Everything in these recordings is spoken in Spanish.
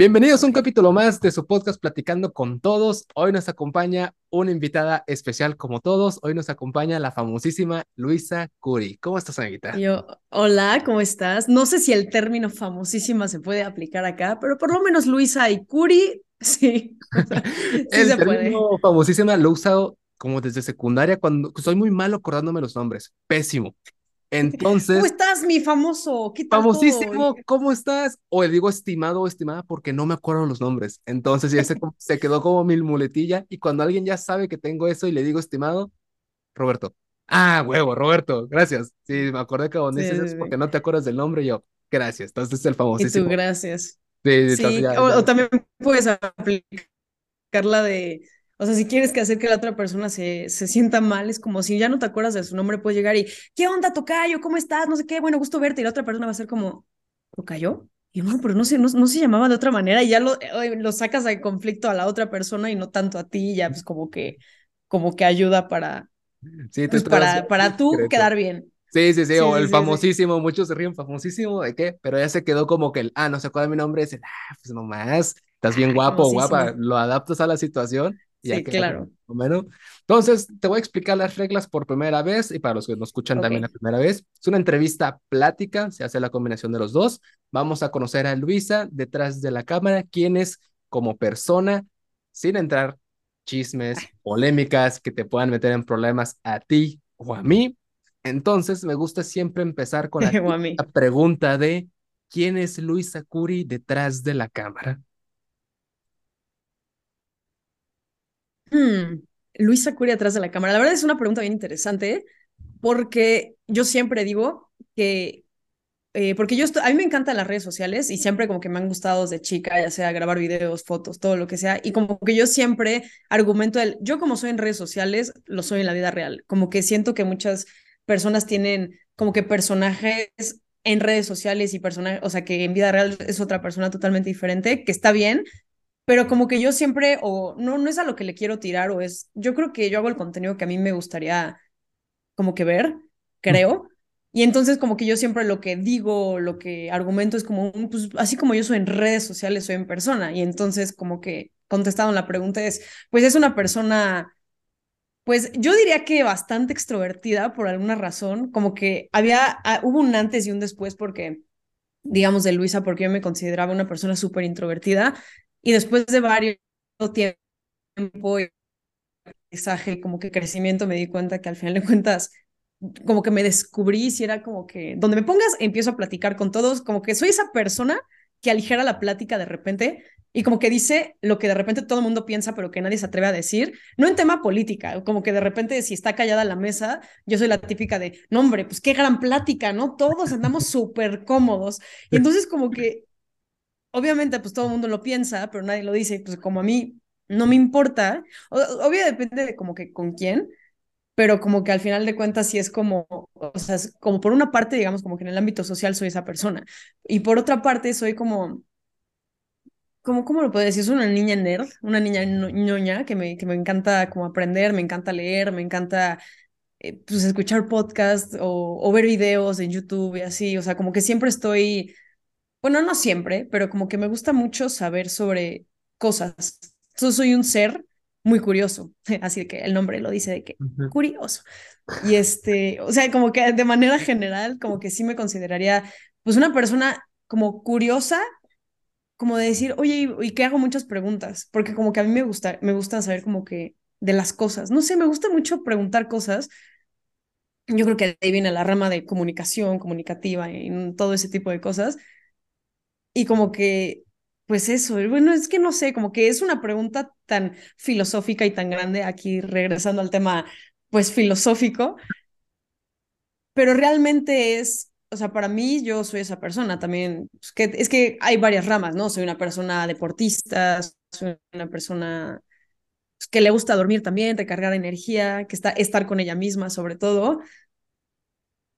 Bienvenidos a un capítulo más de su podcast Platicando con Todos. Hoy nos acompaña una invitada especial como todos. Hoy nos acompaña la famosísima Luisa Curi. ¿Cómo estás, amiguita? Yo, hola, ¿cómo estás? No sé si el término famosísima se puede aplicar acá, pero por lo menos Luisa y Curi, sí. sí el se término puede. famosísima lo he usado como desde secundaria cuando soy muy malo acordándome los nombres. Pésimo. Entonces. ¿Cómo estás, mi famoso? ¿Qué tal famosísimo, ¿cómo estás? O le digo estimado o estimada porque no me acuerdo los nombres. Entonces ya se, se quedó como mil muletilla. Y cuando alguien ya sabe que tengo eso y le digo estimado, Roberto. Ah, huevo, Roberto, gracias. Sí, me acordé que cuando dices eso porque no te acuerdas del nombre. yo, gracias. Entonces es el famosísimo. Y tú, gracias. Sí, sí, ya, o, o también puedes aplicarla de o sea, si quieres que hacer que la otra persona se, se sienta mal, es como si ya no te acuerdas de su nombre, puedes llegar y, ¿qué onda, Tocayo? ¿Cómo estás? No sé qué, bueno, gusto verte. Y la otra persona va a ser como, ¿Tocayo? Y no, pero no, sé, no, no, se llamaba de otra manera y ya lo, eh, lo sacas de conflicto a la otra persona y no tanto a ti, y ya pues como que, como que ayuda para, sí, pues, para, para tú quedar bien. Sí, sí, sí, o el famosísimo, muchos se ríen, famosísimo, ¿de qué? Pero ya se quedó como que el, ah, no se acuerda mi nombre, es el, ah, pues nomás, estás bien guapo, guapa, lo adaptas a la situación sí, claro. Entonces te voy a explicar las reglas por primera vez y para los que nos escuchan también la primera vez. Es una entrevista plática, se hace la combinación de los dos. Vamos a conocer a Luisa detrás de la cámara, quién es como persona, sin entrar chismes, polémicas que te puedan meter en problemas a ti o a mí. Entonces me gusta siempre empezar con la, la pregunta de ¿quién es Luisa Curi detrás de la cámara? Hmm, Luisa Curia atrás de la cámara. La verdad es una pregunta bien interesante porque yo siempre digo que, eh, porque yo a mí me encantan las redes sociales y siempre como que me han gustado desde chica, ya sea grabar videos, fotos, todo lo que sea, y como que yo siempre argumento el, yo como soy en redes sociales, lo soy en la vida real, como que siento que muchas personas tienen como que personajes en redes sociales y personajes, o sea, que en vida real es otra persona totalmente diferente, que está bien, pero como que yo siempre, o no, no es a lo que le quiero tirar, o es, yo creo que yo hago el contenido que a mí me gustaría como que ver, creo. Y entonces como que yo siempre lo que digo, lo que argumento es como, pues así como yo soy en redes sociales, soy en persona. Y entonces como que contestando la pregunta es, pues es una persona, pues yo diría que bastante extrovertida por alguna razón, como que había, ah, hubo un antes y un después porque digamos, de Luisa, porque yo me consideraba una persona súper introvertida y después de varios tiempo y aprendizaje, como que crecimiento, me di cuenta que al final de cuentas, como que me descubrí si era como que donde me pongas, empiezo a platicar con todos, como que soy esa persona que aligera la plática de repente y como que dice lo que de repente todo el mundo piensa, pero que nadie se atreve a decir, no en tema política, como que de repente si está callada la mesa, yo soy la típica de, no hombre, pues qué gran plática, ¿no? Todos andamos súper cómodos. Y entonces como que obviamente pues todo el mundo lo piensa, pero nadie lo dice, pues como a mí no me importa, obvio depende de como que con quién, pero como que al final de cuentas sí es como, o sea, como por una parte, digamos, como que en el ámbito social soy esa persona, y por otra parte soy como, como, ¿cómo lo puedo decir? Es una niña nerd, una niña ñoña que me, que me encanta como aprender, me encanta leer, me encanta eh, pues escuchar podcasts o, o ver videos en YouTube y así, o sea, como que siempre estoy bueno, no siempre, pero como que me gusta mucho saber sobre cosas. Yo soy un ser muy curioso, así que el nombre lo dice de que curioso. Y este, o sea, como que de manera general, como que sí me consideraría pues una persona como curiosa, como de decir, oye, y, que hago muchas preguntas, porque como que a mí me gusta, me gusta saber como que de las cosas. No sé, me gusta mucho preguntar cosas. Yo creo que ahí viene la rama de comunicación, comunicativa y todo ese tipo de cosas. Y como que, pues eso, bueno, es que no sé, como que es una pregunta tan filosófica y tan grande, aquí regresando al tema, pues filosófico, pero realmente es, o sea, para mí yo soy esa persona también, pues, que, es que hay varias ramas, ¿no? Soy una persona deportista, soy una persona pues, que le gusta dormir también, recargar energía, que está estar con ella misma sobre todo.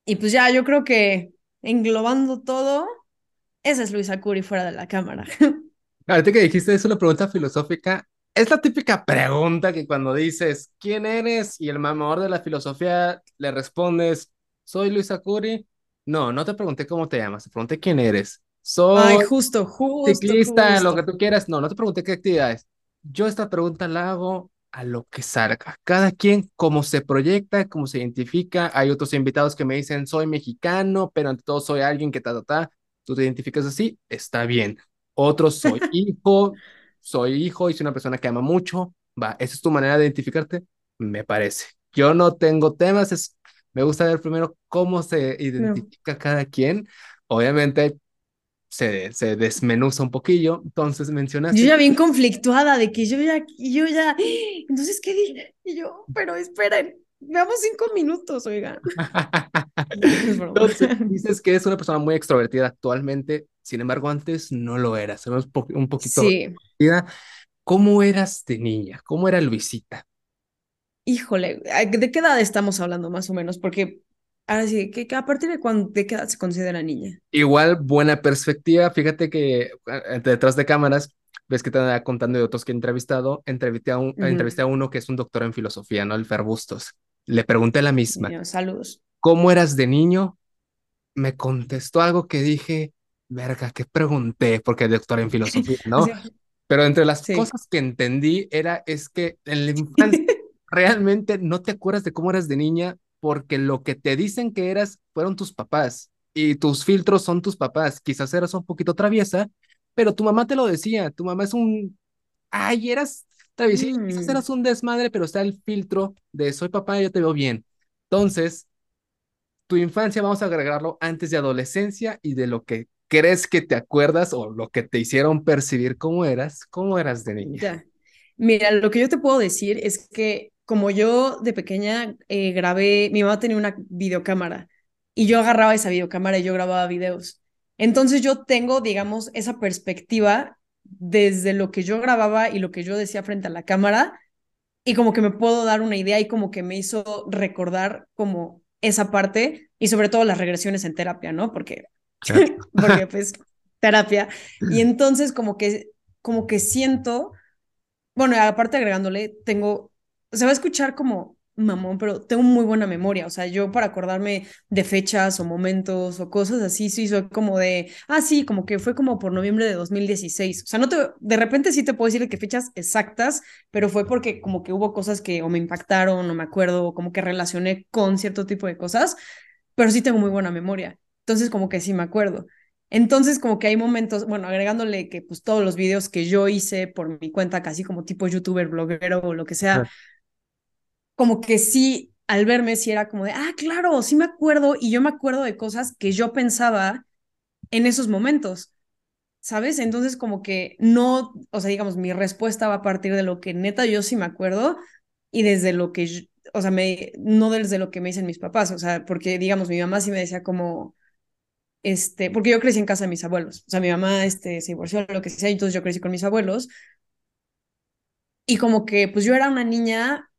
Y pues ya, yo creo que englobando todo, esa es Luisa Curi fuera de la cámara. Ahorita que dijiste es una pregunta filosófica, es la típica pregunta que cuando dices ¿quién eres? y el mamador de la filosofía le respondes ¿soy Luisa Curi? No, no te pregunté cómo te llamas, te pregunté quién eres. Soy justo, justo, ciclista, lo que tú quieras. No, no te pregunté qué actividades. Yo esta pregunta la hago a lo que salga. Cada quien cómo se proyecta, cómo se identifica. Hay otros invitados que me dicen, soy mexicano, pero ante todo soy alguien que ta, ta, ta. Tú te identificas así, está bien. Otros, soy hijo, soy hijo y soy una persona que ama mucho. Va, esa es tu manera de identificarte, me parece. Yo no tengo temas, es, me gusta ver primero cómo se identifica cada quien. Obviamente se, se desmenuza un poquillo. Entonces mencionaste. Yo ya bien conflictuada de que yo ya, yo ya, entonces, ¿qué dije? Y yo, pero esperen, veamos cinco minutos, oigan. entonces, dices que es una persona muy extrovertida actualmente, sin embargo, antes no lo eras, un poquito. Sí. ¿Cómo eras de niña? ¿Cómo era Luisita? Híjole, ¿de qué edad estamos hablando más o menos? Porque Ahora sí, ¿qué, a partir de cuándo, de qué edad se considera niña? Igual, buena perspectiva. Fíjate que detrás de cámaras, ves que te andaba contando de otros que he entrevistado. Entrevisté a, un, entrevisté a uno que es un doctor en filosofía, ¿no? El Fer Bustos. Le pregunté la misma. saludos. ¿Cómo eras de niño? Me contestó algo que dije, verga, ¿qué pregunté? Porque es doctor en filosofía, ¿no? Pero entre las cosas que entendí era, es que en la infancia realmente no te acuerdas de cómo eras de niña porque lo que te dicen que eras fueron tus papás y tus filtros son tus papás. Quizás eras un poquito traviesa, pero tu mamá te lo decía, tu mamá es un, ay, eras traviesa, quizás mm. eras un desmadre, pero está el filtro de soy papá, yo te veo bien. Entonces, tu infancia vamos a agregarlo antes de adolescencia y de lo que crees que te acuerdas o lo que te hicieron percibir cómo eras, cómo eras de niña. Mira, lo que yo te puedo decir es que como yo de pequeña eh, grabé, mi mamá tenía una videocámara y yo agarraba esa videocámara y yo grababa videos. Entonces yo tengo, digamos, esa perspectiva desde lo que yo grababa y lo que yo decía frente a la cámara y como que me puedo dar una idea y como que me hizo recordar como esa parte y sobre todo las regresiones en terapia, ¿no? Porque, porque pues terapia. Y entonces como que, como que siento, bueno, aparte agregándole, tengo se va a escuchar como mamón, pero tengo muy buena memoria. O sea, yo para acordarme de fechas o momentos o cosas así, sí soy como de, ah, sí, como que fue como por noviembre de 2016. O sea, no te, de repente sí te puedo decir que fechas exactas, pero fue porque como que hubo cosas que o me impactaron o me acuerdo, o como que relacioné con cierto tipo de cosas, pero sí tengo muy buena memoria. Entonces, como que sí me acuerdo. Entonces, como que hay momentos, bueno, agregándole que pues todos los videos que yo hice por mi cuenta, casi como tipo youtuber, bloguero o lo que sea, como que sí, al verme, sí era como de, ah, claro, sí me acuerdo y yo me acuerdo de cosas que yo pensaba en esos momentos, ¿sabes? Entonces como que no, o sea, digamos, mi respuesta va a partir de lo que neta yo sí me acuerdo y desde lo que, o sea, me, no desde lo que me dicen mis papás, o sea, porque digamos, mi mamá sí me decía como, este, porque yo crecí en casa de mis abuelos, o sea, mi mamá este, se divorció, lo que sea, entonces yo crecí con mis abuelos. Y como que, pues yo era una niña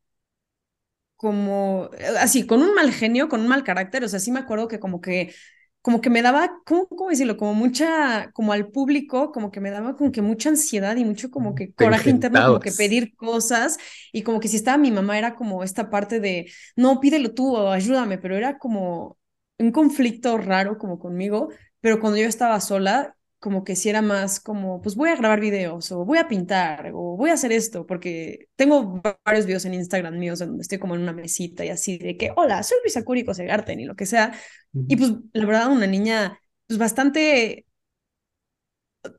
como eh, así, con un mal genio, con un mal carácter, o sea, sí me acuerdo que como que como que me daba, ¿cómo, cómo decirlo? Como mucha, como al público, como que me daba como que mucha ansiedad y mucho como que coraje interno, como que pedir cosas y como que si estaba mi mamá era como esta parte de, no, pídelo tú o ayúdame, pero era como un conflicto raro como conmigo, pero cuando yo estaba sola, como que si era más como, pues voy a grabar videos o voy a pintar o voy a hacer esto, porque tengo varios videos en Instagram míos donde estoy como en una mesita y así de que, hola, soy Luisa Cúrico Segarten y lo que sea. Y pues la verdad, una niña pues bastante,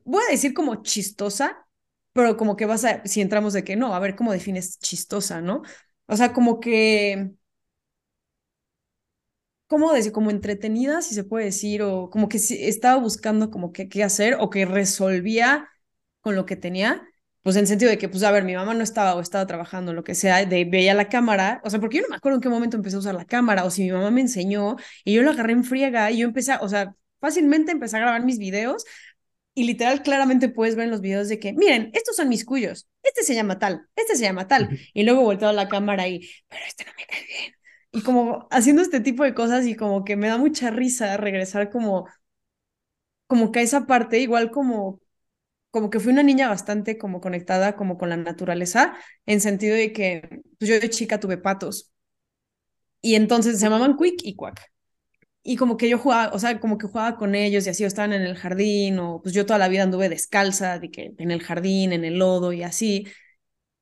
voy a decir como chistosa, pero como que vas a, si entramos de que no, a ver cómo defines chistosa, ¿no? O sea, como que ¿cómo decir? Como entretenida, si se puede decir, o como que estaba buscando como que qué hacer o que resolvía con lo que tenía, pues en sentido de que, pues a ver, mi mamá no estaba o estaba trabajando, lo que sea, de veía la cámara, o sea, porque yo no me acuerdo en qué momento empecé a usar la cámara, o si mi mamá me enseñó y yo la agarré en friega y yo empecé, o sea, fácilmente empecé a grabar mis videos y literal claramente puedes ver en los videos de que, miren, estos son mis cuyos, este se llama tal, este se llama tal, y luego volteo a la cámara y, pero este no me cae bien, y como haciendo este tipo de cosas y como que me da mucha risa regresar como, como que a esa parte, igual como, como que fui una niña bastante como conectada como con la naturaleza, en sentido de que pues yo de chica tuve patos y entonces se llamaban Quick y Quack. y como que yo jugaba, o sea, como que jugaba con ellos y así, o estaban en el jardín, o pues yo toda la vida anduve descalza, de que en el jardín, en el lodo y así.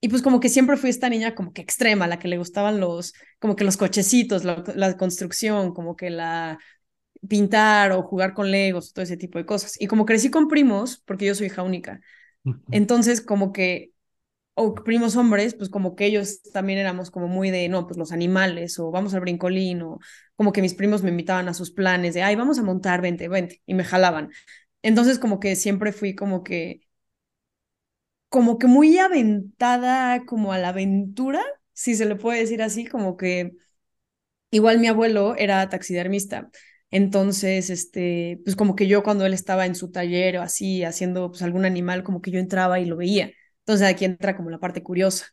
Y pues como que siempre fui esta niña como que extrema, la que le gustaban los, como que los cochecitos, la, la construcción, como que la pintar o jugar con legos, todo ese tipo de cosas. Y como crecí con primos, porque yo soy hija única, entonces como que o primos hombres, pues como que ellos también éramos como muy de, no, pues los animales, o vamos al brincolín, o como que mis primos me invitaban a sus planes de, ay, vamos a montar, vente, vente, y me jalaban. Entonces como que siempre fui como que, como que muy aventada como a la aventura, si se le puede decir así, como que igual mi abuelo era taxidermista. Entonces, este, pues como que yo cuando él estaba en su taller o así haciendo pues algún animal, como que yo entraba y lo veía. Entonces aquí entra como la parte curiosa,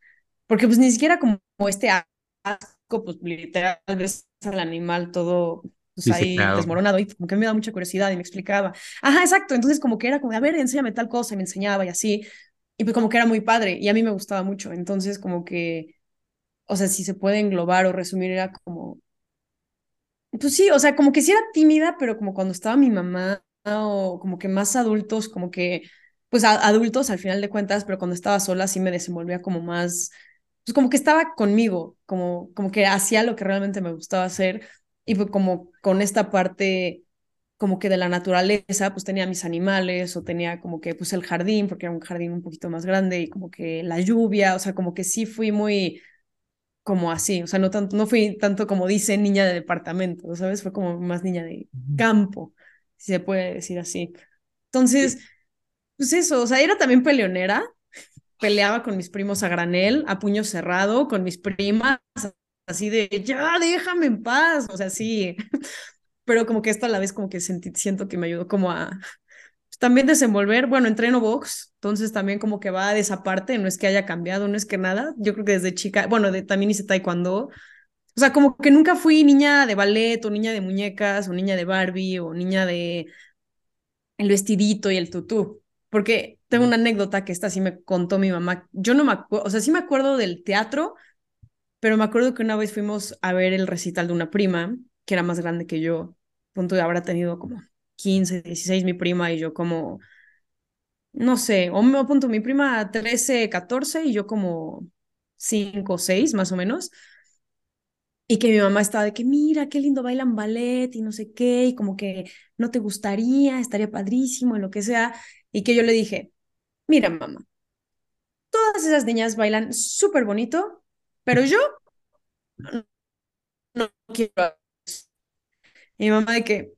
porque pues ni siquiera como este asco, pues literal ves al animal todo pues ahí desmoronado y como que me da mucha curiosidad y me explicaba. Ajá, exacto, entonces como que era como, a ver, enséñame tal cosa y me enseñaba y así, y pues como que era muy padre y a mí me gustaba mucho, entonces como que, o sea, si se puede englobar o resumir, era como, pues sí, o sea, como que sí era tímida, pero como cuando estaba mi mamá o como que más adultos, como que pues adultos al final de cuentas, pero cuando estaba sola sí me desenvolvía como más, pues como que estaba conmigo, como, como que hacía lo que realmente me gustaba hacer y pues como con esta parte como que de la naturaleza, pues tenía mis animales o tenía como que pues el jardín, porque era un jardín un poquito más grande y como que la lluvia, o sea, como que sí fui muy como así, o sea, no tanto, no fui tanto como dice niña de departamento, ¿sabes? Fue como más niña de campo, si se puede decir así. Entonces, pues eso, o sea, era también peleonera, peleaba con mis primos a granel, a puño cerrado, con mis primas, así de, ya, déjame en paz, o sea, sí, pero como que esto a la vez como que siento que me ayudó como a pues, también desenvolver, bueno, entreno box, entonces también como que va de esa parte, no es que haya cambiado, no es que nada, yo creo que desde chica, bueno, de, también hice taekwondo, o sea, como que nunca fui niña de ballet o niña de muñecas o niña de Barbie o niña de el vestidito y el tutú porque tengo una anécdota que esta sí me contó mi mamá. Yo no me acuerdo, o sea, sí me acuerdo del teatro, pero me acuerdo que una vez fuimos a ver el recital de una prima, que era más grande que yo. Punto de habrá tenido como 15, 16 mi prima y yo como, no sé, o me apunto mi prima 13, 14 y yo como 5, 6 más o menos. Y que mi mamá estaba de que, mira, qué lindo bailan ballet y no sé qué, y como que no te gustaría, estaría padrísimo, y lo que sea y que yo le dije, mira mamá, todas esas niñas bailan súper bonito, pero yo no, quiero. Y mi mamá de que,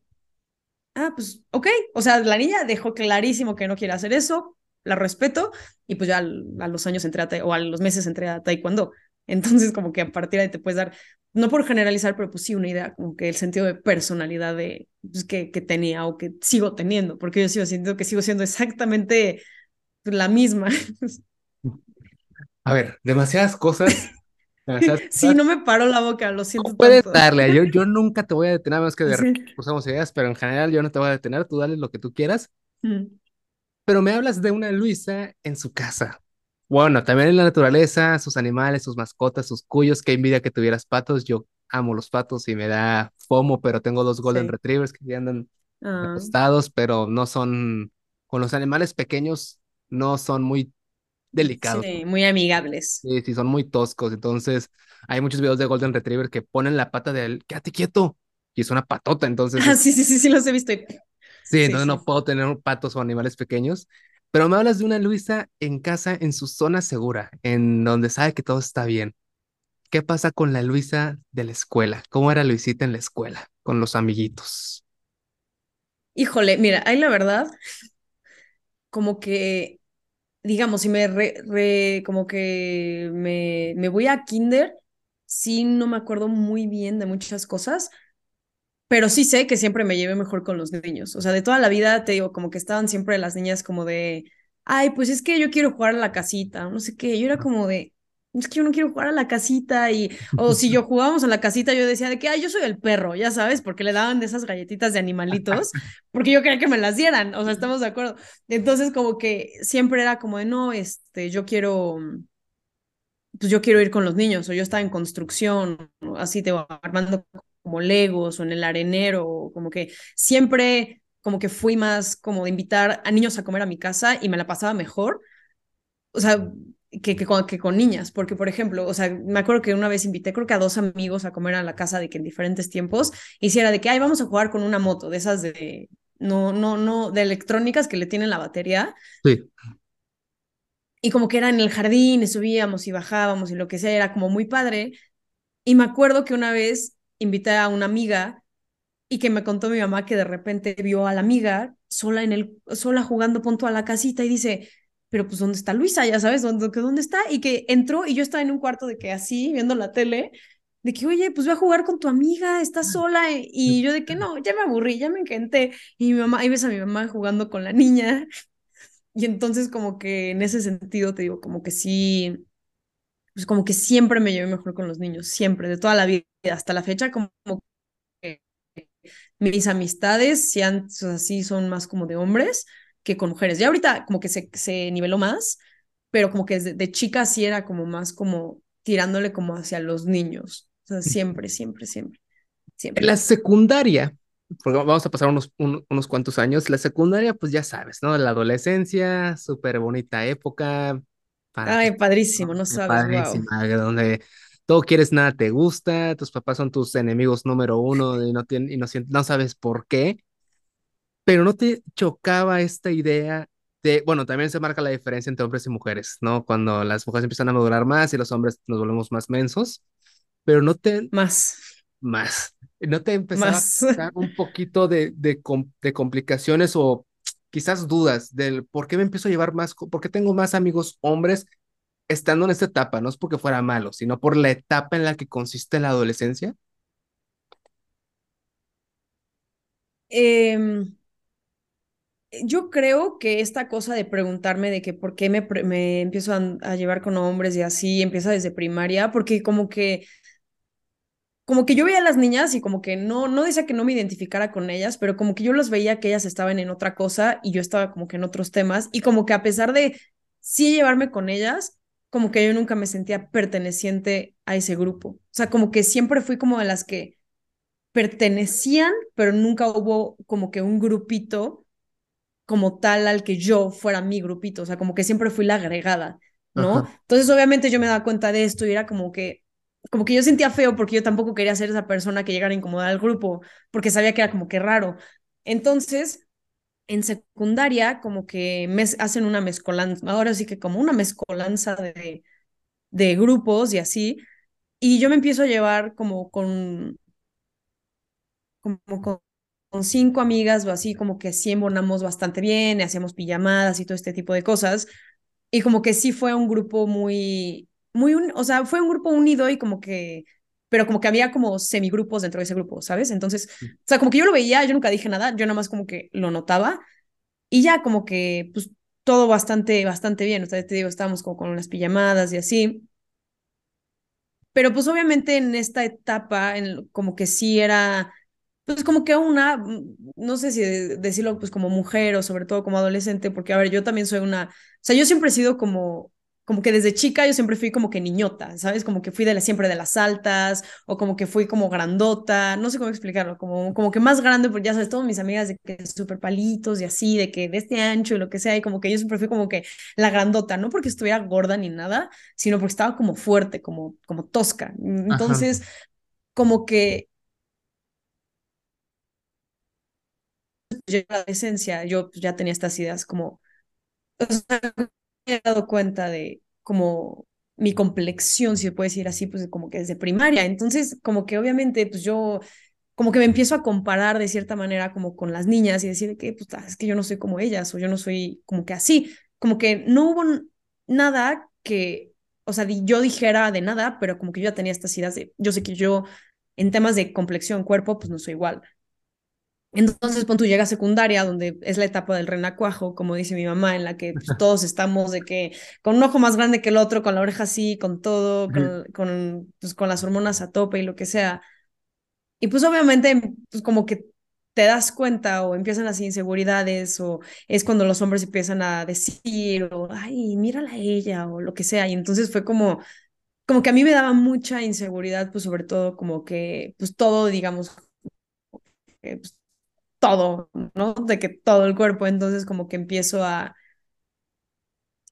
ah, pues ok, o sea, la niña dejó clarísimo que no quiere hacer eso, la respeto, y pues ya a los años entré a, o a los meses entré a taekwondo. Entonces, como que a partir de ahí te puedes dar, no por generalizar, pero pues sí una idea, como que el sentido de personalidad de, pues, que, que tenía o que sigo teniendo, porque yo sigo sintiendo que sigo siendo exactamente la misma. A ver, demasiadas cosas. Sí, no me paro la boca, lo siento. puedes darle, yo, yo nunca te voy a detener, más que de usamos ideas, pero en general yo no te voy a detener, tú dale lo que tú quieras. Mm. Pero me hablas de una Luisa en su casa. Bueno, también en la naturaleza, sus animales, sus mascotas, sus cuyos, qué envidia que tuvieras patos. Yo amo los patos y me da fomo, pero tengo dos golden retrievers que andan ah. acostados, pero no son, con los animales pequeños, no son muy delicados. Sí, muy amigables. Sí, sí, son muy toscos. Entonces, hay muchos videos de golden retriever que ponen la pata de él, quédate quieto, y es una patota, entonces. Ah, sí, sí, sí, sí, los he visto. Sí, entonces no puedo tener patos o animales pequeños. Pero me hablas de una Luisa en casa, en su zona segura, en donde sabe que todo está bien. ¿Qué pasa con la Luisa de la escuela? ¿Cómo era Luisita en la escuela con los amiguitos? Híjole, mira, ahí la verdad, como que, digamos, si me re, como que me, me voy a kinder, sí no me acuerdo muy bien de muchas cosas, pero sí sé que siempre me llevé mejor con los niños. O sea, de toda la vida te digo, como que estaban siempre las niñas como de, ay, pues es que yo quiero jugar a la casita, no sé qué. Yo era como de, es que yo no quiero jugar a la casita y, o si yo jugábamos a la casita, yo decía de que, ay, yo soy el perro, ya sabes, porque le daban de esas galletitas de animalitos, porque yo quería que me las dieran, o sea, estamos de acuerdo. Entonces, como que siempre era como de, no, este, yo quiero, pues yo quiero ir con los niños, o yo estaba en construcción, así te voy armando como Legos o en el arenero, como que siempre como que fui más como de invitar a niños a comer a mi casa y me la pasaba mejor. O sea, que, que, con, que con niñas, porque por ejemplo, o sea, me acuerdo que una vez invité creo que a dos amigos a comer a la casa de que en diferentes tiempos hiciera de que, ay, vamos a jugar con una moto, de esas de, no, no, no, de electrónicas que le tienen la batería. Sí. Y como que era en el jardín y subíamos y bajábamos y lo que sea, era como muy padre. Y me acuerdo que una vez invité a una amiga y que me contó mi mamá que de repente vio a la amiga sola en el sola jugando punto a la casita y dice, pero pues ¿dónde está Luisa? Ya sabes, ¿dónde, dónde está? Y que entró y yo estaba en un cuarto de que así, viendo la tele, de que, oye, pues voy a jugar con tu amiga, estás sola. Y yo de que no, ya me aburrí, ya me encanté. Y mi mamá, ahí ves a mi mamá jugando con la niña. Y entonces como que en ese sentido te digo, como que sí, pues como que siempre me llevé mejor con los niños, siempre, de toda la vida, hasta la fecha, como que mis amistades, si así son más como de hombres, que con mujeres. Ya ahorita como que se, se niveló más, pero como que de, de chica sí era como más como tirándole como hacia los niños. O sea, siempre, siempre, siempre. siempre. La secundaria, porque vamos a pasar unos, unos cuantos años, la secundaria, pues ya sabes, ¿no? La adolescencia, súper bonita época. Ay, padrísimo, no sabes. Padrísima, donde todo quieres, nada te gusta, tus papás son tus enemigos número uno y no, tienen, y no, no sabes por qué pero no te chocaba esta idea de, bueno, también se marca la diferencia entre hombres y mujeres, ¿no? Cuando las mujeres empiezan a madurar más y los hombres nos volvemos más mensos, pero no te... Más. Más. No te empezaba a dar un poquito de, de, de complicaciones o quizás dudas del por qué me empiezo a llevar más, por qué tengo más amigos hombres estando en esta etapa, no es porque fuera malo, sino por la etapa en la que consiste la adolescencia. Eh, yo creo que esta cosa de preguntarme de que por qué me, me empiezo a, llevar con hombres y así empieza desde primaria, porque como que como que yo veía a las niñas y como que no, no decía que no me identificara con ellas, pero como que yo los veía que ellas estaban en otra cosa y yo estaba como que en otros temas y como que a pesar de sí llevarme con ellas, como que yo nunca me sentía perteneciente a ese grupo. O sea, como que siempre fui como de las que pertenecían, pero nunca hubo como que un grupito como tal al que yo fuera mi grupito, o sea, como que siempre fui la agregada, ¿no? Entonces, obviamente yo me daba cuenta de esto y era como que, como que yo sentía feo porque yo tampoco quería ser esa persona que llegara a incomodar al grupo, porque sabía que era como que raro. Entonces, en secundaria, como que me hacen una mezcolanza, ahora sí que como una mezcolanza de, de grupos y así, y yo me empiezo a llevar como con, como con con cinco amigas o así, como que sí embonamos bastante bien, hacíamos pijamadas y todo este tipo de cosas. Y como que sí fue un grupo muy, muy, un, o sea, fue un grupo unido y como que, pero como que había como semigrupos dentro de ese grupo, ¿sabes? Entonces, o sea, como que yo lo veía, yo nunca dije nada, yo nada más como que lo notaba y ya como que, pues, todo bastante, bastante bien. O sea, te digo, estábamos como con las pijamadas y así. Pero pues obviamente en esta etapa, en, como que sí era pues como que una, mm, no sé si decirlo pues como mujer o sobre todo como adolescente, porque a ver, yo también soy una, o sea, yo siempre he sido como, como que desde chica yo siempre fui como que niñota, ¿sabes? Como que fui de la, siempre de las altas o como que fui como grandota, no sé cómo explicarlo, como, como que más grande, porque ya sabes, todas mis amigas de que súper palitos y así, de que de este ancho y lo que sea, y como que yo siempre fui como que la grandota, no porque estuviera gorda ni nada, sino porque estaba como fuerte, como, como tosca. Entonces, como que la adolescencia, yo pues, ya tenía estas ideas como, o sea, me he dado cuenta de como mi complexión, si se puede decir así, pues como que desde primaria. Entonces, como que obviamente, pues yo, como que me empiezo a comparar de cierta manera como con las niñas y decir que, pues, ah, es que yo no soy como ellas o yo no soy como que así. Como que no hubo nada que, o sea, yo dijera de nada, pero como que yo ya tenía estas ideas de, yo sé que yo en temas de complexión, cuerpo, pues no soy igual. Entonces, cuando tú llegas a secundaria, donde es la etapa del renacuajo, como dice mi mamá, en la que pues, todos estamos de que con un ojo más grande que el otro, con la oreja así, con todo, con, con, pues, con las hormonas a tope y lo que sea. Y pues obviamente, pues como que te das cuenta o empiezan las inseguridades o es cuando los hombres empiezan a decir o, ay, mírala a ella o lo que sea. Y entonces fue como, como que a mí me daba mucha inseguridad, pues sobre todo como que, pues todo, digamos, pues, todo, ¿no? De que todo el cuerpo, entonces como que empiezo a,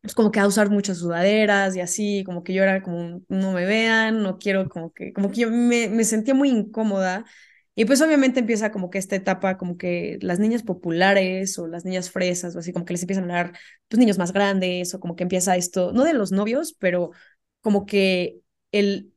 pues como que a usar muchas sudaderas y así, como que yo era como, no me vean, no quiero como que, como que yo me, sentía muy incómoda. Y pues obviamente empieza como que esta etapa, como que las niñas populares o las niñas fresas o así, como que les empiezan a hablar, pues niños más grandes o como que empieza esto, no de los novios, pero como que el,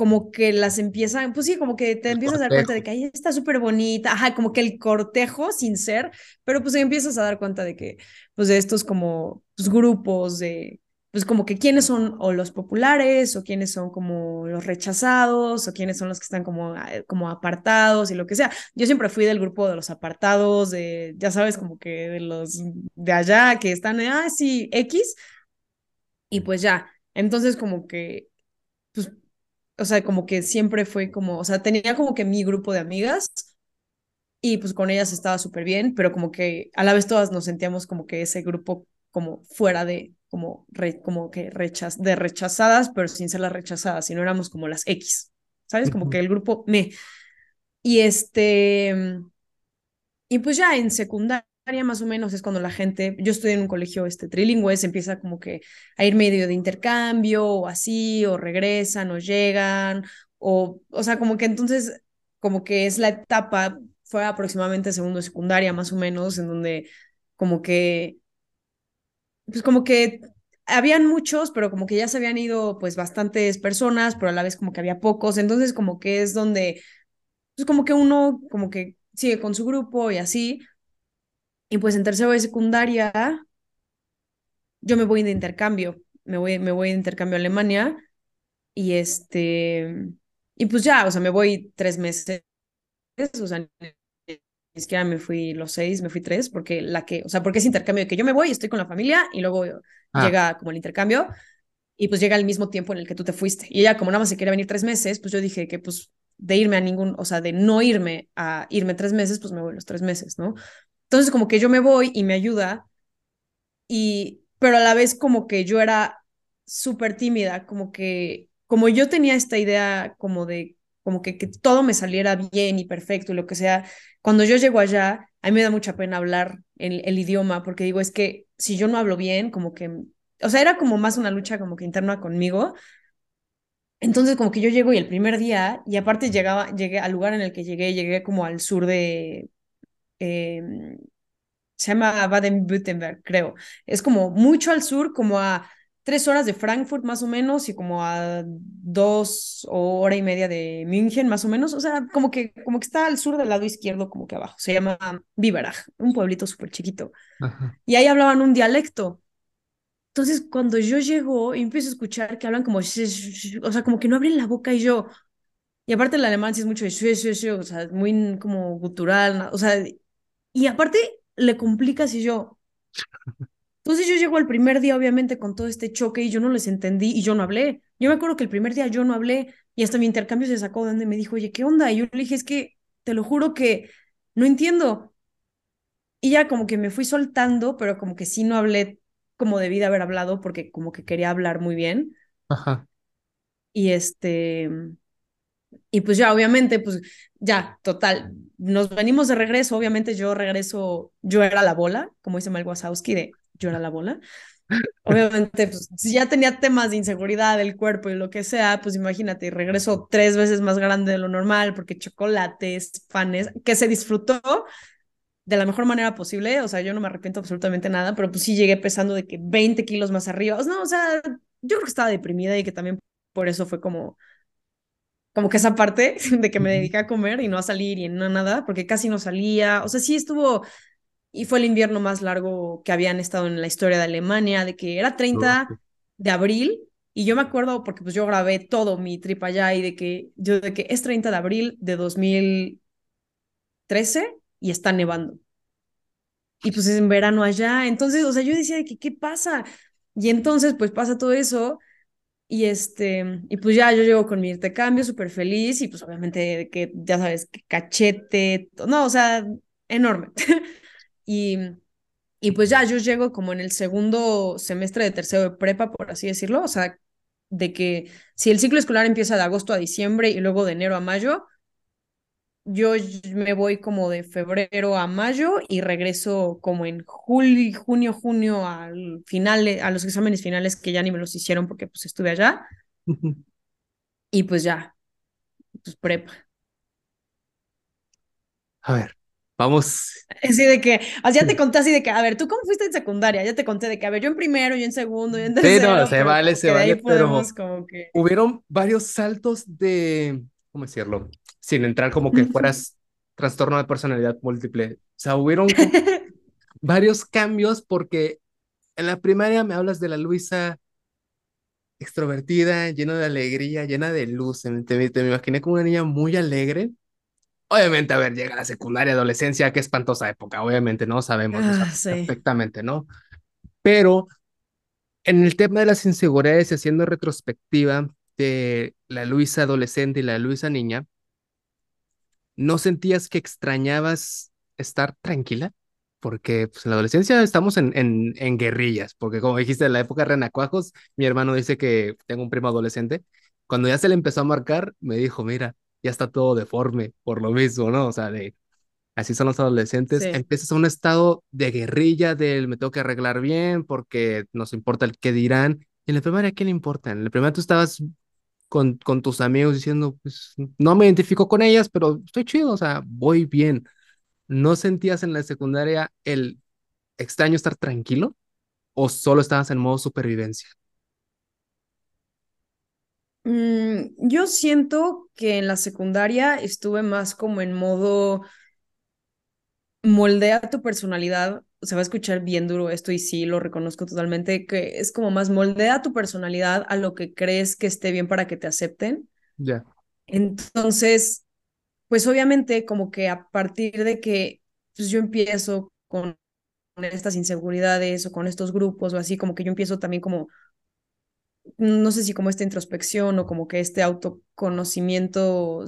como que las empiezan, pues sí, como que te empiezas a dar cuenta de que ahí está súper bonita, ajá, como que el cortejo sin ser, pero pues empiezas a dar cuenta de que, pues de estos como, pues grupos de, pues como que quiénes son o los populares o quiénes son como los rechazados o quiénes son los que están como, ah, como apartados y lo que sea. Yo siempre fui del grupo de los apartados, de, ya sabes, como que de los de allá que están, ah, sí, X, y pues ya, entonces como que, o sea, como que siempre fue como, o sea, tenía como que mi grupo de amigas y pues con ellas estaba súper bien, pero como que a la vez todas nos sentíamos como que ese grupo como fuera de, como, como que rechaz, de rechazadas, pero sin ser las rechazadas, sino éramos como las X, ¿sabes? Como que el grupo me. Y este, y pues ya en secundaria más o menos es cuando la gente, yo estoy en un colegio este, trilingüe, se empieza como que a ir medio de intercambio o así, o regresan o llegan, o, o sea, como que entonces, como que es la etapa, fue aproximadamente segundo secundaria más o menos, en donde como que, pues como que habían muchos, pero como que ya se habían ido pues bastantes personas, pero a la vez como que había pocos, entonces como que es donde, pues como que uno como que sigue con su grupo y así, y pues en tercero de secundaria, yo me voy de intercambio, me voy, me voy de intercambio a Alemania y este, y pues ya, o sea, me voy tres meses, o sea, ni siquiera me fui los seis, me fui tres, porque la que, o sea, porque es intercambio de que yo me voy, estoy con la familia y luego ah. llega como el intercambio y pues llega al mismo tiempo en el que tú te fuiste. Y ella, como nada más se quería venir tres meses, pues yo dije que pues de irme a ningún, o sea, de no irme a irme tres meses, pues me voy los tres meses, ¿no? Entonces como que yo me voy y me ayuda, y, pero a la vez como que yo era súper tímida, como que, como yo tenía esta idea como de, como que, que todo me saliera bien y perfecto y lo que sea, cuando yo llego allá, a mí me da mucha pena hablar el, el idioma, porque digo, es que si yo no hablo bien, como que, o sea, era como más una lucha como que interna conmigo, entonces, como que yo llego y el primer día, y aparte llegaba, llegué al lugar en el que llegué, llegué como al sur de, Em, se llama Baden-Württemberg, creo. Es como mucho al sur, como a tres horas de Frankfurt más o menos y como a dos o hora y media de München más o menos. O sea, como que, como que está al sur del lado izquierdo, como que abajo. Se llama Biberach, un pueblito súper chiquito. Y ahí hablaban un dialecto. Entonces, cuando yo llego y empiezo a escuchar que hablan como, o sea, como que no abren la boca y yo, y aparte el alemán sí es mucho de, o sea, muy como gutural, o sea, y aparte, le complica si yo. Entonces yo llego el primer día, obviamente, con todo este choque y yo no les entendí y yo no hablé. Yo me acuerdo que el primer día yo no hablé y hasta mi intercambio se sacó de donde me dijo, oye, ¿qué onda? Y yo le dije, es que te lo juro que no entiendo. Y ya como que me fui soltando, pero como que sí no hablé como debí de haber hablado porque como que quería hablar muy bien. Ajá. Y este, y pues ya, obviamente, pues ya, total, nos venimos de regreso, obviamente yo regreso, yo era la bola, como dice Mel Wazowski, de yo era la bola. Obviamente, pues si ya tenía temas de inseguridad del cuerpo y lo que sea, pues imagínate, regreso tres veces más grande de lo normal porque chocolates, panes, que se disfrutó de la mejor manera posible, o sea, yo no me arrepiento absolutamente nada, pero pues sí llegué pesando de que 20 kilos más arriba, no, o sea, yo creo que estaba deprimida y que también por eso fue como como que esa parte de que me dediqué a comer y no a salir y no nada, porque casi no salía, o sea, sí estuvo, y fue el invierno más largo que habían estado en la historia de Alemania, de que era 30 de abril, y yo me acuerdo porque pues yo grabé todo mi trip allá y de que yo de que es 30 de abril de 2013 y está nevando. Y pues es en verano allá, entonces, o sea, yo decía de que qué pasa. Y entonces pues pasa todo eso y este, y pues ya yo llego con mi intercambio súper feliz y pues obviamente que ya sabes, que cachete, no, o sea, enorme. y, y pues ya yo llego como en el segundo semestre de tercero de prepa, por así decirlo, o sea, de que si el ciclo escolar empieza de agosto a diciembre y luego de enero a mayo, yo me voy como de febrero a mayo y regreso como en julio, junio, junio al final, a los exámenes finales que ya ni me los hicieron porque pues estuve allá. y pues ya, pues prepa. A ver, vamos. Así de que, ya te conté así de que, a ver, ¿tú cómo fuiste en secundaria? Ya te conté de que, a ver, yo en primero, yo en segundo, yo en tercero. Sí, no, se vale, se vale, pero hubieron varios saltos de, ¿cómo decirlo? Sin entrar como que fueras trastorno de personalidad múltiple. O sea, hubieron varios cambios porque en la primaria me hablas de la Luisa extrovertida, llena de alegría, llena de luz. Te, te, me imaginé como una niña muy alegre Obviamente, a ver, llega la secundaria, adolescencia, qué espantosa época, obviamente, ¿no? Sabemos ah, perfectamente, ¿no? Pero en el tema de las inseguridades, haciendo retrospectiva de la Luisa adolescente y la Luisa niña, ¿no sentías que extrañabas estar tranquila? Porque pues, en la adolescencia estamos en, en, en guerrillas, porque como dijiste, en la época de renacuajos, mi hermano dice que tengo un primo adolescente, cuando ya se le empezó a marcar, me dijo, mira, ya está todo deforme por lo mismo, ¿no? O sea, de así son los adolescentes, empiezas a un estado de guerrilla, del me tengo que arreglar bien porque nos importa el qué dirán. Y en la primaria, ¿qué le importa? En la primaria tú estabas con, con tus amigos diciendo, pues no me identifico con ellas, pero estoy chido, o sea, voy bien. ¿No sentías en la secundaria el extraño estar tranquilo o solo estabas en modo supervivencia? Mm, yo siento que en la secundaria estuve más como en modo moldea tu personalidad. Se va a escuchar bien duro esto y sí, lo reconozco totalmente, que es como más moldea tu personalidad a lo que crees que esté bien para que te acepten. Ya. Entonces, pues obviamente como que a partir de que pues yo empiezo con estas inseguridades o con estos grupos o así, como que yo empiezo también como no sé si como esta introspección o como que este autoconocimiento,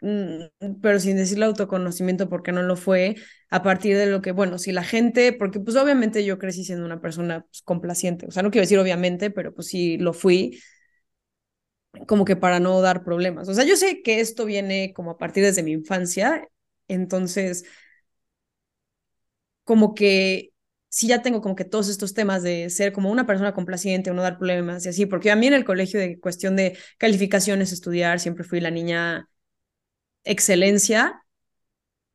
pero sin decirle autoconocimiento porque no lo fue, a partir de lo que, bueno, si la gente, porque pues obviamente yo crecí siendo una persona pues, complaciente, o sea, no quiero decir obviamente, pero pues sí lo fui, como que para no dar problemas. O sea, yo sé que esto viene como a partir desde mi infancia, entonces, como que sí ya tengo como que todos estos temas de ser como una persona complaciente o no dar problemas y así, porque a mí en el colegio de cuestión de calificaciones, estudiar, siempre fui la niña excelencia.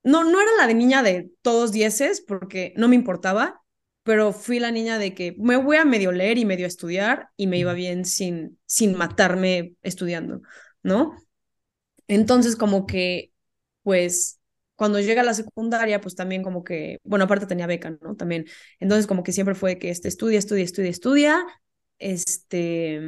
No, no era la de niña de todos dieces, porque no me importaba, pero fui la niña de que me voy a medio leer y medio estudiar y me iba bien sin, sin matarme estudiando, ¿no? Entonces como que, pues cuando llega a la secundaria, pues también como que, bueno, aparte tenía beca, ¿no? También. Entonces como que siempre fue que este estudia, estudia, estudia, estudia, este,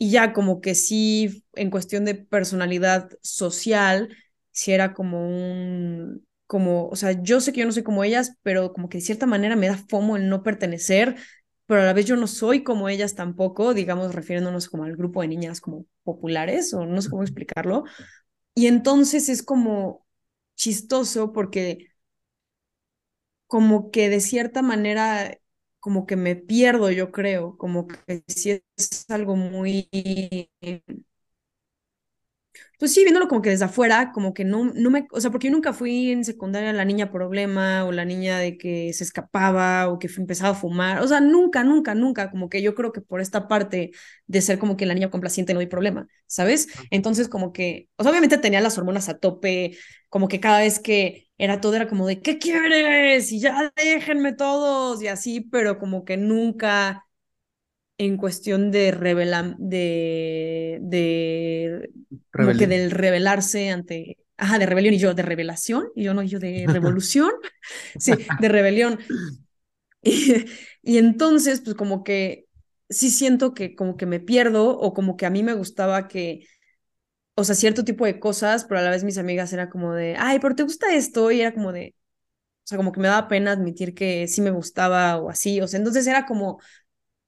y ya como que sí, en cuestión de personalidad social, sí era como un, como, o sea, yo sé que yo no soy como ellas, pero como que de cierta manera me da fomo el no pertenecer, pero a la vez yo no soy como ellas tampoco, digamos, refiriéndonos como al grupo de niñas como populares, o no sé cómo explicarlo. Y entonces es como, chistoso porque como que de cierta manera como que me pierdo, yo creo, como que si es algo muy pues sí, viéndolo como que desde afuera, como que no, no me, o sea, porque yo nunca fui en secundaria la niña problema o la niña de que se escapaba o que empezaba a fumar, o sea, nunca, nunca, nunca, como que yo creo que por esta parte de ser como que la niña complaciente no hay problema, ¿sabes? Entonces como que, o sea, obviamente tenía las hormonas a tope, como que cada vez que era todo era como de, ¿qué quieres? Y ya déjenme todos y así, pero como que nunca en cuestión de revelar, de, de como que del revelarse ante, ajá, de rebelión y yo de revelación, y yo no, yo de revolución, sí, de rebelión. Y, y entonces, pues como que sí siento que como que me pierdo o como que a mí me gustaba que, o sea, cierto tipo de cosas, pero a la vez mis amigas era como de, ay, pero te gusta esto, y era como de, o sea, como que me daba pena admitir que sí me gustaba o así, o sea, entonces era como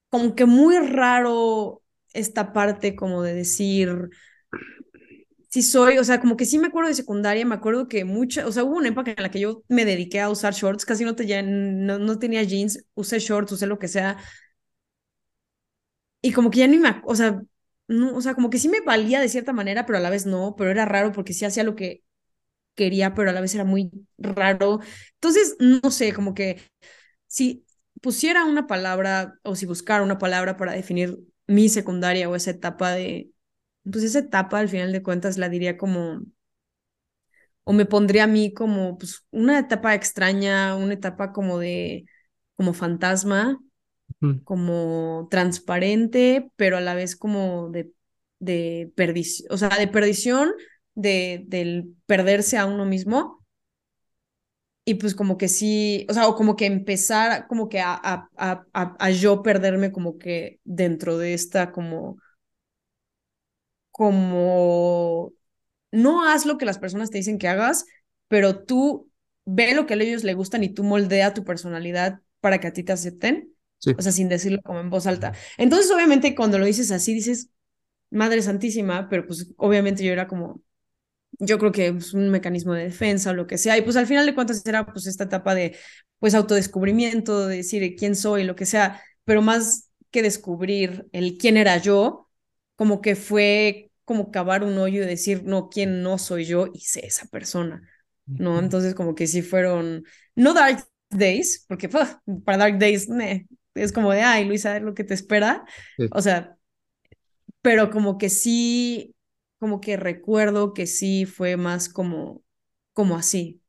como que muy raro esta parte como de decir, si soy, o sea, como que sí me acuerdo de secundaria, me acuerdo que mucha, o sea, hubo una época en la que yo me dediqué a usar shorts, casi no, tenía, no, no tenía jeans, usé shorts, usé lo que sea. y como que ya ni me, o sea, no, o sea, como que sí me valía de cierta manera, pero a la vez no, pero era raro porque sí hacía lo que quería, pero a la vez era muy raro. Entonces, no sé, como que si pusiera una palabra o si buscara una palabra para definir mi secundaria o esa etapa de, pues esa etapa al final de cuentas la diría como, o me pondría a mí como, pues una etapa extraña, una etapa como de, como fantasma, como transparente, pero a la vez como de, de perdición, o sea, de perdición, de, del perderse a uno mismo. Y pues como que sí, o sea, o como que empezar como que a, a, a, a yo perderme como que dentro de esta como, como, no haz lo que las personas te dicen que hagas, pero tú ve lo que a ellos les gustan y tú moldea tu personalidad para que a ti te acepten. O sea, sin decirlo como en voz alta. Entonces, obviamente, cuando lo dices así, dices, Madre Santísima, pero pues obviamente yo era como, yo creo que es un mecanismo de defensa o lo que sea. Y pues al final de cuentas era pues esta etapa de pues autodescubrimiento, de decir quién soy, lo que sea, pero más que descubrir el quién era yo, como que fue como cavar un hoyo y decir, no, quién no soy yo y sé esa persona, ¿no? Entonces como que sí fueron, no Dark Days, porque para Dark Days, es como de, ay, Luisa, lo que te espera. O sea, pero como que sí, como que recuerdo que sí fue más como, como así.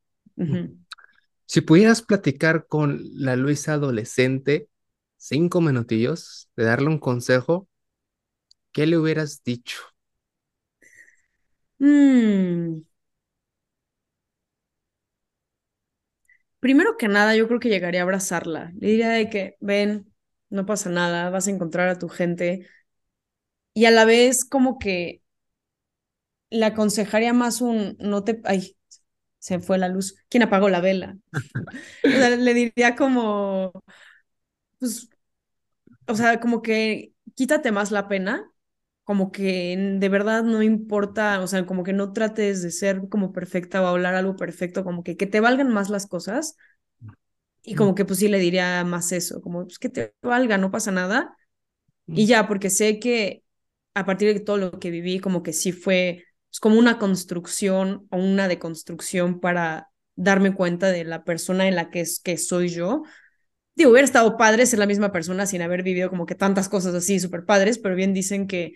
Si pudieras platicar con la Luisa adolescente, cinco minutillos, de darle un consejo, ¿qué le hubieras dicho? Mm. Primero que nada, yo creo que llegaría a abrazarla. Le diría de que, ven, no pasa nada, vas a encontrar a tu gente. Y a la vez como que le aconsejaría más un, no te, ay, se fue la luz. ¿Quién apagó la vela? o sea, le diría como, pues, o sea, como que quítate más la pena, como que de verdad no importa, o sea, como que no trates de ser como perfecta o hablar algo perfecto, como que, que te valgan más las cosas. Y como que pues sí le diría más eso, como pues que te valga, no pasa nada. Y ya, porque sé que a partir de todo lo que viví, como que sí fue es como una construcción o una deconstrucción para darme cuenta de la persona en la que, es, que soy yo. Digo, hubiera estado padre ser la misma persona sin haber vivido como que tantas cosas así súper padres, pero bien dicen que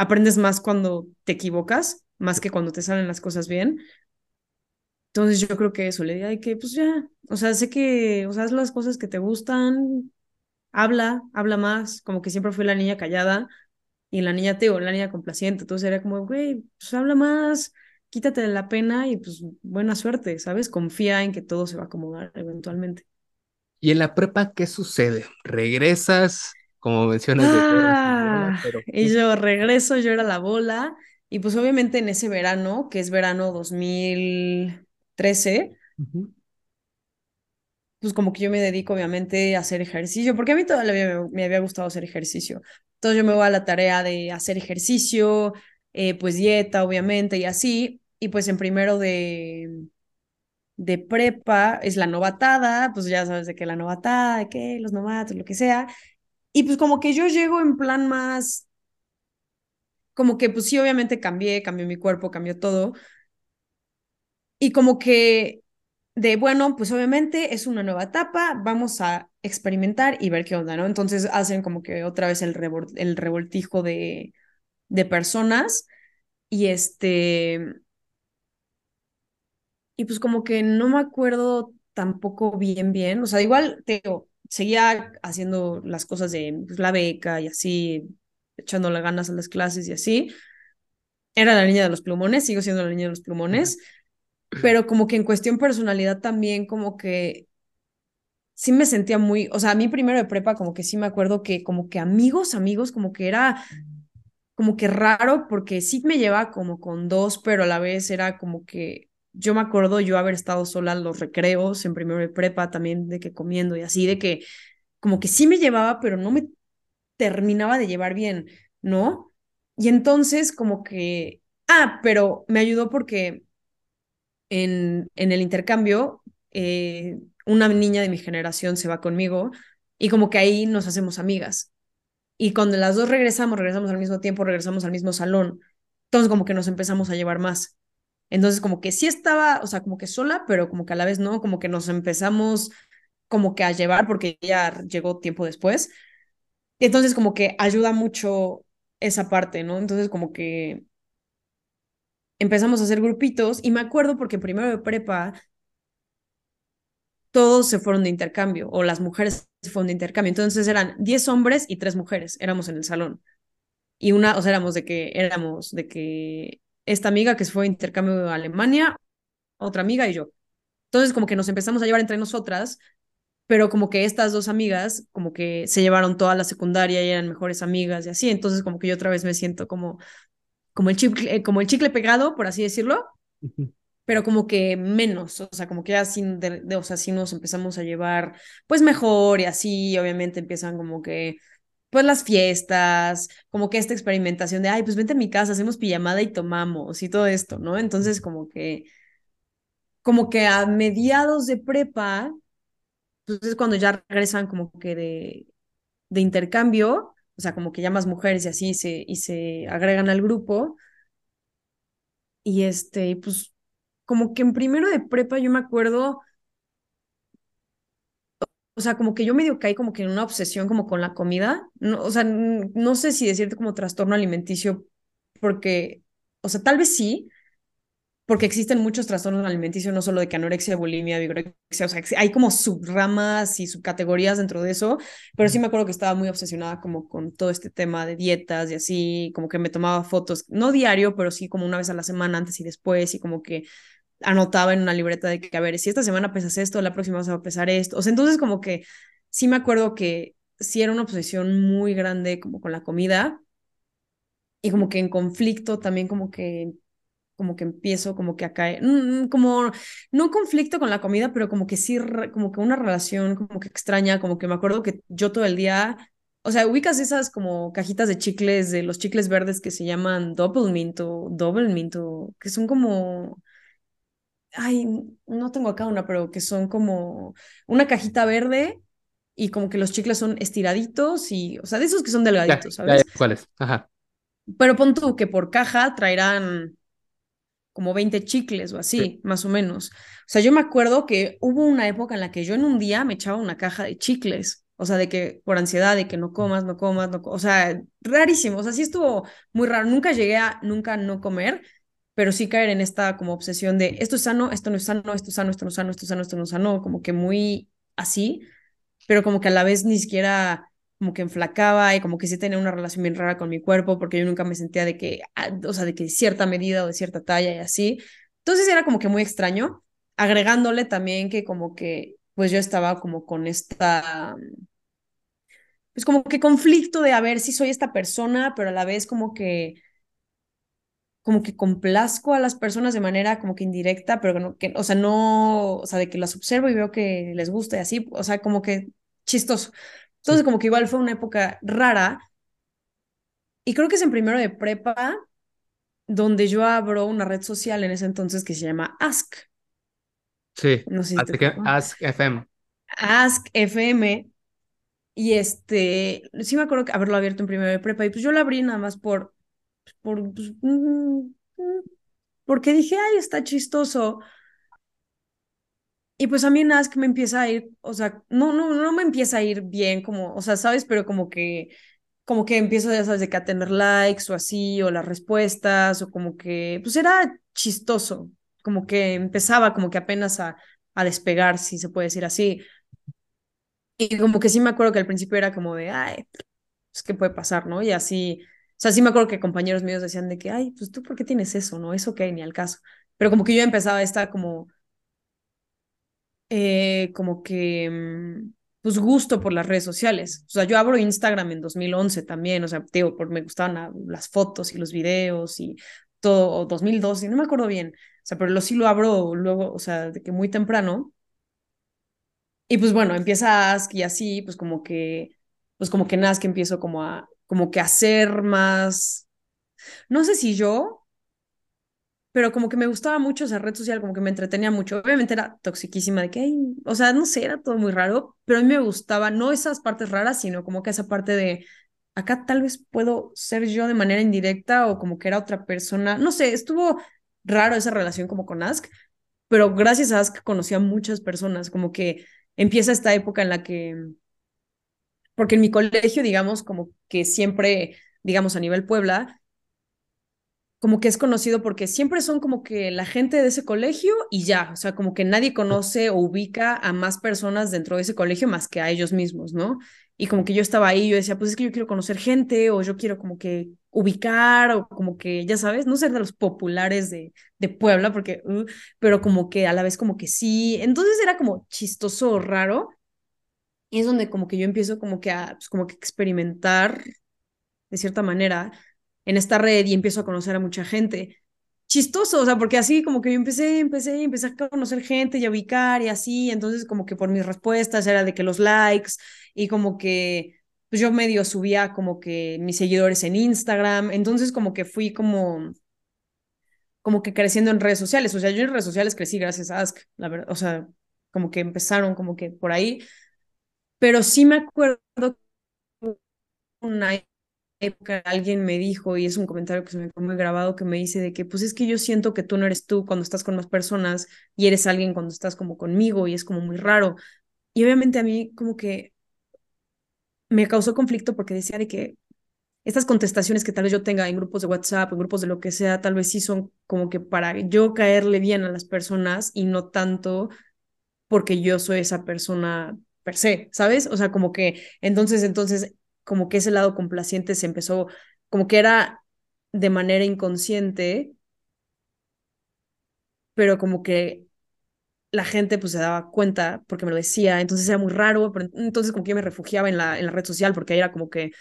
aprendes más cuando te equivocas, más que cuando te salen las cosas bien. Entonces yo creo que eso le diría que pues ya, o sea, sé que, o sea, haz las cosas que te gustan, habla, habla más, como que siempre fui la niña callada, y la niña te o la niña complaciente, entonces era como, güey, pues habla más, quítate de la pena y pues buena suerte, ¿sabes? Confía en que todo se va a acomodar eventualmente. ¿Y en la prepa qué sucede? ¿Regresas? Como mencionas ah, pero... Y yo regreso, yo era la bola, y pues obviamente en ese verano, que es verano 2013, pues como que yo me dedico obviamente a hacer ejercicio, porque a mí todavía me había gustado hacer ejercicio. Entonces yo me voy a la tarea de hacer ejercicio, eh, pues dieta, obviamente, y así. Y pues en primero de, de prepa es la novatada, pues ya sabes de qué la novatada, de qué, los novatos, lo que sea. Y pues como que yo llego en plan más, como que pues sí, obviamente cambié, cambió mi cuerpo, cambió todo. Y como que de, bueno, pues obviamente es una nueva etapa, vamos a experimentar y ver qué onda, ¿no? Entonces hacen como que otra vez el, el revoltijo de, de personas y este... Y pues como que no me acuerdo tampoco bien, bien, o sea, igual, te seguía haciendo las cosas de pues, la beca y así, echándole ganas a las clases y así. Era la niña de los plumones, sigo siendo la niña de los plumones pero como que en cuestión personalidad también como que sí me sentía muy, o sea, a mí primero de prepa como que sí me acuerdo que como que amigos, amigos, como que era como que raro porque sí me llevaba como con dos, pero a la vez era como que yo me acuerdo yo haber estado sola en los recreos en primero de prepa también de que comiendo y así, de que como que sí me llevaba, pero no me terminaba de llevar bien, ¿no? Y entonces como que, ah, pero me ayudó porque en, en el intercambio, eh, una niña de mi generación se va conmigo y como que ahí nos hacemos amigas. Y cuando las dos regresamos, regresamos al mismo tiempo, regresamos al mismo salón. Entonces como que nos empezamos a llevar más. Entonces como que sí estaba, o sea, como que sola, pero como que a la vez no, como que nos empezamos como que a llevar porque ya llegó tiempo después. Entonces como que ayuda mucho esa parte, ¿no? Entonces como que empezamos a hacer grupitos y me acuerdo porque primero de prepa todos se fueron de intercambio o las mujeres se fueron de intercambio. Entonces eran 10 hombres y 3 mujeres, éramos en el salón. Y una, o sea, éramos de que éramos de que esta amiga que se fue de intercambio a Alemania, otra amiga y yo. Entonces como que nos empezamos a llevar entre nosotras, pero como que estas dos amigas como que se llevaron toda la secundaria y eran mejores amigas y así, entonces como que yo otra vez me siento como como el chicle, eh, como el chicle pegado, por así decirlo, pero como que menos, o sea, como que así, de, o sea, así nos empezamos a llevar pues mejor y así, obviamente empiezan como que pues las fiestas, como que esta experimentación de, ay, pues vente a mi casa, hacemos pijamada y tomamos y todo esto, ¿no? Entonces como que, como que a mediados de prepa, pues es cuando ya regresan como que de, de intercambio, o sea, como que ya más mujeres y así se, y se agregan al grupo. Y este, pues como que en primero de prepa yo me acuerdo, o sea, como que yo medio caí como que en una obsesión como con la comida, no, o sea, no sé si decirte como trastorno alimenticio, porque, o sea, tal vez sí, porque existen muchos trastornos alimenticios, no solo de que anorexia, bulimia, vigorexia, o sea, hay como subramas y subcategorías dentro de eso, pero sí me acuerdo que estaba muy obsesionada como con todo este tema de dietas y así, como que me tomaba fotos, no diario, pero sí como una vez a la semana, antes y después, y como que anotaba en una libreta de que, a ver, si esta semana pesas esto, la próxima vas a pesar esto, o sea, entonces como que sí me acuerdo que sí era una obsesión muy grande como con la comida, y como que en conflicto también como que como que empiezo como que a caer, mm, mm, como no conflicto con la comida, pero como que sí, como que una relación como que extraña, como que me acuerdo que yo todo el día, o sea, ubicas esas como cajitas de chicles, de los chicles verdes que se llaman Double Mint o Double Mint, o, que son como, ay, no tengo acá una, pero que son como una cajita verde y como que los chicles son estiraditos y, o sea, de esos que son delgaditos, ¿sabes? ¿Cuáles? Ajá. Pero pon tú que por caja traerán como 20 chicles o así, más o menos. O sea, yo me acuerdo que hubo una época en la que yo en un día me echaba una caja de chicles, o sea, de que por ansiedad, de que no comas, no comas, no, o sea, rarísimo, o sea, sí estuvo muy raro. Nunca llegué a nunca no comer, pero sí caer en esta como obsesión de esto es sano, esto no es sano, esto es sano, esto no es sano, esto es sano, esto no es sano, como que muy así, pero como que a la vez ni siquiera como que enflacaba y como que sí tenía una relación bien rara con mi cuerpo porque yo nunca me sentía de que, ah, o sea, de que cierta medida o de cierta talla y así. Entonces era como que muy extraño, agregándole también que como que, pues yo estaba como con esta, pues como que conflicto de a ver si soy esta persona, pero a la vez como que como que complazco a las personas de manera como que indirecta, pero no, que, o sea, no, o sea, de que las observo y veo que les gusta y así, o sea, como que chistoso. Entonces, como que igual fue una época rara. Y creo que es en primero de prepa donde yo abro una red social en ese entonces que se llama Ask. Sí, no sé si Ask FM. Ask FM. Y este, sí me acuerdo que haberlo abierto en primero de prepa. Y pues yo lo abrí nada más por, por, pues, mm, mm, porque dije, ay, está chistoso. Y pues a mí en Ask me empieza a ir, o sea, no, no, no me empieza a ir bien, como, o sea, ¿sabes? Pero como que, como que empiezo, ya sabes, de que a tener likes o así, o las respuestas, o como que, pues era chistoso, como que empezaba como que apenas a, a despegar, si se puede decir así. Y como que sí me acuerdo que al principio era como de, ay, pues qué puede pasar, ¿no? Y así, sea, sí me acuerdo que compañeros míos decían de que, ay, pues tú, ¿por qué tienes eso, no? Eso que ni al caso. Pero como que yo empezaba a estar como eh, como que, mm, pues, gusto por las redes sociales. O sea, yo abro Instagram en 2011 también, o sea, digo, porque me gustaban las fotos y los videos y todo, o 2012, no me acuerdo bien. O sea, pero lo, sí lo abro luego, o sea, de que muy temprano. Y pues bueno, empieza Ask y así, pues como que, pues como que nada, que empiezo como a, como que hacer más, no sé si yo, pero como que me gustaba mucho esa red social, como que me entretenía mucho. Obviamente era toxiquísima de que, o sea, no sé, era todo muy raro, pero a mí me gustaba, no esas partes raras, sino como que esa parte de acá tal vez puedo ser yo de manera indirecta o como que era otra persona. No sé, estuvo raro esa relación como con Ask, pero gracias a Ask conocí a muchas personas, como que empieza esta época en la que, porque en mi colegio, digamos, como que siempre, digamos, a nivel Puebla, como que es conocido porque siempre son como que la gente de ese colegio y ya, o sea, como que nadie conoce o ubica a más personas dentro de ese colegio más que a ellos mismos, ¿no? Y como que yo estaba ahí, yo decía, pues es que yo quiero conocer gente o yo quiero como que ubicar o como que, ya sabes, no ser de los populares de, de Puebla, porque, uh, pero como que a la vez como que sí, entonces era como chistoso, raro. Y es donde como que yo empiezo como que a, pues como que experimentar de cierta manera en esta red y empiezo a conocer a mucha gente. Chistoso, o sea, porque así como que yo empecé, empecé, empecé a conocer gente y a ubicar y así, entonces como que por mis respuestas era de que los likes y como que pues yo medio subía como que mis seguidores en Instagram, entonces como que fui como como que creciendo en redes sociales, o sea, yo en redes sociales crecí gracias a Ask, la verdad, o sea, como que empezaron como que por ahí, pero sí me acuerdo una época alguien me dijo, y es un comentario que se me quedó grabado, que me dice de que, pues es que yo siento que tú no eres tú cuando estás con más personas y eres alguien cuando estás como conmigo y es como muy raro. Y obviamente a mí como que me causó conflicto porque decía de que estas contestaciones que tal vez yo tenga en grupos de WhatsApp, en grupos de lo que sea, tal vez sí son como que para yo caerle bien a las personas y no tanto porque yo soy esa persona per se, ¿sabes? O sea, como que entonces, entonces como que ese lado complaciente se empezó, como que era de manera inconsciente, pero como que la gente pues se daba cuenta porque me lo decía, entonces era muy raro, pero entonces como que me refugiaba en la, en la red social porque ahí era como que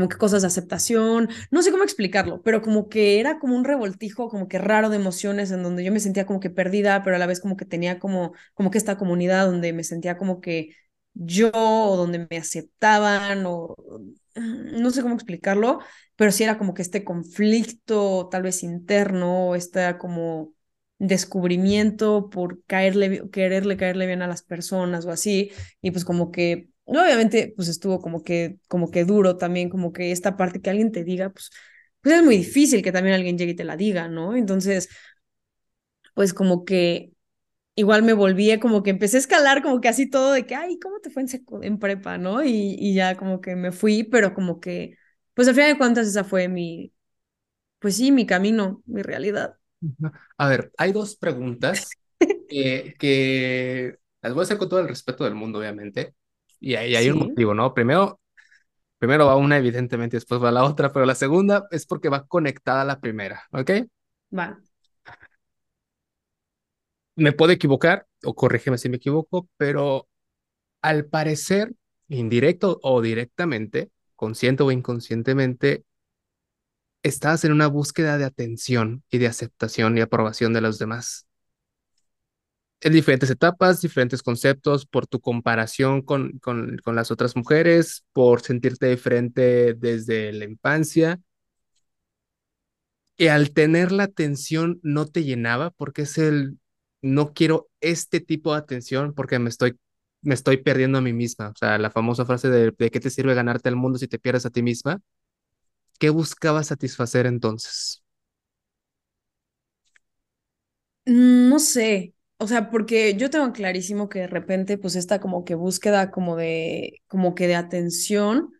como que cosas de aceptación, no sé cómo explicarlo, pero como que era como un revoltijo, como que raro de emociones en donde yo me sentía como que perdida, pero a la vez como que tenía como, como que esta comunidad donde me sentía como que yo o donde me aceptaban o no sé cómo explicarlo, pero sí era como que este conflicto tal vez interno, este como descubrimiento por caerle, quererle caerle bien a las personas o así, y pues como que obviamente pues estuvo como que como que duro también, como que esta parte que alguien te diga, pues pues es muy difícil que también alguien llegue y te la diga, ¿no? Entonces, pues como que igual me volví como que empecé a escalar como que así todo de que, ay, ¿cómo te fue en, en prepa, no? Y, y ya como que me fui, pero como que, pues al final de cuentas esa fue mi, pues sí, mi camino, mi realidad. A ver, hay dos preguntas que, que las voy a hacer con todo el respeto del mundo, obviamente, y ahí hay un motivo, ¿no? Primero, primero va una, evidentemente, después va la otra, pero la segunda es porque va conectada a la primera, ¿ok? Va me puedo equivocar, o corrígeme si me equivoco, pero al parecer, indirecto o directamente, consciente o inconscientemente, estás en una búsqueda de atención y de aceptación y aprobación de los demás. En diferentes etapas, diferentes conceptos, por tu comparación con, con, con las otras mujeres, por sentirte diferente desde la infancia. Y al tener la atención no te llenaba porque es el no quiero este tipo de atención porque me estoy, me estoy perdiendo a mí misma. O sea, la famosa frase de, ¿de qué te sirve ganarte el mundo si te pierdes a ti misma? ¿Qué buscaba satisfacer entonces? Mm, no sé, o sea, porque yo tengo clarísimo que de repente, pues esta como que búsqueda como de, como que de atención,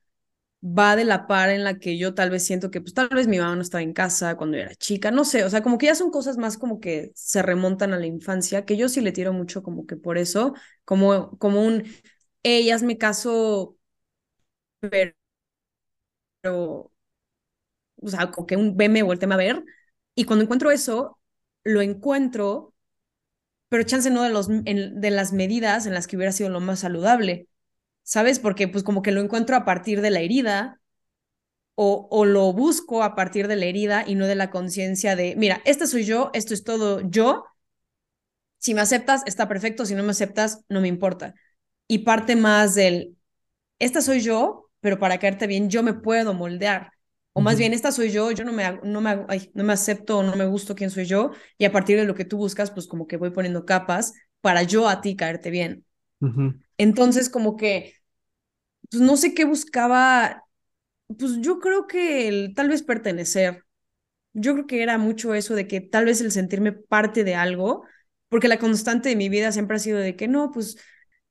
va de la par en la que yo tal vez siento que pues tal vez mi mamá no estaba en casa cuando yo era chica, no sé, o sea, como que ya son cosas más como que se remontan a la infancia, que yo sí le tiro mucho como que por eso, como, como un, hey, hazme caso, pero, o sea, como que un veme tema a ver, y cuando encuentro eso, lo encuentro, pero chance no de, los, de las medidas en las que hubiera sido lo más saludable. ¿sabes? Porque pues como que lo encuentro a partir de la herida o, o lo busco a partir de la herida y no de la conciencia de, mira, esta soy yo, esto es todo yo. Si me aceptas, está perfecto, si no me aceptas, no me importa. Y parte más del, esta soy yo, pero para caerte bien, yo me puedo moldear. O más bien, esta soy yo, yo no me, no me, no me acepto no me gusto quién soy yo, y a partir de lo que tú buscas, pues como que voy poniendo capas para yo a ti caerte bien. Entonces, como que pues no sé qué buscaba pues yo creo que el, tal vez pertenecer, yo creo que era mucho eso de que tal vez el sentirme parte de algo, porque la constante de mi vida siempre ha sido de que no, pues,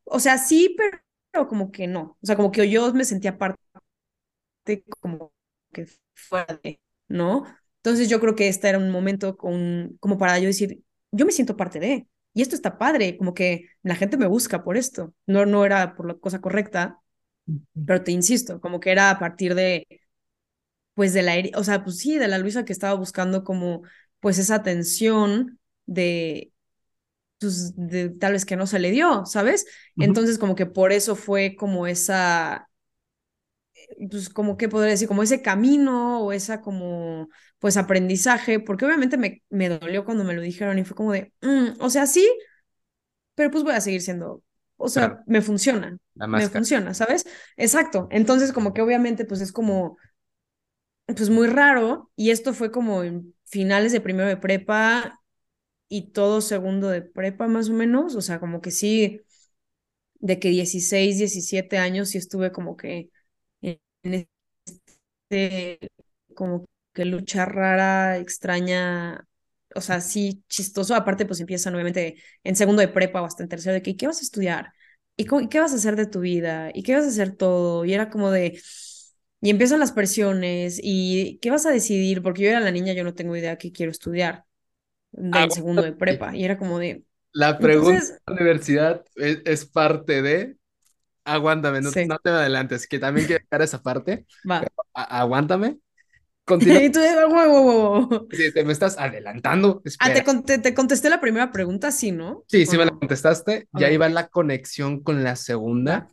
o sea, sí, pero como que no, o sea, como que yo me sentía parte como que fuera de, ¿no? Entonces yo creo que este era un momento con, como para yo decir, yo me siento parte de, y esto está padre, como que la gente me busca por esto, no, no era por la cosa correcta, pero te insisto, como que era a partir de, pues de la, o sea, pues sí, de la Luisa que estaba buscando como, pues esa atención de, pues, de tal vez que no se le dio, ¿sabes? Entonces como que por eso fue como esa, pues como que podría decir, como ese camino o esa como, pues aprendizaje, porque obviamente me, me dolió cuando me lo dijeron y fue como de, mm, o sea, sí, pero pues voy a seguir siendo, o sea, me funciona, me funciona, ¿sabes? Exacto, entonces como que obviamente pues es como, pues muy raro y esto fue como en finales de primero de prepa y todo segundo de prepa más o menos, o sea, como que sí, de que 16, 17 años sí estuve como que en este, como que lucha rara, extraña, o sea, sí, chistoso. Aparte, pues empieza nuevamente en segundo de prepa o hasta en tercero de que, ¿qué vas a estudiar? ¿Y, qué vas a hacer de tu vida? ¿Y qué vas a hacer todo? Y era como de... Y empiezan las presiones y ¿qué vas a decidir? Porque yo era la niña, yo no tengo idea qué quiero estudiar del segundo de prepa. Y era como de... La pregunta de la universidad es parte de Aguántame, no, te me adelantes, que también quiero a esa parte. Va. aguántame. Continúa. y tú, wow, Sí, te me estás adelantando. Ah, te, te, contesté la primera pregunta, sí, ¿no? Sí, sí me la contestaste. Ya iba la conexión con la segunda.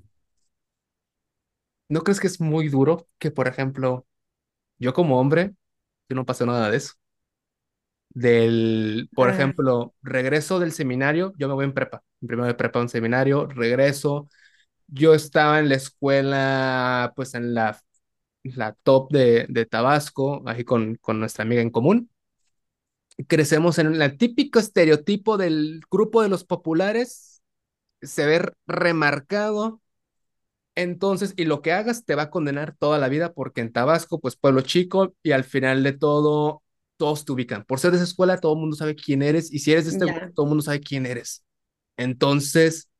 ¿No crees que es muy duro que, por ejemplo, yo como hombre, yo no pasé nada de eso? Del, por ah. ejemplo, regreso del seminario, yo me voy en prepa, en primero de prepa un seminario, regreso, yo estaba en la escuela, pues en la, la top de, de Tabasco, ahí con, con nuestra amiga en común. Crecemos en el típico estereotipo del grupo de los populares, se ve remarcado. Entonces, y lo que hagas te va a condenar toda la vida porque en Tabasco, pues pueblo chico y al final de todo, todos te ubican. Por ser de esa escuela, todo el mundo sabe quién eres y si eres de este grupo, todo el mundo sabe quién eres. Entonces,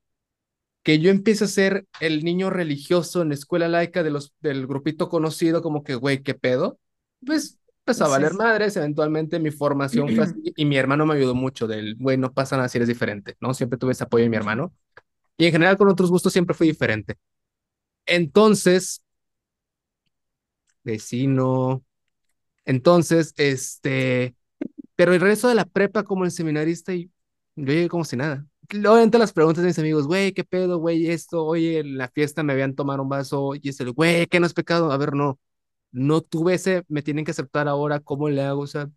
que yo empiece a ser el niño religioso en la escuela laica de los, del grupito conocido, como que, güey, ¿qué pedo? Pues empezó a valer madres, eventualmente mi formación fue así, y mi hermano me ayudó mucho del, güey, no pasa nada si eres diferente, ¿no? Siempre tuve ese apoyo de mi hermano. Y en general con otros gustos siempre fui diferente. Entonces, vecino, entonces, este, pero el resto de la prepa como el seminarista y yo llegué como si nada entre las preguntas de mis amigos, güey, ¿qué pedo, güey? Esto, oye, en la fiesta me habían tomado un vaso y es el, güey, ¿qué no es pecado? A ver, no, no tuve ese, me tienen que aceptar ahora, ¿cómo le hago? O sea,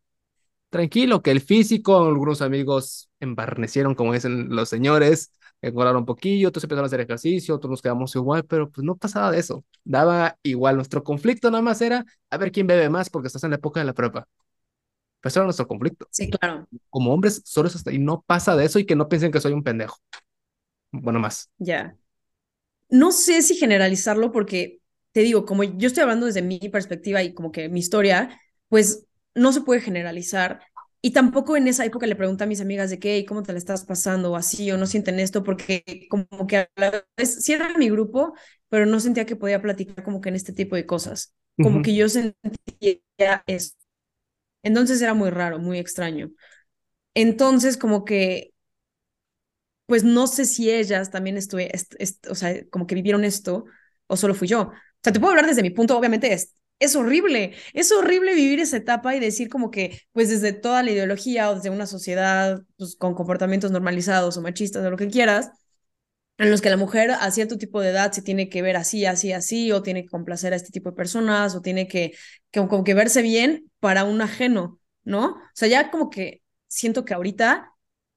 tranquilo, que el físico, algunos amigos embarnecieron, como dicen los señores, engordaron un poquillo, otros empezaron a hacer ejercicio, otros nos quedamos igual, pero pues no pasaba de eso, daba igual, nuestro conflicto nada más era a ver quién bebe más porque estás en la época de la prueba. Pues era nuestro conflicto. Sí, claro. Como hombres, solo eso hasta y no pasa de eso y que no piensen que soy un pendejo. Bueno, más. Ya. No sé si generalizarlo porque te digo, como yo estoy hablando desde mi perspectiva y como que mi historia, pues no se puede generalizar. Y tampoco en esa época le pregunté a mis amigas de qué, ¿cómo te la estás pasando? O así, o no sienten esto, porque como que a la vez, sí era mi grupo, pero no sentía que podía platicar como que en este tipo de cosas. Como que yo sentía eso. Entonces era muy raro, muy extraño. Entonces, como que, pues no sé si ellas también estuve, o sea, como que vivieron esto o solo fui yo. O sea, te puedo hablar desde mi punto, obviamente es, es horrible, es horrible vivir esa etapa y decir como que, pues desde toda la ideología o desde una sociedad pues, con comportamientos normalizados o machistas o lo que quieras, en los que la mujer a cierto tipo de edad se tiene que ver así, así, así, o tiene que complacer a este tipo de personas, o tiene que, que como que verse bien para un ajeno, ¿no? O sea, ya como que siento que ahorita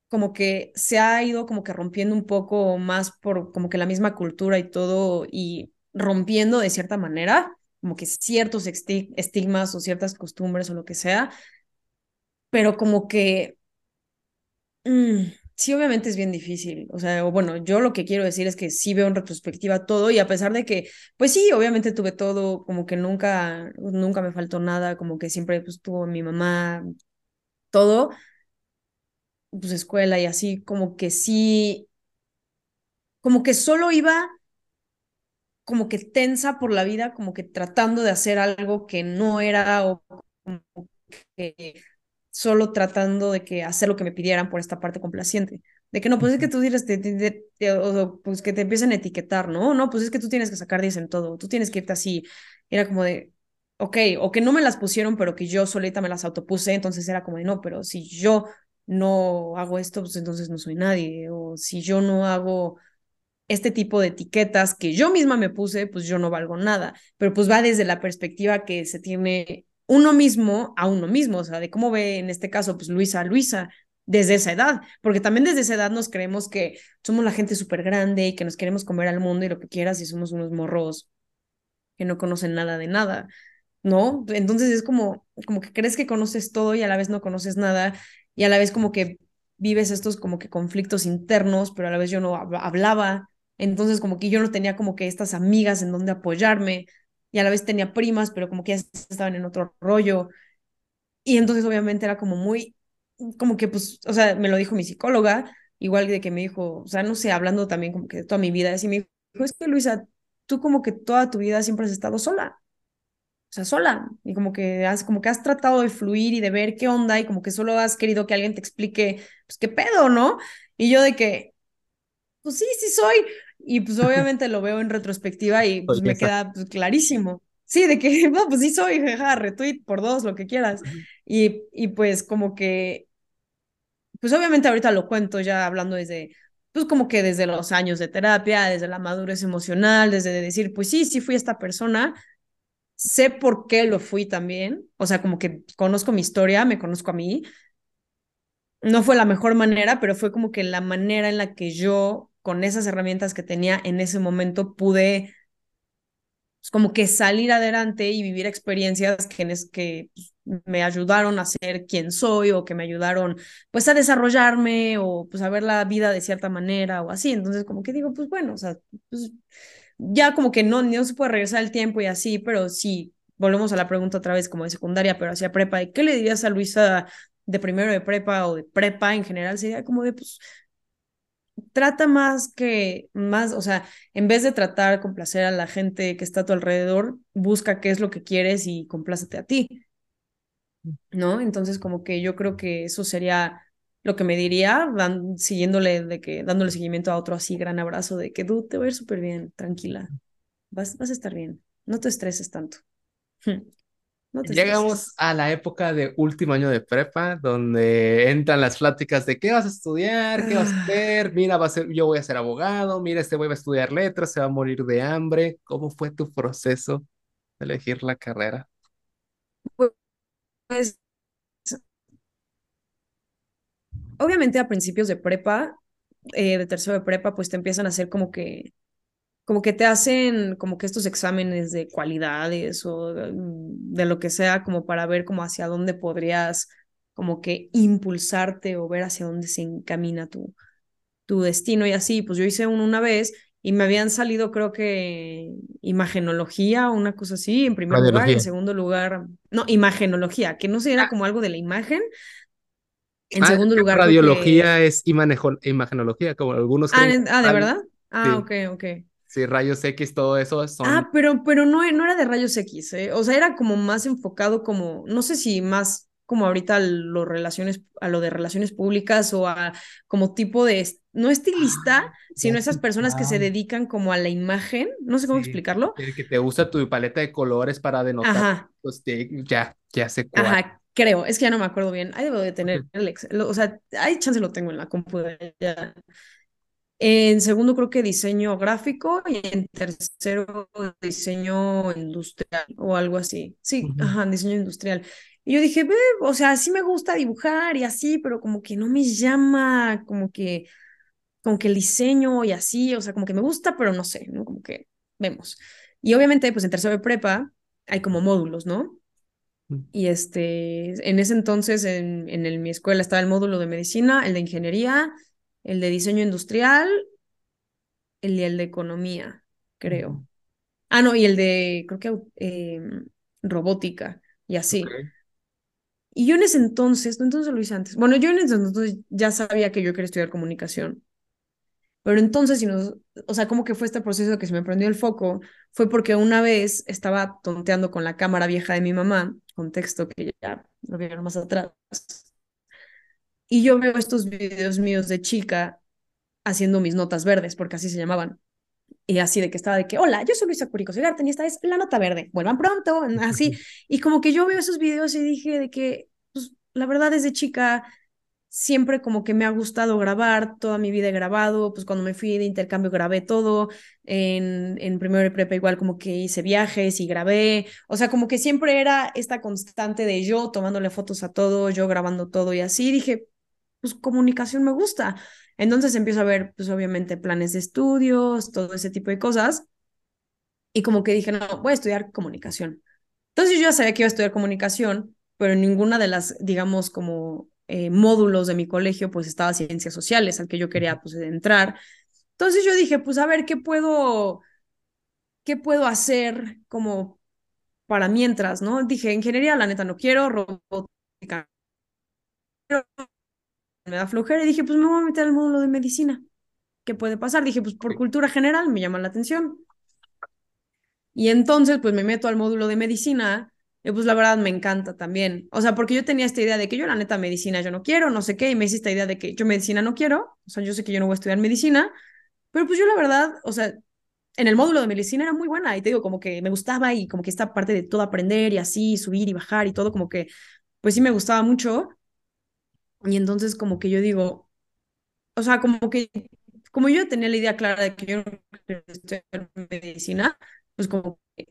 como que se ha ido como que rompiendo un poco más por como que la misma cultura y todo, y rompiendo de cierta manera, como que ciertos estigmas o ciertas costumbres o lo que sea, pero como que... Mm, sí, obviamente es bien difícil. O sea, bueno, yo lo que quiero decir es que sí veo en retrospectiva todo y a pesar de que, pues sí, obviamente tuve todo, como que nunca, nunca me faltó nada, como que siempre pues tuvo mi mamá, todo, pues escuela y así, como que sí, como que solo iba como que tensa por la vida, como que tratando de hacer algo que no era o como que solo tratando de que hacer lo que me pidieran por esta parte complaciente. De que no, pues es que tú dices, pues que te empiecen a etiquetar, ¿no? No, pues es que tú tienes que sacar 10 en todo, tú tienes que irte así. Era como de, ok, o que no me las pusieron, pero que yo solita me las autopuse, entonces era como de, no, pero si yo no hago esto, pues entonces no soy nadie, o si yo no hago este tipo de etiquetas que yo misma me puse, pues yo no valgo nada, pero pues va desde la perspectiva que se tiene uno mismo a uno mismo, o sea, de cómo ve en este caso, pues Luisa a Luisa desde esa edad, porque también desde esa edad nos creemos que somos la gente súper grande y que nos queremos comer al mundo y lo que quieras y somos unos morros que no conocen nada de nada, ¿no? Entonces es como, como que crees que conoces todo y a la vez no conoces nada y a la vez como que vives estos como que conflictos internos, pero a la vez yo no hablaba, entonces como que yo no tenía como que estas amigas en donde apoyarme, y a la vez tenía primas, pero como que ya estaban en otro rollo. Y entonces obviamente era como muy, como que pues, o sea, me lo dijo mi psicóloga, igual de que me dijo, o sea, no sé, hablando también como que de toda mi vida, así me dijo, es que Luisa, tú como que toda tu vida siempre has estado sola. O sea, sola. Y como que has, como que has tratado de fluir y de ver qué onda y como que solo has querido que alguien te explique, pues qué pedo, ¿no? Y yo de que, pues sí, sí soy. Y pues obviamente lo veo en retrospectiva y pues me queda pues, clarísimo. Sí, de que, no, pues sí soy, jaja, retweet por dos, lo que quieras. Y, y pues como que, pues obviamente ahorita lo cuento ya hablando desde, pues como que desde los años de terapia, desde la madurez emocional, desde decir, pues sí, sí fui esta persona, sé por qué lo fui también, o sea, como que conozco mi historia, me conozco a mí. No fue la mejor manera, pero fue como que la manera en la que yo con esas herramientas que tenía en ese momento pude pues, como que salir adelante y vivir experiencias que, pues, me ayudaron a ser quien soy o que me ayudaron pues a desarrollarme o pues a ver la vida de cierta manera o así. Entonces como que digo, pues bueno, o sea, pues, ya como que no, no se puede regresar el tiempo y así, pero sí, volvemos a la pregunta otra vez como de secundaria, pero hacia prepa, ¿y qué le dirías a Luisa de primero de prepa o de prepa en general? Sería como de, pues, trata más que, más, o sea, en vez de tratar complacer a la gente que está a tu alrededor, busca qué es lo que quieres y complácete a ti, ¿no? Entonces, como que yo creo que eso sería lo que me diría, siguiéndole, de que, dándole seguimiento a otro así, gran abrazo, de que, tú te va a ir súper bien, tranquila, vas, vas a estar bien, no te estreses tanto. Llegamos a la época de último año de prepa, donde entran las pláticas de qué vas a estudiar, qué vas a ah. hacer, mira, va a ser, yo voy a ser abogado, mira, este güey va a estudiar letras, se va a morir de hambre. ¿Cómo fue tu proceso de elegir la carrera? Pues, obviamente a principios de prepa, eh, de tercero de prepa, pues te empiezan a hacer como que como que te hacen como que estos exámenes de cualidades o de, lo que sea, como para ver como hacia dónde podrías como que impulsarte o ver hacia dónde se encamina tu, tu destino y así. Pues yo hice uno una vez y me habían salido creo que imagenología o una cosa así en primer lugar, en segundo lugar, no, imagenología, que no sé, era ah. como algo de la imagen. En ah, segundo lugar. Radiología es imagenología, como algunos. Ah, ah, ¿de verdad? Ah, ok, ok. Sí, rayos X, todo eso son... Ah, pero, pero no, no era de rayos X, ¿eh? O sea, era como más enfocado como, no sé si más como ahorita a lo, relaciones, a lo de relaciones públicas o a como tipo de, no estilista, ah, sino esas personas que se dedican como a la imagen, no sé cómo explicarlo. Que te usa tu paleta de colores para denotar, Ajá. pues ya, ya sé cuál. Ajá, creo, es que ya no me acuerdo bien, ahí debo de tener el o sea, hay chance lo tengo en la computadora en segundo creo que diseño gráfico y en tercero diseño industrial o algo así. Sí, ajá, diseño industrial. Y yo dije, Ve, o sea, sí me gusta dibujar y así, pero como que no me llama, como que, como que el diseño y así, o sea, como que me gusta, pero no sé, ¿no? Como que vemos. Y obviamente, pues en tercero de prepa hay como módulos, ¿no? Mm. Y este, en ese entonces, en, en mi escuela estaba el módulo de medicina, el de ingeniería, el de diseño industrial el y el de economía, creo. Ah, no, y el de, creo que em, robótica y así. Y yo en ese entonces, no entonces lo hice antes. Bueno, yo en ese entonces ya sabía que yo quería estudiar comunicación. Pero entonces, si nos, o sea, como que fue este proceso que se me prendió el foco, fue porque una vez estaba tonteando con la cámara vieja de mi mamá, contexto que ya lo vieron más atrás, y yo veo estos videos míos de chica haciendo mis notas verdes, porque así se llamaban. Y así de que estaba de que, hola, yo soy Luisa Curico y esta es la nota verde, vuelvan pronto, así. Y como que yo veo esos videos y dije de que, pues, la verdad desde chica siempre como que me ha gustado grabar, toda mi vida he grabado, pues cuando me fui de intercambio grabé todo, en, en primero de prepa igual como que hice viajes y grabé, o sea, como que siempre era esta constante de yo tomándole fotos a todo, yo grabando todo y así, dije, pues comunicación me gusta. Entonces empiezo a ver, pues obviamente, planes de estudios, todo ese tipo de cosas. Y como que dije, no, voy a estudiar comunicación. Entonces yo ya sabía que iba a estudiar comunicación, pero ninguna de las, digamos, como eh, módulos de mi colegio, pues estaba ciencias sociales, al que yo quería, pues, entrar. Entonces yo dije, pues a ver, ¿qué puedo, qué puedo hacer como para mientras, ¿no? Dije, ingeniería, la neta no quiero, robótica me da flojera y dije, pues me voy a meter al módulo de medicina. ¿Qué puede pasar? Dije, pues por cultura general me llama la atención. Y entonces, pues me meto al módulo de medicina y pues la verdad me encanta también. O sea, porque yo tenía esta idea de que yo la neta medicina yo no quiero, no sé qué, y me hice esta idea de que yo medicina no quiero, o sea, yo sé que yo no voy a estudiar medicina, pero pues yo la verdad, o sea, en el módulo de medicina era muy buena y te digo, como que me gustaba y como que esta parte de todo aprender y así, subir y bajar y todo, como que, pues sí me gustaba mucho. Y entonces como que yo digo, o sea, como que, como yo tenía la idea clara de que yo no quería estudiar medicina, pues como que,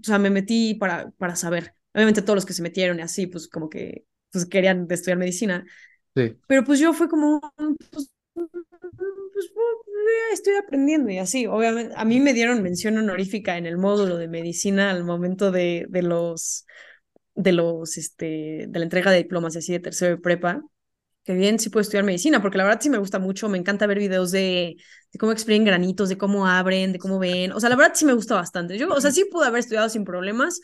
o sea, me metí para, para saber. Obviamente todos los que se metieron y así, pues como que pues querían estudiar medicina. Sí. Pero pues yo fue como, pues, pues, estoy aprendiendo y así. Obviamente, a mí me dieron mención honorífica en el módulo de medicina al momento de, de los de los, este, de la entrega de diplomas así de tercero de prepa, que bien sí puedo estudiar medicina, porque la verdad sí me gusta mucho, me encanta ver videos de, de cómo exprimen granitos, de cómo abren, de cómo ven, o sea, la verdad sí me gusta bastante. Yo, o sea, sí pude haber estudiado sin problemas,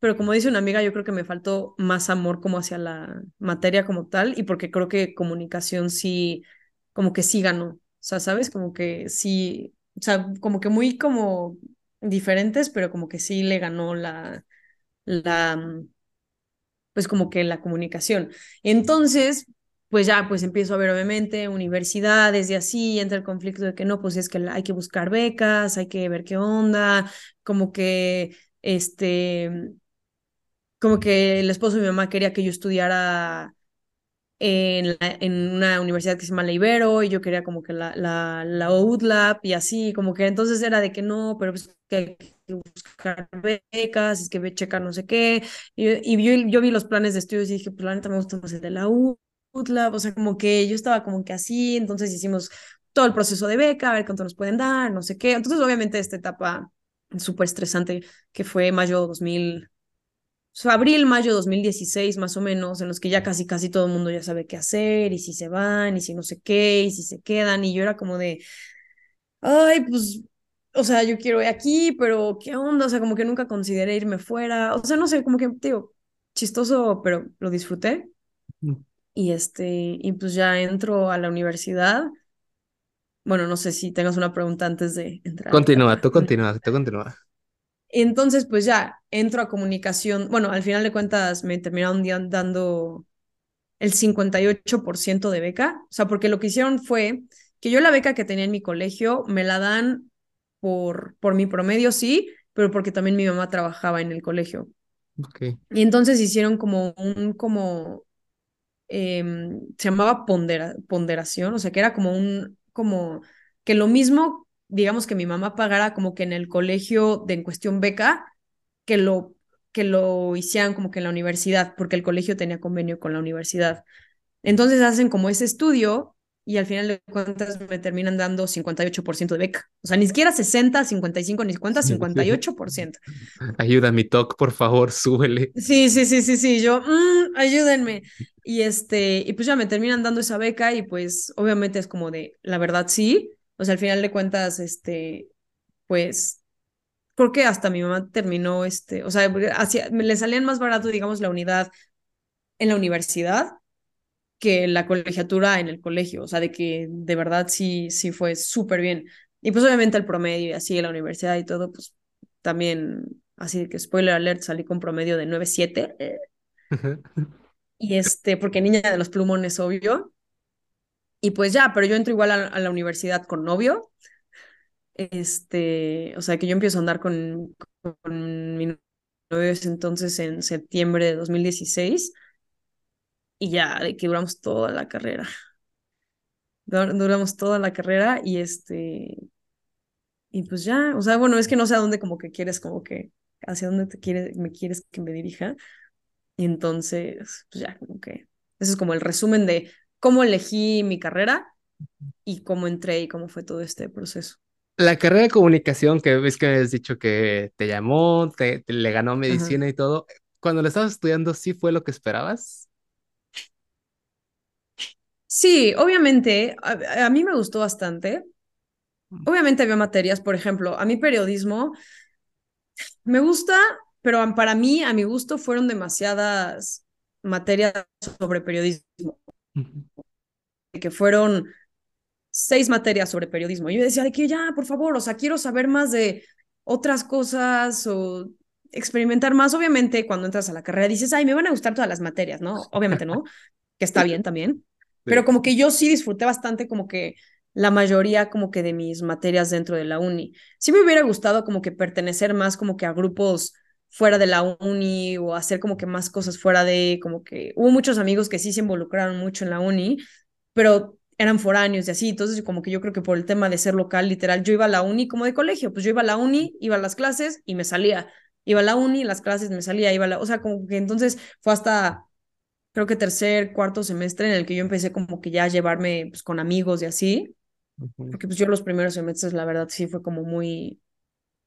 pero como dice una amiga, yo creo que me faltó más amor como hacia la materia como tal, y porque creo que comunicación sí, como que sí ganó, o sea, ¿sabes? Como que sí, o sea, como que muy como diferentes, pero como que sí le ganó la, la, pues como que la comunicación. Entonces, pues ya, pues empiezo a ver obviamente universidades y así, entra el conflicto de que no, pues es que hay que buscar becas, hay que ver qué onda, como que, este, como que el esposo de mi mamá quería que yo estudiara en, en una universidad que se llama La Ibero y yo quería como que la, la, la UDLAP y así, como que entonces era de que no, pero pues que que buscar becas, es que ve checar no sé qué, y, y yo, yo, vi los planes de estudios y dije, pues la neta me gusta más el de la UDLAP, o sea, como que yo estaba como que así, entonces hicimos todo el proceso de beca, a ver cuánto nos pueden dar, no sé qué, entonces obviamente esta etapa súper estresante que fue mayo 2000 abril, mayo 2016 más o menos, en los que ya casi casi todo el mundo ya sabe qué hacer y si se van y si no sé qué y si se quedan y yo era como de, ay, pues, o sea, yo quiero ir aquí, pero ¿qué onda? O sea, como que nunca consideré irme fuera, o sea, no sé, como que, digo, chistoso, pero lo disfruté. Y este, y pues ya entro a la universidad. Bueno, no sé si tengas una pregunta antes de entrar. Continúa, tú continúa, tú continúa. Entonces, pues ya entro a comunicación. Bueno, al final de cuentas me terminaron dando el 58% de beca. O sea, porque lo que hicieron fue que yo la beca que tenía en mi colegio me la dan por, por mi promedio, sí, pero porque también mi mamá trabajaba en el colegio. Okay. Y entonces hicieron como un, como, em, se llamaba ponderación, o sea, que era como un, como que lo mismo digamos que mi mamá pagara como que en el colegio de en cuestión beca, que lo, que lo hicieran como que en la universidad, porque el colegio tenía convenio con la universidad. Entonces hacen como ese estudio y al final de cuentas me terminan dando 58% de beca. O sea, ni siquiera 60, 55, ni 50, 58%. Ayuda mi TOC, por favor, súbele. Sí, sí, sí, sí, sí, yo, mm, ayúdenme. Y este, y pues ya me terminan dando esa beca y pues obviamente es como de, la verdad sí, o sea, al final de cuentas, este, pues, porque hasta mi mamá terminó, este, o sea, le salían más barato, digamos, la unidad en la universidad que la colegiatura en el colegio, o sea, de que de verdad sí, sí fue súper bien. Y pues obviamente el promedio y así, la universidad y todo, pues también, así que spoiler alert, salí con promedio de 9.7. y este, porque niña de los plumones, obvio. Y pues ya, pero yo entro igual a, la universidad con novio. Este, o sea, que yo empiezo a andar con, con mi novio entonces en septiembre de 2016 y ya, de que duramos toda la carrera. Duramos toda la carrera y este, y pues ya, o sea, bueno, es que no sé a dónde como que quieres, como que, hacia dónde te quieres, me quieres que me dirija. Y entonces, pues ya, como que, ese es como el resumen de cómo elegí mi carrera y cómo entré y cómo fue todo este proceso. La carrera de comunicación que ves que me has dicho que te llamó, te, le ganó medicina y todo, cuando lo estabas estudiando, ¿sí fue lo que esperabas? Sí, obviamente, a, mí me gustó bastante. Mm. Obviamente había materias, por ejemplo, a mí periodismo me gusta, pero para mí, a mi gusto, fueron demasiadas materias sobre periodismo. Que fueron seis materias sobre periodismo. Yo decía de que ya, por favor, o sea, quiero saber más de otras cosas o experimentar más. Obviamente, cuando entras a la carrera dices, ay, me van a gustar todas las materias, ¿no? Obviamente no, que está bien también. Pero como que yo sí disfruté bastante como que la mayoría como que de mis materias dentro de la uni. Sí me hubiera gustado como que pertenecer más como que a grupos fuera de la uni o hacer como que más cosas fuera de, como que hubo muchos amigos que sí se involucraron mucho en la uni, pero eran foráneos y así, entonces como que yo creo que por el tema de ser local, literal, yo iba a la uni como de colegio, pues yo iba a la uni, iba a las clases y me salía, iba a la uni, las clases me salía, iba a la, o sea, como que entonces fue hasta creo que tercer, cuarto semestre en el que yo empecé como que ya a llevarme pues, con amigos y así, porque pues yo los primeros semestres la verdad sí fue como muy,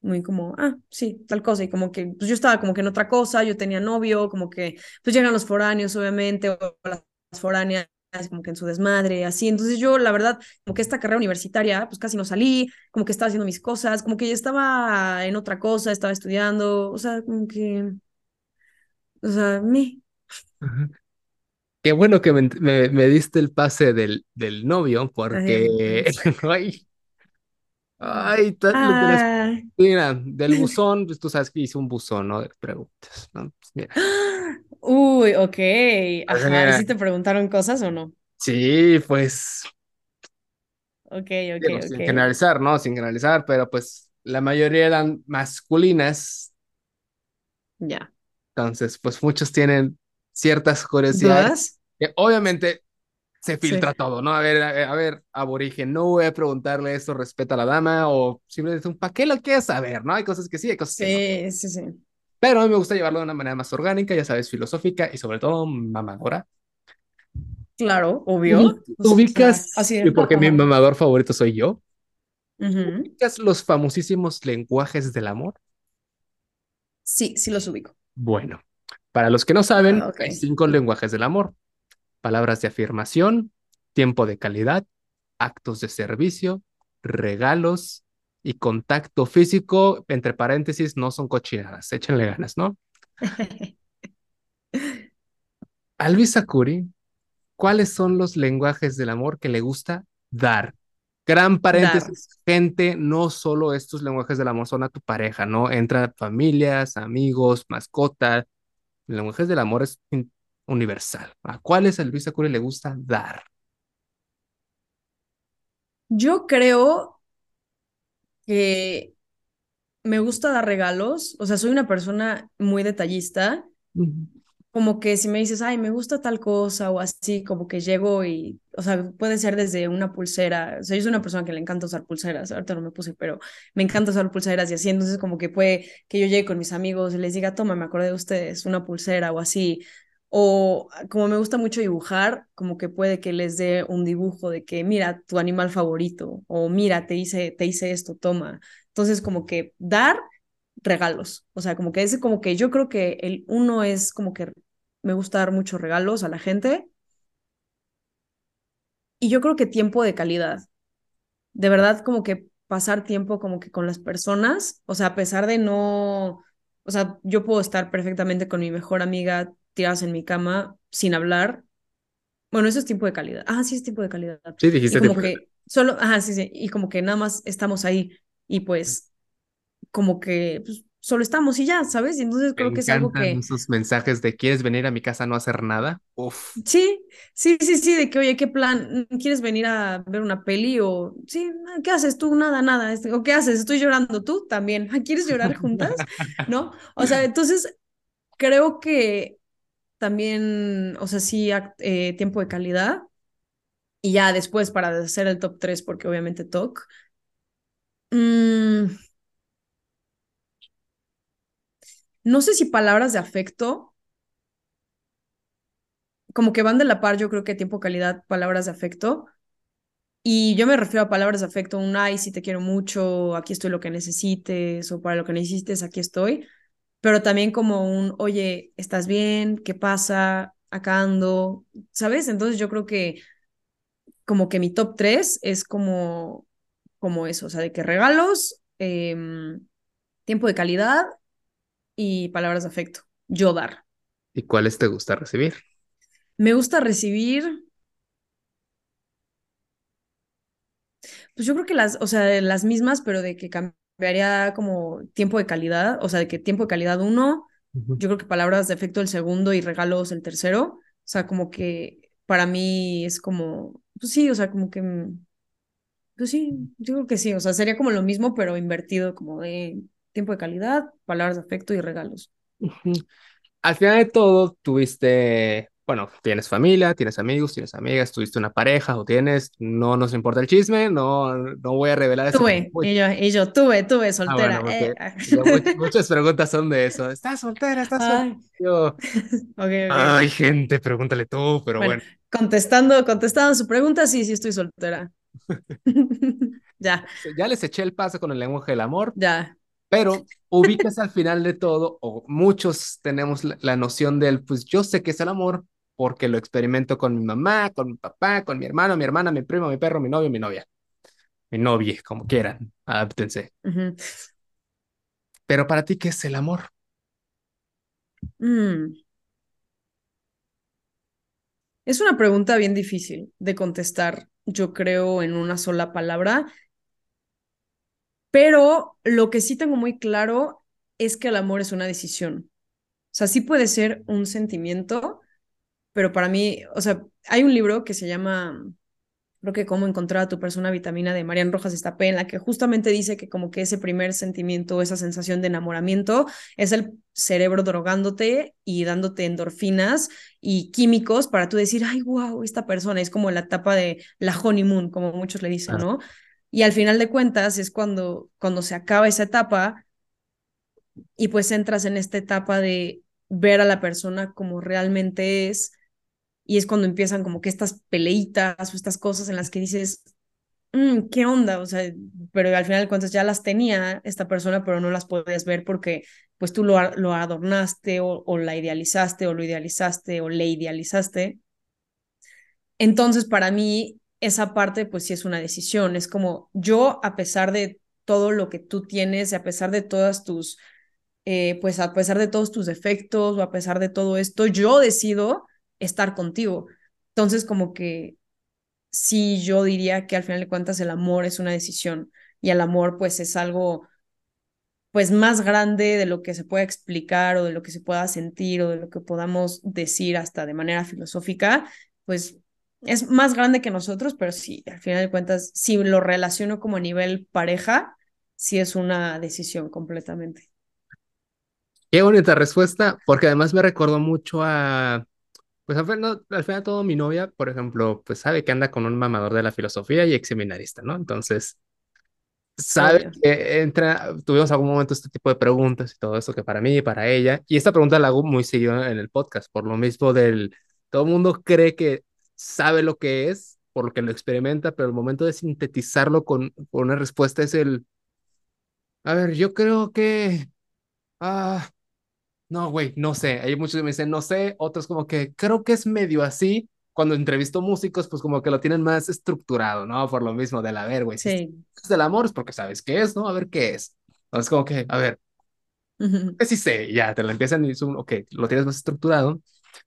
muy como, ah, sí, tal cosa, y como que pues yo estaba como que en otra cosa, yo tenía novio, como que pues llegan los foráneos obviamente, o las foráneas como que en su desmadre, así. Entonces yo, la verdad, como que esta carrera universitaria, pues casi no salí, como que estaba haciendo mis cosas, como que ya estaba en otra cosa, estaba estudiando, o sea, como que, o sea, me. Qué bueno que me, me, diste el pase del, del novio, porque. ay, ay, ah. mira, del buzón, pues tú sabes que hice un buzón, ¿no? De preguntas, ¿no? Pues mira. Uy, ok. Pues Ajá, ¿y si te preguntaron cosas o no? Sí, pues. Ok, ok, Sin generalizar, ¿no? Sin generalizar, pero pues la mayoría eran masculinas. Ya. Entonces, pues muchos tienen ciertas curiosidades. Que obviamente se filtra todo, ¿no? A ver, a, ver, aborigen, no voy a preguntarle esto, respeta a la dama, o simplemente un, ¿para qué lo quieres saber? ¿No? Hay cosas que sí, hay cosas que no. Sí, sí, sí. Pero a mí me gusta llevarlo de una manera más orgánica, ya sabes, filosófica y sobre todo mamadora. Claro, obvio. ubicas, así es. porque mi mamador favorito soy yo. ¿Ubicas los famosísimos lenguajes del amor? Sí, sí los ubico. Bueno, para los que no saben, ah, hay cinco lenguajes del amor. Palabras de afirmación, tiempo de calidad, actos de servicio, regalos y contacto físico, entre paréntesis, no son cochinadas, échenle ganas, ¿no? A Luis Sakuri, ¿cuáles son los lenguajes del amor que le gusta dar? Gran paréntesis, gente, no solo estos lenguajes del amor son a tu pareja, ¿no? Entra familias, amigos, mascotas, el lenguaje del amor es universal. ¿A cuáles a Luis Acure le gusta dar? Yo creo que me gusta dar regalos. O sea, soy una persona muy detallista como que si me dices, ay, me gusta tal cosa o así, como que llego y, o sea, puede ser desde una pulsera, o sea, yo soy una persona que le encanta usar pulseras, ahorita no me puse, pero me encanta usar pulseras y así, entonces como que puede que yo llegue con mis amigos y les diga, toma, me acordé de ustedes, una pulsera o así, O como me gusta mucho dibujar, como que puede que les dé un dibujo de que, mira, tu animal favorito, o mira, te hice, te hice esto, toma. Entonces, como que dar regalos. O sea, como que como que yo creo que el uno es como que me gusta dar muchos regalos a la gente. Y yo creo que tiempo de calidad. De verdad, como que pasar tiempo como que con las personas, o sea, a pesar de no, o sea, yo puedo estar perfectamente con mi mejor amiga tiradas en mi cama sin hablar. Bueno, eso es tiempo de calidad. Ah, sí, es tiempo de calidad. Sí, dijiste como que solo, ajá, sí, sí, y como que nada más estamos ahí y pues como que pues, solo estamos y ya, ¿sabes? Y entonces creo que es algo que... esos mensajes de ¿quieres venir a mi casa a no hacer nada? Uf. Sí, sí, sí, sí, de que, oye, ¿qué plan? ¿Quieres venir a ver una peli? O, sí, ¿qué haces tú? Nada, nada. Este, ¿O qué haces? Estoy llorando tú también. ¿Quieres llorar juntas? ¿No? O sea, entonces creo que también, o sea, sí, eh, tiempo de calidad. Y ya después para hacer el top 3, porque obviamente TOC. Mmm no sé si palabras de afecto, como que van de la par, yo creo que tiempo, calidad, palabras de afecto. Y yo me refiero a palabras de afecto, un ay, si te quiero mucho, aquí estoy lo que necesites, o para lo que necesites, aquí estoy. Pero también como un, oye, ¿estás bien? ¿Qué pasa? Acá ando, ¿sabes? Entonces yo creo que como que mi top 3 es como, como eso, o sea, de que regalos, em, tiempo de calidad y palabras de afecto. Yo dar. ¿Y cuáles te gusta recibir? Me gusta recibir. Pues yo creo que las, o sea, las mismas, pero de que cambiaría como tiempo de calidad, o sea, de que tiempo de calidad uno, yo creo que palabras de afecto el segundo y regalos el tercero. O sea, como que para mí es como, pues sí, o sea, como que, pues sí, yo creo que sí, o sea, sería como lo mismo, pero invertido, como de tiempo de calidad, palabras de afecto y regalos. Al final de todo, tuviste, bueno, tienes familia, tienes amigos, tienes amigas, tuviste una pareja o tienes, no nos importa el chisme, no, no voy a revelar eso. Tuve, y yo, y yo tuve, tuve ah, soltera. Eh. muchas, preguntas son de eso. ¿Estás soltera? ¿Estás soltera? Yo, Ay, gente, pregúntale tú, pero bueno, Contestando, contestando su pregunta, sí, sí estoy soltera. ya. Ya les eché el paso con el lenguaje del amor. Ya. Pero ubicas al final de todo, o muchos tenemos la, noción del, pues yo sé que es el amor porque lo experimento con mi mamá, con mi papá, con mi hermano, mi hermana, mi primo, mi perro, mi novio, mi novia. Mi novia, como quieran, adáptense. Pero para ti, ¿qué es el amor? Mm. Es una pregunta bien difícil de contestar, yo creo, en una sola palabra. Pero lo que sí tengo muy claro es que el amor es una decisión. O sea, sí puede ser un sentimiento, pero para mí, o sea, hay un libro que se llama, creo que Cómo encontrar a tu persona vitamina de Marian Rojas Estapé, en la que justamente dice que como que ese primer sentimiento, esa sensación de enamoramiento, es el cerebro drogándote y dándote endorfinas y químicos para tú decir, ay, wow, esta persona es como la etapa de la honeymoon, como muchos le dicen, ¿no? Y al final de cuentas es cuando, cuando se acaba esa etapa y pues entras en esta etapa de ver a la persona como realmente es y es cuando empiezan como que estas peleitas o estas cosas en las que dices, mm, ¿qué onda? O sea, pero al final de cuentas ya las tenía esta persona, pero no las podías ver porque pues tú lo, lo adornaste o, o la idealizaste o lo idealizaste o le idealizaste. Entonces, para mí, esa parte pues sí es una decisión. Es como yo, a pesar de todo lo que tú tienes, a pesar de todas tus, eh, pues a pesar de todos tus defectos o a pesar de todo esto, yo decido estar contigo. Entonces, como que sí, yo diría que al final de cuentas el amor es una decisión y el amor pues es algo pues más grande de lo que se pueda explicar o de lo que se pueda sentir o de lo que podamos decir hasta de manera filosófica, pues es más grande que nosotros, pero sí, al final de cuentas, si lo relaciono como a nivel pareja, sí es una decisión completamente. Qué bonita respuesta, porque además me recordó mucho a, pues al final, al final todo mi novia, por ejemplo, pues sabe que anda con un mamador de la filosofía y ex seminarista, ¿no? Entonces, sabe que entra, tuvimos algún momento este tipo de preguntas y todo eso que para mí y para ella, y esta pregunta la hago muy seguido en el podcast, por lo mismo del, todo el mundo cree que sabe lo que es, por lo que lo experimenta, pero el momento de sintetizarlo con, con una respuesta es el, a ver, yo creo que, ah, no, güey, no sé, hay muchos que me dicen, no sé, otros como que creo que es medio así, cuando entrevisto músicos, pues como que lo tienen más estructurado, ¿no? Por lo mismo del, a ver, güey, si es del amor es porque sabes qué es, ¿no? A ver qué es. Entonces como que, a ver, que sí sé, ya, te lo empiezan y dicen, ok, lo tienes más estructurado.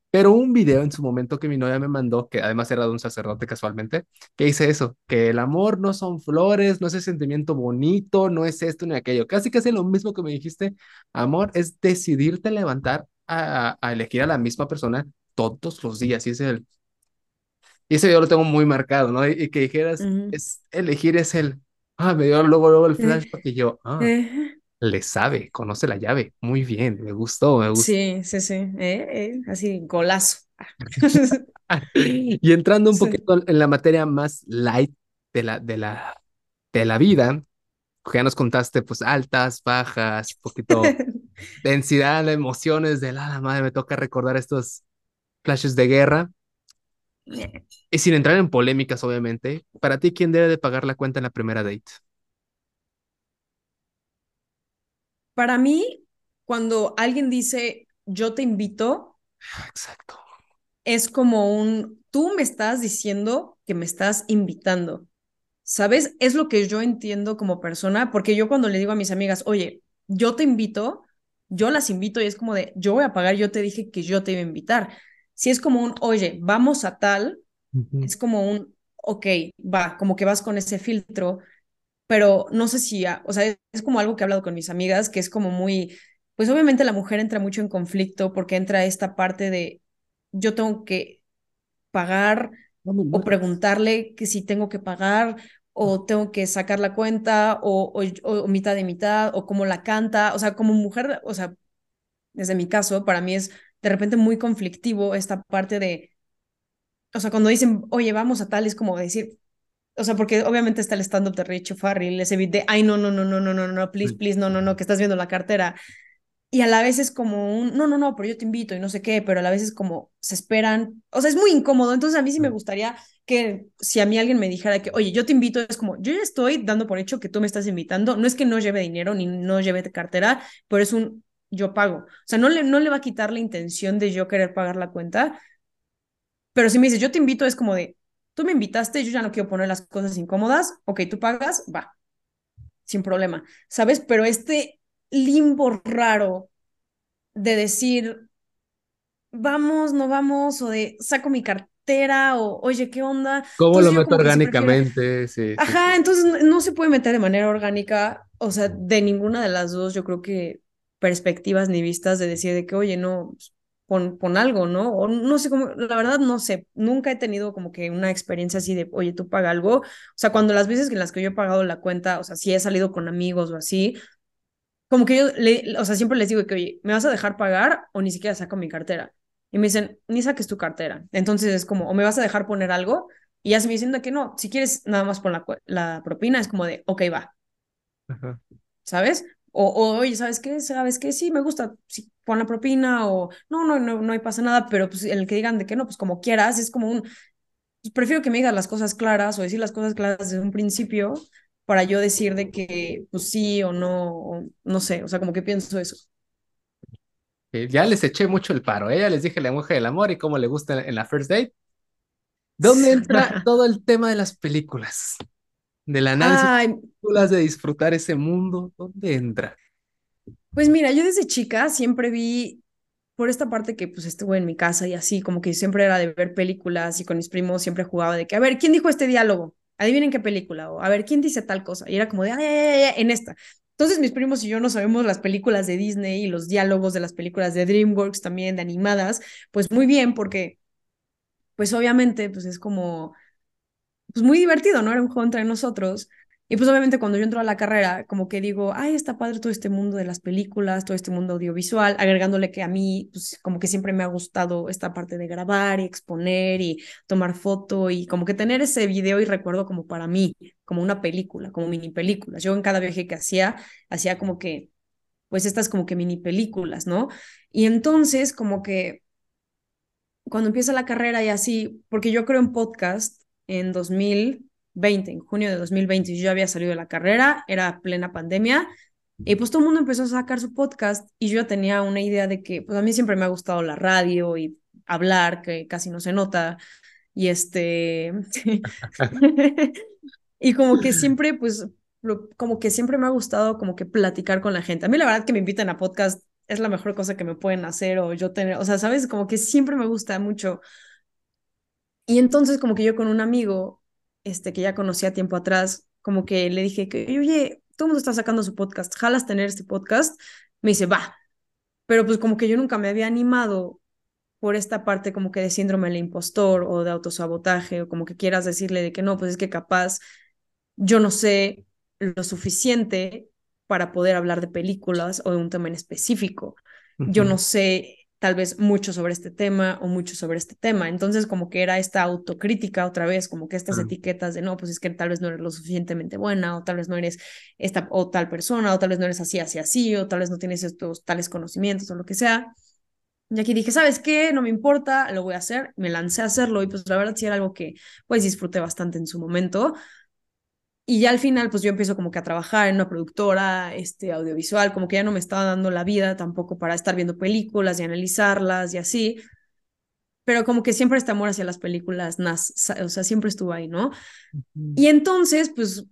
Pero un video en su momento que mi novia me mandó, que además era de un sacerdote casualmente, que dice eso, que el amor no son flores, no es ese sentimiento bonito, no es esto ni aquello. Casi casi lo mismo que me dijiste, amor es decidirte levantar a, a elegir a la misma persona todos los días. Y es el, y ese yo lo tengo muy marcado, ¿no? Y, que dijeras, es elegir es el, ah, me dio luego, luego el flash porque yo, ah. Le sabe, conoce la llave, muy bien, me gustó, me gustó. Sí, sí, sí, eh, así, golazo. y entrando un poquito en la materia más light de la, de la, de la vida, ya nos contaste, pues, altas, bajas, un poquito densidad de emociones de la madre, me toca recordar estos flashes de guerra. Y sin entrar en polémicas, obviamente, para ti, ¿quién debe de pagar la cuenta en la primera date? Para mí, cuando alguien dice, yo te invito, Exacto. es como un, tú me estás diciendo que me estás invitando. ¿Sabes? Es lo que yo entiendo como persona, porque yo cuando le digo a mis amigas, oye, yo te invito, yo las invito y es como de, yo voy a pagar, yo te dije que yo te iba a invitar si es como un, oye, vamos a tal, es como un, ok, va, como que vas con ese filtro, pero no sé si, o sea, es como algo que he hablado con mis amigas, que es como muy, pues obviamente la mujer entra mucho en conflicto porque entra esta parte de, yo tengo que pagar o preguntarle que si tengo que pagar o tengo que sacar la cuenta o, o, mitad de mitad o cómo la canta, o sea, como mujer, o sea, desde mi caso, para mí es de repente muy conflictivo esta parte de, o sea, cuando dicen, oye, vamos a tal, es como decir, o sea, porque obviamente está el stand-up de Rich Farrell, ese beat de, ay, no, no, no, no, no, no, no, please, please, no, no, no, que estás viendo la cartera. Y a la vez es como un, no, no, no, pero yo te invito y no sé qué, pero a la vez es como, se esperan, o sea, es muy incómodo. Entonces a mí sí me gustaría que si a mí alguien me dijera que, oye, yo te invito, es como, yo ya estoy dando por hecho que tú me estás invitando, no es que no lleve dinero ni no lleve cartera, pero es un, yo pago. O sea, no le, no le va a quitar la intención de yo querer pagar la cuenta, pero si me dices, yo te invito, es como de, tú me invitaste, yo ya no quiero poner las cosas incómodas, ok, tú pagas, va, sin problema, ¿sabes? Pero este limbo raro de decir, vamos, no vamos, o de saco mi cartera, o oye, ¿qué onda? ¿Cómo lo meto orgánicamente? Sí, Ajá, entonces no se puede meter de manera orgánica, o sea, de ninguna de las dos, yo creo que perspectivas ni vistas de decir de que, oye, no, pon, pon algo, ¿no? O no sé cómo, la verdad no sé, nunca he tenido como que una experiencia así de, oye, tú paga algo. O sea, cuando las veces en las que yo he pagado la cuenta, o sea, si he salido con amigos o así, como que yo, le, o sea, siempre les digo que, oye, ¿me vas a dejar pagar o ni siquiera saco mi cartera? Y me dicen, ni saques tu cartera. Entonces es como, o me vas a dejar poner algo, y ya se me dicen de que no, si quieres nada más por la, la propina, es como de, ok, va. ¿Sabes? O, oye, ¿sabes qué? ¿Sabes qué? Sí, me gusta, sí, pon la propina, o no, no, no, no hay pasa nada, pero pues el que digan de que no, pues como quieras, es como un, pues, prefiero que me digas las cosas claras o decir las cosas claras desde un principio para yo decir de que pues sí o no, no sé, o sea, como que pienso eso. Ya les eché mucho el paro, ¿eh? ya les dije la mujer del amor y cómo le gusta en la first date. ¿Dónde entra todo el tema de las películas? del análisis de disfrutar ese mundo, ¿dónde entra? Pues mira, yo desde chica siempre vi, por esta parte que pues estuve en mi casa y así, como que siempre era de ver películas y con mis primos siempre jugaba de que, a ver, ¿quién dijo este diálogo? Adivinen qué película, o a ver, ¿quién dice tal cosa? Y era como de, ay, ay, ay, en esta. Entonces mis primos y yo no sabemos las películas de Disney y los diálogos de las películas de DreamWorks también, de animadas, pues muy bien, porque pues obviamente pues es como pues muy divertido, ¿no? Era un juego entre nosotros. Y pues obviamente cuando yo entro a la carrera, como que digo, ay, está padre todo este mundo de las películas, todo este mundo audiovisual, agregándole que a mí, pues como que siempre me ha gustado esta parte de grabar y exponer y tomar foto y como que tener ese video y recuerdo como para mí, como una película, como mini películas. Yo en cada viaje que hacía, hacía como que, pues estas como que mini películas, ¿no? Y entonces como que cuando empieza la carrera y así, porque yo creo en podcast en 2020, en junio de 2020, yo ya había salido de la carrera, era plena pandemia, y pues todo el mundo empezó a sacar su podcast y yo ya tenía una idea de que, pues a mí siempre me ha gustado la radio y hablar, que casi no se nota, y este, y como que siempre, pues, como que siempre me ha gustado como que platicar con la gente. A mí la verdad que me invitan a podcast es la mejor cosa que me pueden hacer o yo tener, o sea, sabes, como que siempre me gusta mucho. Y entonces como que yo con un amigo, este, que ya conocía tiempo atrás, como que le dije que, oye, todo el mundo está sacando su podcast, ¿jalas tener este podcast? Me dice, va. Pero pues como que yo nunca me había animado por esta parte como que de síndrome del impostor o de autosabotaje o como que quieras decirle de que no, pues es que capaz yo no sé lo suficiente para poder hablar de películas o de un tema en específico. Yo no sé tal vez mucho sobre este tema o mucho sobre este tema. Entonces, como que era esta autocrítica otra vez, como que estas etiquetas de no, pues es que tal vez no eres lo suficientemente buena, o tal vez no eres esta o tal persona, o tal vez no eres así, así, así, o tal vez no tienes estos tales conocimientos o lo que sea. Y aquí dije, ¿sabes qué? No me importa, lo voy a hacer. Me lancé a hacerlo y pues la verdad sí era algo que pues disfruté bastante en su momento. Y ya al final, pues yo empiezo como que a trabajar en una productora este, audiovisual, como que ya no me estaba dando la vida tampoco para estar viendo películas y analizarlas y así. Pero como que siempre este amor hacia las películas, nas, o sea, siempre estuvo ahí, ¿no? Y entonces, pues,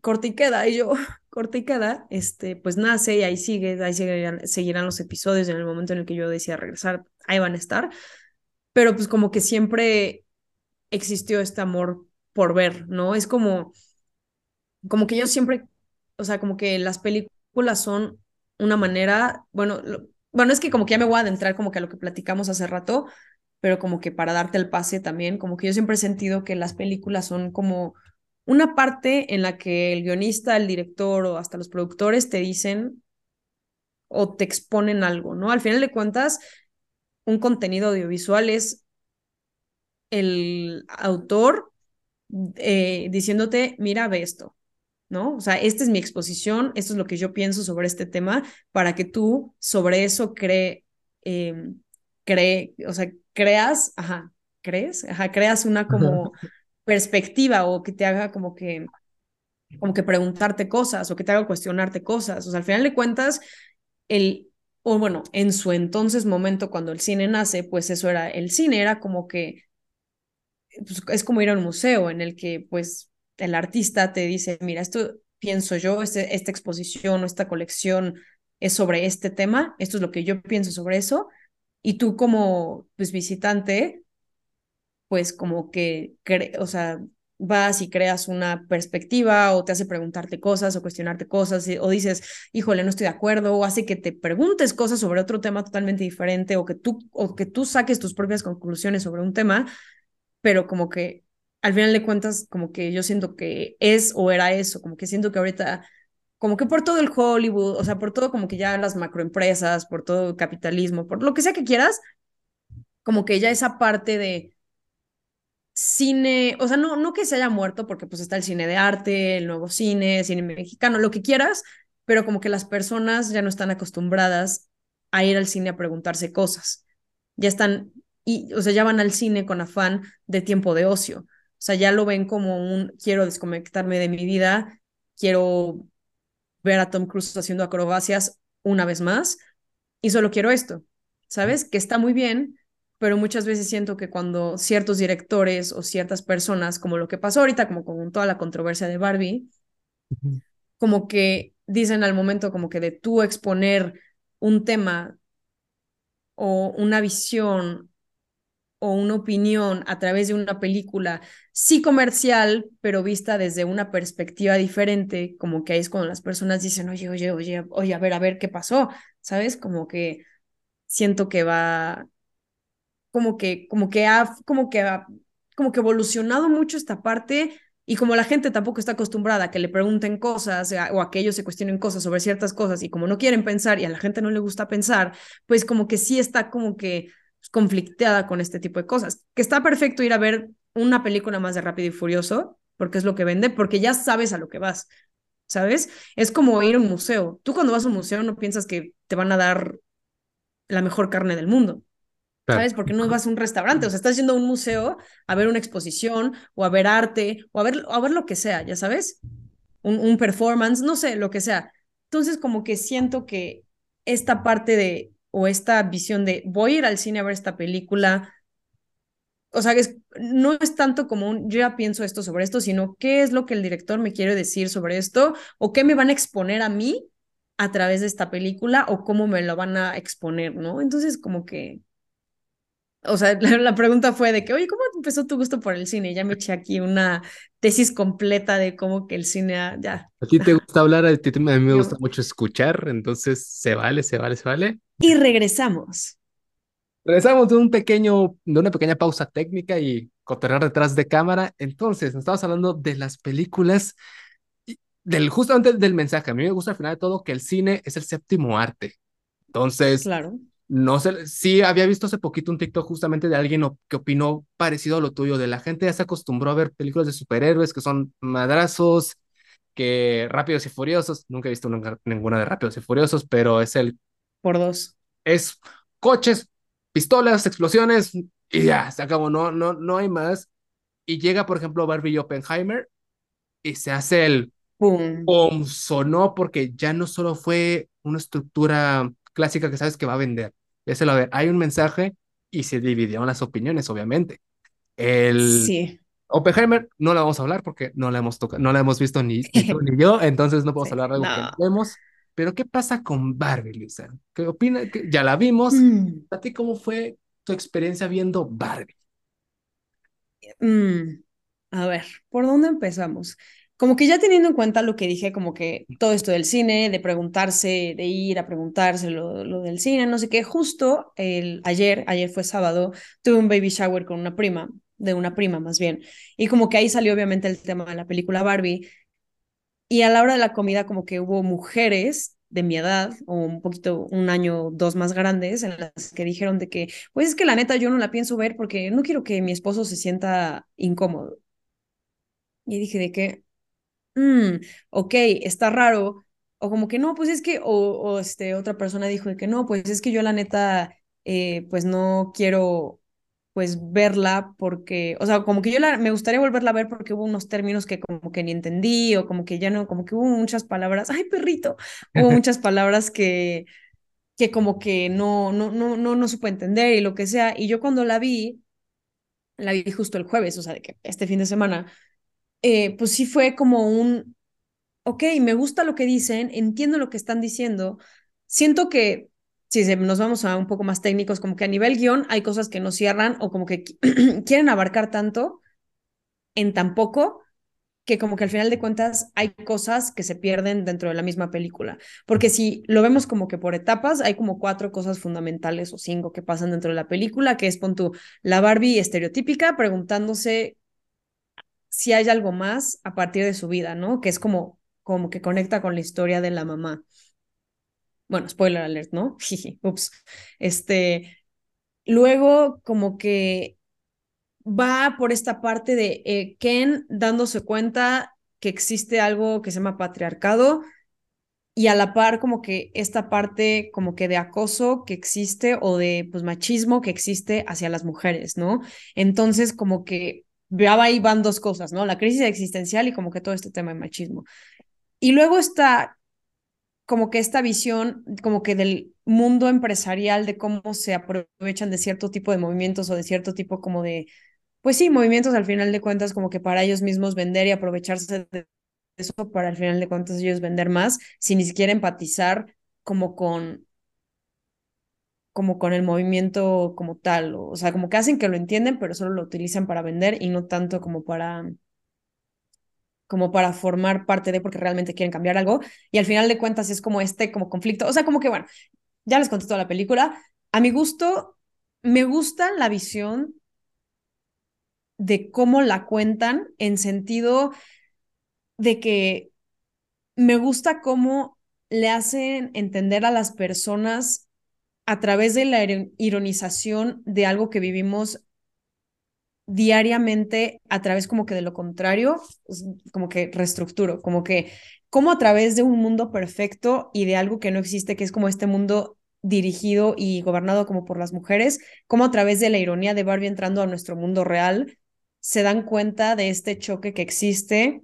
corta y queda, y yo, corta y queda, este, pues nace y ahí sigue, ahí seguirán, seguirán los episodios en el momento en el que yo decía regresar, ahí van a estar. Pero pues como que siempre existió este amor por ver, ¿no? Es como como que yo siempre, o sea, como que las películas son una manera, bueno, bueno, es que como que ya me voy a adentrar como que a lo que platicamos hace rato, pero como que para darte el pase también, como que yo siempre he sentido que las películas son como una parte en la que el guionista, el director o hasta los productores te dicen o te exponen algo, ¿no? Al final de cuentas, un contenido audiovisual es el autor eh, diciéndote, mira, ve esto, ¿no? O sea, esta es mi exposición, esto es lo que yo pienso sobre este tema, para que tú sobre eso cree, eh, cree, o sea, creas, ajá, crees, ajá, creas una como perspectiva o que te haga como que, como que preguntarte cosas o que te haga cuestionarte cosas. O sea, al final de cuentas, el, o bueno, en su entonces momento cuando el cine nace, pues eso era, el cine era como que, pues, es como ir a un museo en el que pues el artista te dice, mira, esto pienso yo, este, esta exposición o esta colección es sobre este tema, esto es lo que yo pienso sobre eso, y tú como pues, visitante, pues como que, o sea, vas y creas una perspectiva o te hace preguntarte cosas o cuestionarte cosas o dices, híjole, no estoy de acuerdo o hace que te preguntes cosas sobre otro tema totalmente diferente o que tú o que tú saques tus propias conclusiones sobre un tema, pero como que al final de cuentas, como que yo siento que es o era eso, como que siento que ahorita, como que por todo el Hollywood, o sea, por todo como que ya las macroempresas, por todo el capitalismo, por lo que sea que quieras, como que ya esa parte de cine, o sea, no, no que se haya muerto, porque pues está el cine de arte, el nuevo cine, cine mexicano, lo que quieras, pero como que las personas ya no están acostumbradas a ir al cine a preguntarse cosas. Ya están, y, o sea, ya van al cine con afán de tiempo de ocio. O sea, ya lo ven como un quiero desconectarme de mi vida, quiero ver a Tom Cruise haciendo acrobacias una vez más y solo quiero esto, ¿sabes? Que está muy bien, pero muchas veces siento que cuando ciertos directores o ciertas personas, como lo que pasó ahorita, como con toda la controversia de Barbie, como que dicen al momento como que de tú exponer un tema o una visión o una opinión a través de una película, sí comercial, pero vista desde una perspectiva diferente, como que ahí es cuando las personas dicen, oye, oye, oye, oye, a ver, a ver qué pasó, ¿sabes? Como que siento que va, como que, como que ha, como que ha, como que evolucionado mucho esta parte. Y como la gente tampoco está acostumbrada a que le pregunten cosas o a que ellos se cuestionen cosas sobre ciertas cosas y como no quieren pensar y a la gente no le gusta pensar, pues como que sí está como que conflicteada con este tipo de cosas. Que está perfecto ir a ver una película más de Rápido y Furioso, porque es lo que vende, porque ya sabes a lo que vas, ¿sabes? Es como ir a un museo. Tú cuando vas a un museo no piensas que te van a dar la mejor carne del mundo. ¿Sabes? Porque no vas a un restaurante, o sea, estás yendo a un museo a ver una exposición o a ver arte o a ver, a ver lo que sea, ya sabes, un, un performance, no sé, lo que sea. Entonces, como que siento que esta parte de, o esta visión de voy a ir al cine a ver esta película, o sea, no es tanto como un yo ya pienso esto sobre esto, sino qué es lo que el director me quiere decir sobre esto o qué me van a exponer a mí a través de esta película o cómo me lo van a exponer, ¿no? Entonces, como que o sea, la, pregunta fue de que, oye, ¿cómo empezó tu gusto por el cine? Ya me eché aquí una tesis completa de cómo que el cine, ya. A ti te gusta hablar, a, ti, a mí me gusta mucho escuchar, entonces se vale, se vale, se vale. Y regresamos. Regresamos de un pequeño, de una pequeña pausa técnica y cotorrear detrás de cámara. Entonces, nos estamos hablando de las películas, del, justamente del mensaje. A mí me gusta al final de todo que el cine es el séptimo arte. Entonces, claro no sé, sí había visto hace poquito un TikTok justamente de alguien que opinó parecido a lo tuyo, de la gente ya se acostumbró a ver películas de superhéroes que son madrazos, que Rápidos y Furiosos, nunca he visto ninguna de Rápidos y Furiosos, pero es el... Por dos. Es coches, pistolas, explosiones y ya, se acabó, no, no, no hay más. Y llega, por ejemplo, Barbie y Oppenheimer y se hace el... ¡Pum! ¡Pum! Sonó porque ya no solo fue una estructura clásica que sabes que va a vender. Déselo a ver, hay un mensaje y se dividieron las opiniones, obviamente. El sí. Oppenheimer no la vamos a hablar porque no la hemos tocado, no la hemos visto ni, ni yo, entonces no podemos hablar de algo que vemos. Pero ¿qué pasa con Barbie, Luisa? ¿Qué opina? Ya la vimos. Mm. ¿A ti cómo fue tu experiencia viendo Barbie? Mm. A ver, ¿por dónde empezamos? Como que ya teniendo en cuenta lo que dije, como que todo esto del cine, de preguntarse, de ir a preguntarse lo, lo del cine, no sé qué, justo el, ayer, ayer fue sábado, tuve un baby shower con una prima, de una prima más bien, y como que ahí salió obviamente el tema de la película Barbie, y a la hora de la comida como que hubo mujeres de mi edad o un poquito un año dos más grandes en las que dijeron de que pues es que la neta yo no la pienso ver porque no quiero que mi esposo se sienta incómodo y dije de que mm, ok, está raro, o como que no, pues es que, o, este, otra persona dijo de que no, pues es que yo la neta, eh, pues no quiero pues verla porque, o sea, como que yo la, me gustaría volverla a ver porque hubo unos términos que como que ni entendí o como que ya no, como que hubo muchas palabras, ay perrito, hubo muchas palabras que, que como que no, no, no, no, no supe entender y lo que sea, y yo cuando la vi, la vi justo el jueves, o sea, de que este fin de semana, eh, pues sí fue como un, ok, me gusta lo que dicen, entiendo lo que están diciendo, siento que si nos vamos a un poco más técnicos, como que a nivel guion hay cosas que no cierran o como que quieren abarcar tanto en tan poco que como que al final de cuentas hay cosas que se pierden dentro de la misma película. Porque si lo vemos como que por etapas, hay como cuatro cosas fundamentales o cinco que pasan dentro de la película, que es, pon tú, la Barbie estereotípica preguntándose si hay algo más a partir de su vida, ¿no? Que es como, como que conecta con la historia de la mamá. Bueno, spoiler alert, ¿no? ups. Este, luego como que va por esta parte de eh, Ken dándose cuenta que existe algo que se llama patriarcado y a la par como que esta parte como que de acoso que existe o de pues machismo que existe hacia las mujeres, ¿no? Entonces como que ahí van dos cosas, ¿no? La crisis existencial y como que todo este tema de machismo. Y luego está como que esta visión como que del mundo empresarial, de cómo se aprovechan de cierto tipo de movimientos o de cierto tipo como de, pues sí, movimientos al final de cuentas como que para ellos mismos vender y aprovecharse de eso para al final de cuentas ellos vender más, sin ni siquiera empatizar como con como con el movimiento como tal, o, sea, como que hacen que lo entienden, pero solo lo utilizan para vender y no tanto como para como para formar parte de porque realmente quieren cambiar algo. Y al final de cuentas es como este como conflicto, o sea, como que bueno, ya les conté toda la película, a mi gusto me gusta la visión de cómo la cuentan en sentido de que me gusta cómo le hacen entender a las personas a través de la ironización de algo que vivimos diariamente a través como que de lo contrario, pues, como que reestructuro, como que como a través de un mundo perfecto y de algo que no existe, que es como este mundo dirigido y gobernado como por las mujeres, como a través de la ironía de Barbie entrando a nuestro mundo real, se dan cuenta de este choque que existe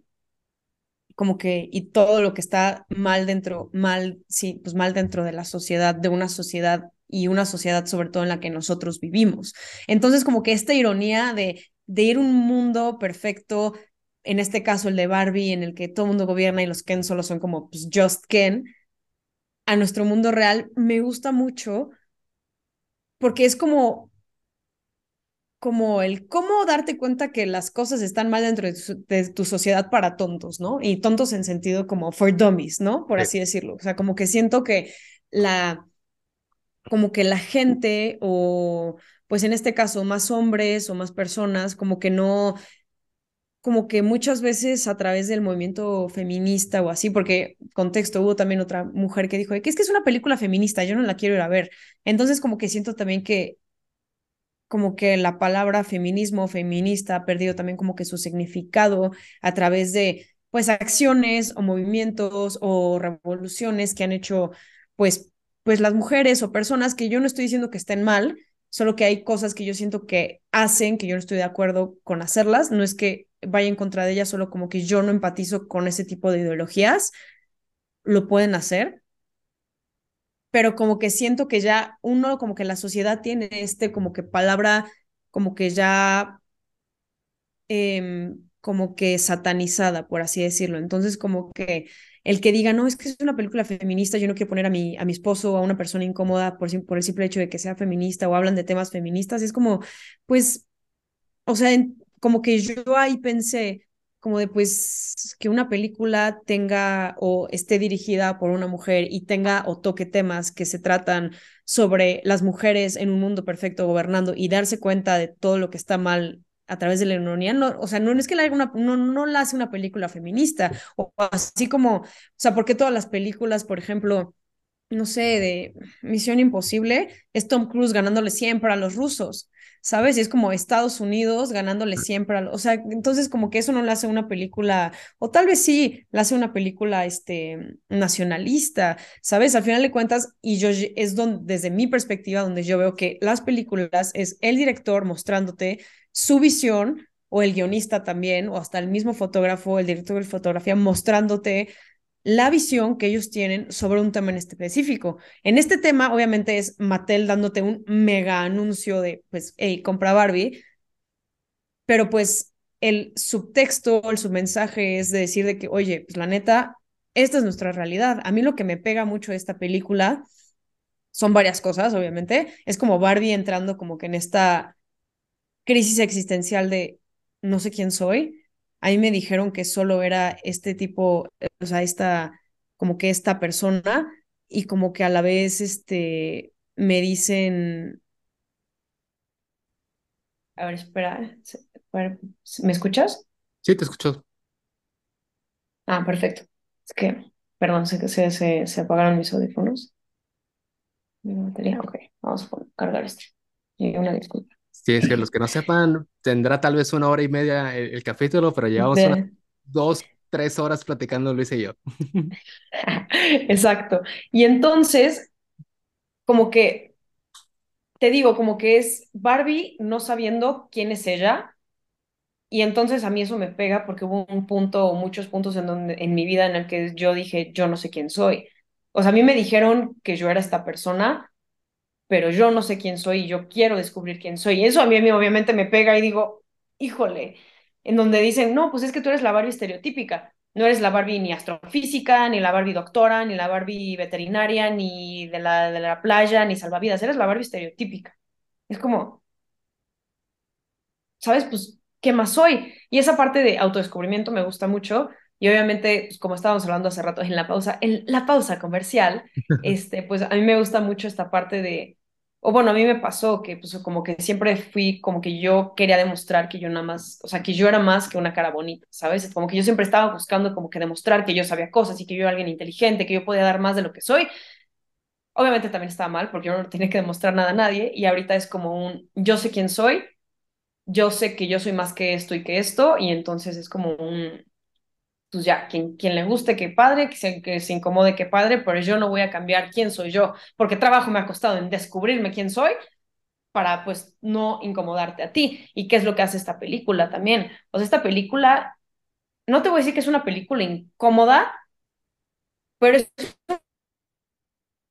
como que y todo lo que está mal dentro mal sí pues mal dentro de la sociedad de una sociedad y una sociedad sobre todo en la que nosotros vivimos entonces como que esta ironía de de ir un mundo perfecto en este caso el de Barbie en el que todo el mundo gobierna y los Ken solo son como pues just Ken a nuestro mundo real me gusta mucho porque es como como el cómo darte cuenta que las cosas están mal dentro de tu, sociedad para tontos, ¿no? Y tontos en sentido como for dummies, ¿no? Por así decirlo. O sea, como que siento que la, como que la gente o, pues en este caso, más hombres o más personas, como que no, como que muchas veces a través del movimiento feminista o así, porque contexto, hubo también otra mujer que dijo, que es que es una película feminista, yo no la quiero ir a ver. Entonces, como que siento también que como que la palabra feminismo, feminista ha perdido también como que su significado a través de pues acciones o movimientos o revoluciones que han hecho pues pues las mujeres o personas que yo no estoy diciendo que estén mal, solo que hay cosas que yo siento que hacen que yo no estoy de acuerdo con hacerlas, no es que vaya en contra de ellas, solo como que yo no empatizo con ese tipo de ideologías, lo pueden hacer, pero como que siento que ya uno, como que la sociedad tiene este como que palabra, como que ya, em, como que satanizada, por así decirlo. Entonces, como que el que diga, no, es que es una película feminista, yo no quiero poner a mi, a mi esposo o a una persona incómoda por, el simple hecho de que sea feminista o hablan de temas feministas, es como, pues, o sea, como que yo ahí pensé, como de pues que una película tenga o esté dirigida por una mujer y tenga o toque temas que se tratan sobre las mujeres en un mundo perfecto gobernando y darse cuenta de todo lo que está mal a través de la ironía, no, o sea, no es que la una, no, no la hace una película feminista, o así como, o sea, porque todas las películas, por ejemplo, no sé, de Misión Imposible, es Tom Cruise ganándole siempre a los rusos. ¿sabes? Y es como Estados Unidos ganándole siempre, a, o sea, entonces como que eso no le hace una película, o tal vez sí, le hace una película este, nacionalista, ¿sabes? Al final de cuentas, y yo es donde, desde mi perspectiva, donde yo veo que las películas es el director mostrándote su visión, o el guionista también, o hasta el mismo fotógrafo, el director de fotografía, mostrándote la visión que ellos tienen sobre un tema en específico. En este tema, obviamente, es Mattel dándote un mega anuncio de, pues, hey, compra Barbie, pero pues el subtexto, el submensaje es de decir de que, oye, pues la neta, esta es nuestra realidad. A mí lo que me pega mucho de esta película son varias cosas, obviamente. Es como Barbie entrando como que en esta crisis existencial de no sé quién soy, a mí me dijeron que solo era este tipo, o sea, esta, como que esta persona, y como que a la vez, este, me dicen, a ver, espera, ¿me escuchas? Sí, te escucho. Ah, perfecto. Es que, perdón, sé que se, se, se apagaron mis audífonos. Mi batería, ok, vamos a cargar este. Y una disculpa. Sí, es que los que no sepan, tendrá tal vez una hora y media el, capítulo, pero llevamos dos, tres horas platicando Luis y yo. Exacto. Y entonces, como que, te digo, como que es Barbie no sabiendo quién es ella. Y entonces a mí eso me pega porque hubo un punto o muchos puntos en, donde, en mi vida en el que yo dije, yo no sé quién soy. O sea, a mí me dijeron que yo era esta persona pero yo no sé quién soy y yo quiero descubrir quién soy. Y eso a mí, obviamente me pega y digo, híjole, en donde dicen, no, pues es que tú eres la Barbie estereotípica. No eres la Barbie ni astrofísica, ni la Barbie doctora, ni la Barbie veterinaria, ni de la, de la playa, ni salvavidas. Eres la Barbie estereotípica. Es como, ¿sabes? Pues, ¿qué más soy? Y esa parte de autodescubrimiento me gusta mucho. Y obviamente, pues, como estábamos hablando hace rato en la pausa, en la pausa comercial, este, pues a mí me gusta mucho esta parte de, o bueno, a mí me pasó que pues como que siempre fui, como que yo quería demostrar que yo nada más, o sea, que yo era más que una cara bonita, ¿sabes? Como que yo siempre estaba buscando como que demostrar que yo sabía cosas y que yo era alguien inteligente, que yo podía dar más de lo que soy. Obviamente también estaba mal porque yo no tenía que demostrar nada a nadie y ahorita es como un yo sé quién soy yo sé que yo soy más que esto y que esto, y entonces es como un, pues ya, quien, quien le guste, qué padre, que se, que se incomode, qué padre, pero yo no voy a cambiar quién soy yo, porque trabajo me ha costado en descubrirme quién soy para pues no incomodarte a ti. ¿Y qué es lo que hace esta película también? O esta película, no te voy a decir que es una película incómoda, pero es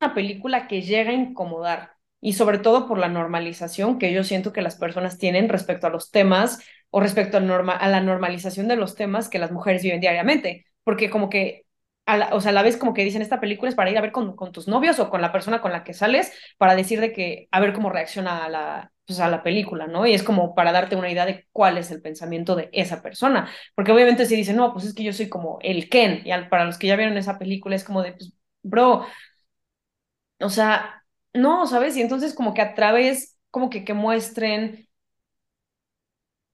una película que llega a incomodar y sobre todo por la normalización que yo siento que las personas tienen respecto a los temas o respecto a, norma a la normalización de los temas que las mujeres viven diariamente, porque como que a la, o sea, a la vez como que dicen esta película es para ir a ver con, con, tus novios o con la persona con la que sales para decir de que a ver cómo reacciona a la, pues a la película, ¿no? Y es como para darte una idea de cuál es el pensamiento de esa persona, porque obviamente si dicen, no, pues es que yo soy como el Ken, y al, para los que ya vieron esa película es como de, pues, bro, o sea, no, ¿sabes? Y entonces como que a través, como que, que muestren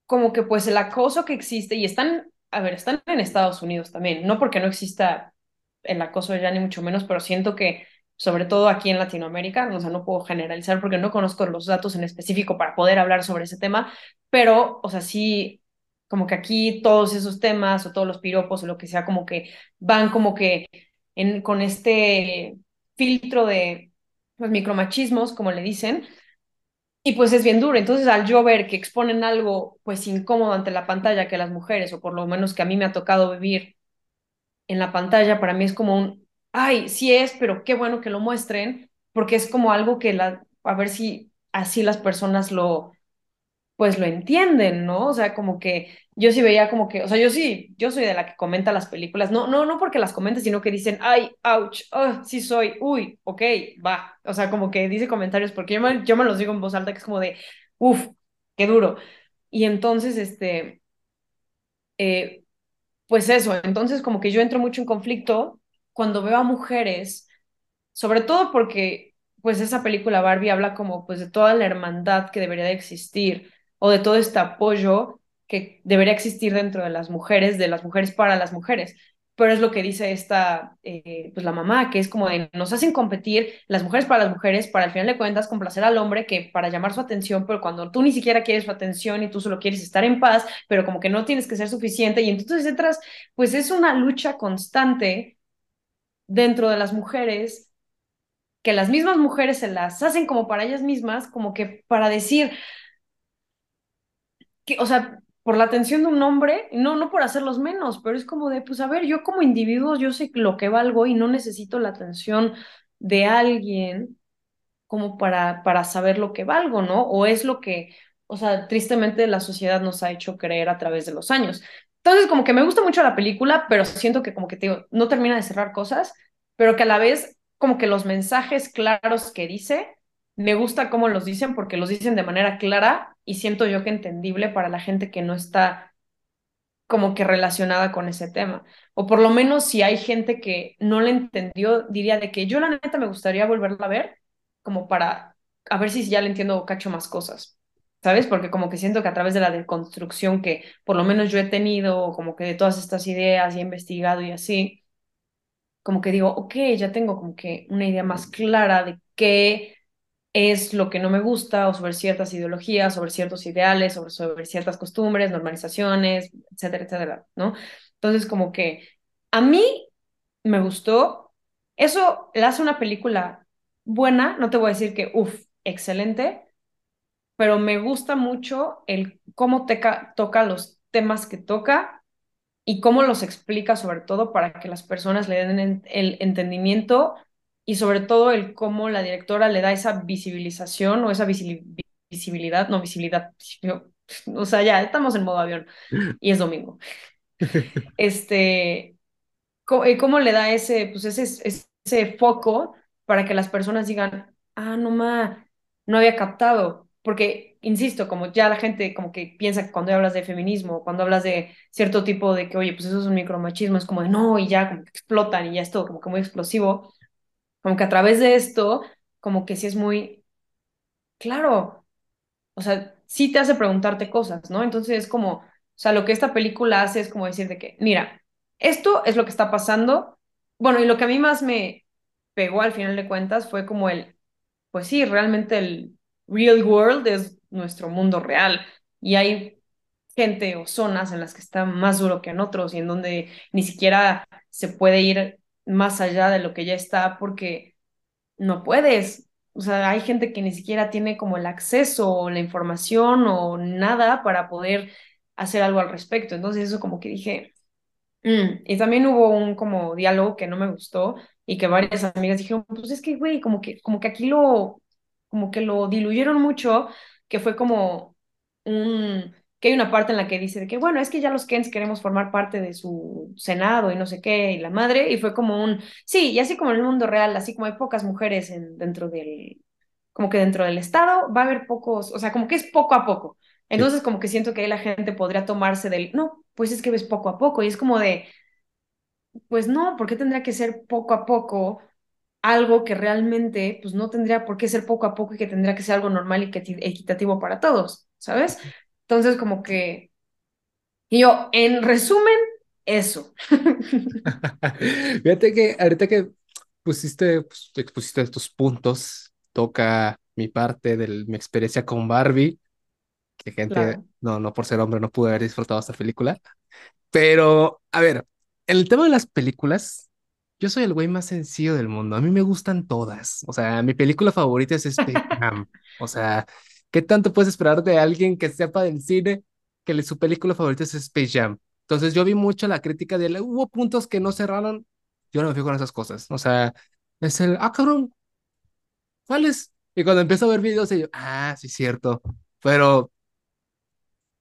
como que pues el acoso que existe y están, a ver, están en Estados Unidos también, no porque no exista el acoso ya ni mucho menos, pero siento que sobre todo aquí en Latinoamérica, o sea, no puedo generalizar porque no conozco los datos en específico para poder hablar sobre ese tema, pero, o sea, sí, como que aquí todos esos temas o todos los piropos o lo que sea, como que van como que con este filtro de pues, micromachismos, como le dicen, y pues es bien duro. Entonces, al yo ver que exponen algo pues incómodo ante la pantalla que las mujeres, o por lo menos que a mí me ha tocado vivir en la pantalla, para mí es como un, ay, sí es, pero qué bueno que lo muestren, porque es como algo que la, a ver si así las personas lo, pues lo entienden, ¿no? O sea, como que yo sí veía como que, o sea, yo sí, yo soy de la que comenta las películas, no, no, no porque las comente, sino que dicen, ay, ouch, oh, sí soy, uy, ok, va, o sea, como que dice comentarios, porque yo me, yo me los digo en voz alta, que es como de, uff, qué duro. Y entonces, este, eh, pues eso, entonces como que yo entro mucho en conflicto cuando veo a mujeres, sobre todo porque, pues esa película Barbie habla como, pues de toda la hermandad que debería de existir o de todo este apoyo que debería existir dentro de las mujeres, de las mujeres para las mujeres. Pero es lo que dice esta, eh, pues la mamá, que es como de, nos hacen competir las mujeres para las mujeres, para al final de cuentas complacer al hombre, que para llamar su atención, pero cuando tú ni siquiera quieres su atención y tú solo quieres estar en paz, pero como que no tienes que ser suficiente. Y entonces entras, pues es una lucha constante dentro de las mujeres, que las mismas mujeres se las hacen como para ellas mismas, como que para decir, o sea, por la atención de un hombre, no, no por hacerlos menos, pero es como de, pues a ver, yo como individuo, yo sé lo que valgo y no necesito la atención de alguien como para, para saber lo que valgo, ¿no? O es lo que, o sea, tristemente la sociedad nos ha hecho creer a través de los años. Entonces, como que me gusta mucho la película, pero siento que como que te digo, no termina de cerrar cosas, pero que a la vez como que los mensajes claros que dice me gusta cómo los dicen porque los dicen de manera clara y siento yo que entendible para la gente que no está como que relacionada con ese tema. O por lo menos si hay gente que no le entendió, diría de que yo la neta me gustaría volverla a ver como para a ver si ya le entiendo cacho más cosas. ¿Sabes? Porque como que siento que a través de la deconstrucción que por lo menos yo he tenido, como que de todas estas ideas y he investigado y así, como que digo, ok, ya tengo como que una idea más clara de qué es lo que no me gusta o sobre ciertas ideologías, sobre ciertos ideales, sobre, sobre ciertas costumbres, normalizaciones, etcétera, etcétera, ¿no? Entonces, como que a mí me gustó, eso le hace una película buena, no te voy a decir que, uff, excelente, pero me gusta mucho el cómo toca los temas que toca y cómo los explica sobre todo para que las personas le den el entendimiento y sobre todo el cómo la directora le da esa visibilización o esa visibilidad, no visibilidad, o sea, ya estamos en modo avión y es domingo. Este, eh, cómo le da ese, pues ese, ese foco para que las personas digan, ah, no ma, no había captado, porque, insisto, como ya la gente como que piensa que cuando hablas de feminismo, cuando hablas de cierto tipo de que, oye, pues eso es un micromachismo, es como de no, y ya como que explotan y ya es todo como que muy explosivo, como que a través de esto, como que sí es muy claro, o sea, sí te hace preguntarte cosas, ¿no? Entonces es como, o sea, lo que esta película hace es como decirte que, mira, esto es lo que está pasando. Bueno, y lo que a mí más me pegó al final de cuentas fue como el, pues sí, realmente el real world es nuestro mundo real. y hay gente o zonas en las que está más duro que en otros y en donde ni siquiera se puede ir más allá de lo que ya está porque no puedes. O sea, hay gente que ni siquiera tiene como el acceso o la información o nada para poder hacer algo al respecto. Entonces eso como que dije, mm". y también hubo un como diálogo que no me gustó y que varias amigas dijeron, pues es que, güey, como que, como que aquí lo, como que lo diluyeron mucho, que fue como un, que hay una parte en la que dice de que, bueno, es que ya los Kens queremos formar parte de su Senado y no sé qué, y la madre, y fue como un, sí, y así como en el mundo real, así como hay pocas mujeres en, dentro del, como que dentro del Estado, va a haber pocos, o sea, como que es poco a poco. Entonces, como que siento que ahí la gente podría tomarse del, no, pues es que ves poco a poco, y es como de, pues no, ¿por qué tendría que ser poco a poco algo que realmente, pues no tendría por qué ser poco a poco y que tendría que ser algo normal y que equitativo para todos, ¿sabes? Entonces, como que, y yo, en resumen, eso. Fíjate que ahorita que pusiste, pues, expusiste estos puntos, toca mi parte de mi experiencia con Barbie, que gente, no, no por ser hombre no pude haber disfrutado esta película, pero, a ver, en el tema de las películas, yo soy el güey más sencillo del mundo, a mí me gustan todas, o sea, mi película favorita es Space Jam, o sea, ¿Qué tanto puedes esperar de alguien que sepa del cine que su película favorita es Space Jam? Entonces yo vi mucho la crítica de él. Hubo puntos que no cerraron. Yo no me fijo con esas cosas. O sea, es el, ah, cabrón, ¿cuáles? Y cuando empiezo a ver videos, yo, ah, sí, cierto. Pero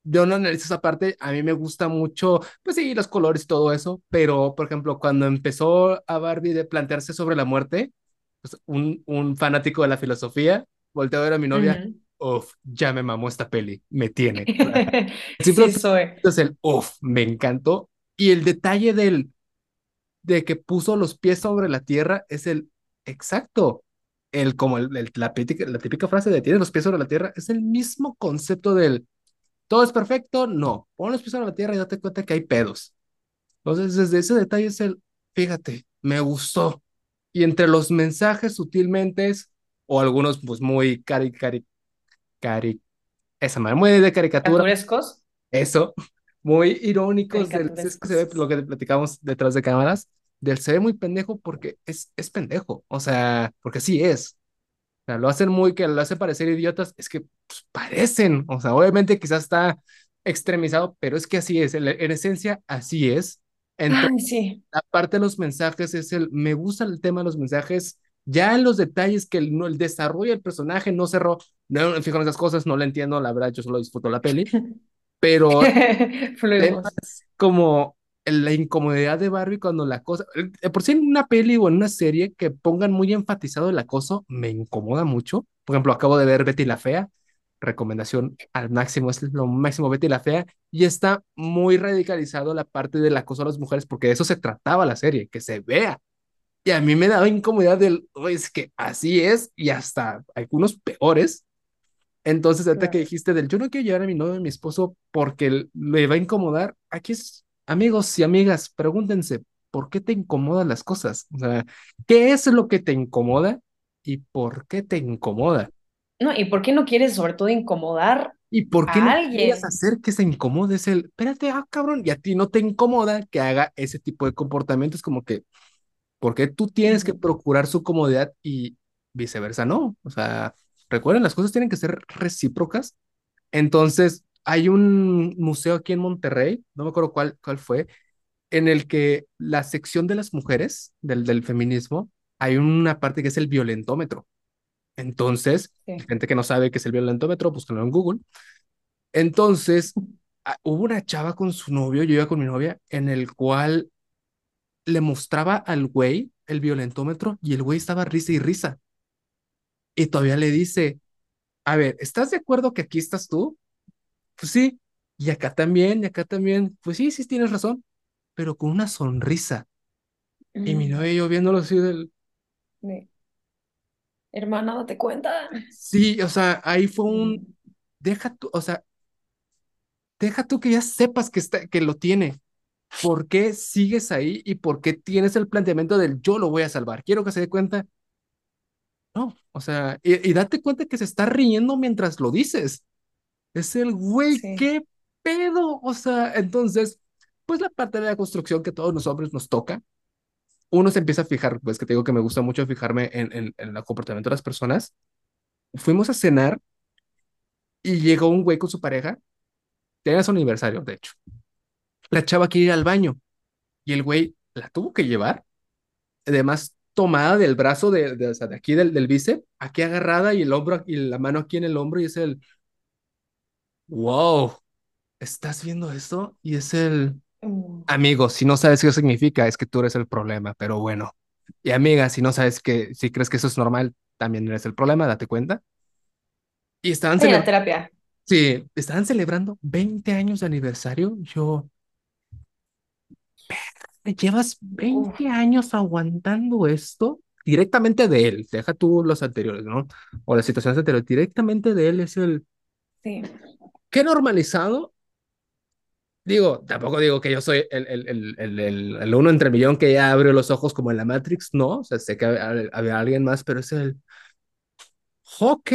yo no analizo esa parte. A mí me gusta mucho, pues sí, los colores y todo eso. Pero, por ejemplo, cuando empezó a Barbie de plantearse sobre la muerte, pues un, un fanático de la filosofía, volteó a ver a mi novia uff, ya me mamó esta peli, me tiene. sí, soy. Entonces el, uff, me encantó. Y el detalle del, de que puso los pies sobre la tierra es el exacto. El, como el, la, típica, la típica frase de tienes los pies sobre la tierra es el mismo concepto del todo es perfecto, no, pon los pies sobre la tierra y date cuenta que hay pedos. Entonces, desde ese detalle es el, fíjate, me gustó. Y entre los mensajes sutilmente, o algunos pues muy cari, cari, cari esa muy de caricatura. Eso, muy irónicos del, es que se ve lo que platicamos detrás de cámaras, del se ve muy pendejo porque es, es pendejo, o sea, porque sí es. O sea, lo hacen muy, que lo hace parecer idiotas, es que pues, parecen, o sea, obviamente quizás está extremizado, pero es que así es, en, esencia así es. Entonces, sí. la parte de los mensajes es el, me gusta el tema de los mensajes ya en los detalles que el, el desarrollo del personaje no cerró, no me fijo en esas cosas, no la entiendo, la verdad, yo solo disfruto la peli, pero como la incomodidad de Barbie cuando la cosa, eh, por si en una peli o en una serie que pongan muy enfatizado el acoso, me incomoda mucho. Por ejemplo, acabo de ver Betty la Fea, recomendación al máximo, es lo máximo Betty la Fea, y está muy radicalizado la parte del acoso a las mujeres, porque de eso se trataba la serie, que se vea y a mí me daba incomodidad del, es que así es y hasta algunos peores. Entonces, ahorita que dijiste del, yo no quiero llevar a mi novio a mi esposo porque me va a incomodar, aquí es, amigos y amigas, pregúntense, ¿por qué te incomodan las cosas? O sea, ¿qué es lo que te incomoda y por qué te incomoda? No, y por qué no quieres sobre todo incomodar ¿Y por qué no alguien? quieres hacer que se incomode? Es el, espérate, ah, cabrón, y a ti no te incomoda que haga ese tipo de comportamientos como que, porque tú tienes que procurar su comodidad y viceversa, no. O sea, recuerden, las cosas tienen que ser recíprocas. Entonces, hay un museo aquí en Monterrey, no me acuerdo cuál, cuál fue, en el que la sección de las mujeres del, del feminismo, hay una parte que es el violentómetro. Entonces, gente que no sabe qué es el violentómetro, búsquenlo en Google. Entonces, hubo una chava con su novio, yo iba con mi novia, en el cual le mostraba al güey el violentómetro y el güey estaba risa y risa. Y todavía le dice, a ver, ¿estás de acuerdo que aquí estás tú? Pues sí, y acá también, y acá también. Pues sí, sí tienes razón, pero con una sonrisa. Y mi mm. novia yo viéndolo así del... Hermana, date cuenta. Sí, o sea, ahí fue un... Mm. Deja tú, o sea, deja tú que ya sepas que, está, que lo tiene. ¿por qué sigues ahí y por qué tienes el planteamiento del yo lo voy a salvar? Quiero que se dé cuenta. No, o sea, y, date cuenta que se está riendo mientras lo dices. Es el güey, qué pedo. O sea, entonces, pues la parte de la construcción que todos los hombres nos toca, uno se empieza a fijar, pues que te digo que me gusta mucho fijarme en, en, en el comportamiento de las personas. Fuimos a cenar y llegó un güey con su pareja, tenía su aniversario, de hecho. La chava quiere ir al baño y el güey la tuvo que llevar, además tomada del brazo de, de, o sea, de aquí del, del bíceps, aquí agarrada y el hombro y la mano aquí en el hombro y es el, wow, ¿estás viendo esto? Y es el, mm. amigo, si no sabes qué significa, es que tú eres el problema, pero bueno. Y amiga, si no sabes que, si crees que eso es normal, también eres el problema, date cuenta. Y estaban celebrando. terapia. Sí, estaban celebrando 20 años de aniversario. Yo. ¿Llevas 20 años aguantando esto? Directamente de él, deja tú los anteriores, ¿no? O las situaciones anteriores, directamente de él es el. Sí. Qué normalizado. Digo, tampoco digo que yo soy el, el, el, el, uno entre millón que ya abrió los ojos como en la Matrix, no, o sea, sé que había, había alguien más, pero es el, ok,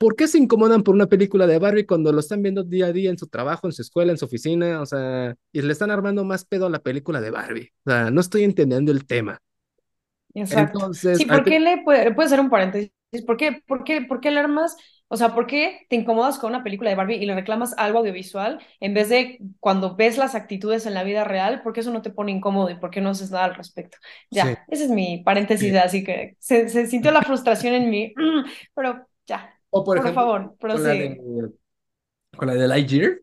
¿por qué se incomodan por una película de Barbie cuando lo están viendo día a día en su trabajo, en su escuela, en su oficina? O sea, y le están armando más pedo a la película de Barbie. O sea, no estoy entendiendo el tema. Exacto. Entonces, sí, ¿por qué le puede, puede ser un paréntesis? ¿Por qué, por qué, por qué le armas o sea, ¿por qué te incomodas con una película de Barbie y le reclamas algo audiovisual en vez de cuando ves las actitudes en la vida real? ¿Por qué eso no te pone incómodo y por qué no haces nada al respecto? Ya, ese es mi paréntesis, así que se, se, sintió la frustración en mí, pero. O por, por favor, prosigue. Con la de, Lightyear,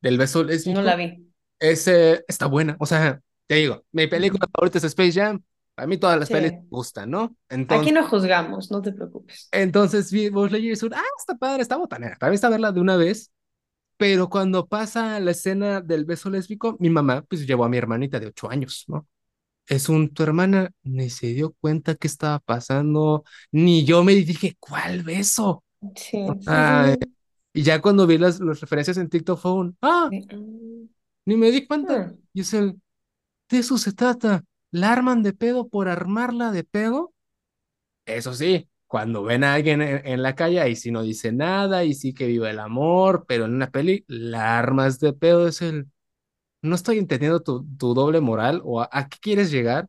del beso lésbico. No la vi. Ese está buena, o sea, te digo, mi película favorita es Space Jam, a mí todas las pelis me gustan, ¿no? Entonces, Aquí no juzgamos, no te preocupes. Entonces Leyes y Sur, ah, está padre, está botanera. También está verla de una vez. Pero cuando pasa la escena del beso lésbico, mi mamá pues llevó a mi hermanita de ocho años, ¿no? Es un, tu hermana ni se dio cuenta qué estaba pasando, ni yo me dije, ¿cuál beso? Sí. y ya cuando vi las, las referencias en TikTok fue un, ah, ni me di cuenta. Hmm. Y es el, de eso se trata la arman de pedo por armarla de pedo. Eso sí, cuando ven a alguien en, la calle, ahí sí no dice nada, y sí que vive el amor, pero en una peli, la armas de pedo es el. No estoy entendiendo tu, tu doble moral o a, qué quieres llegar.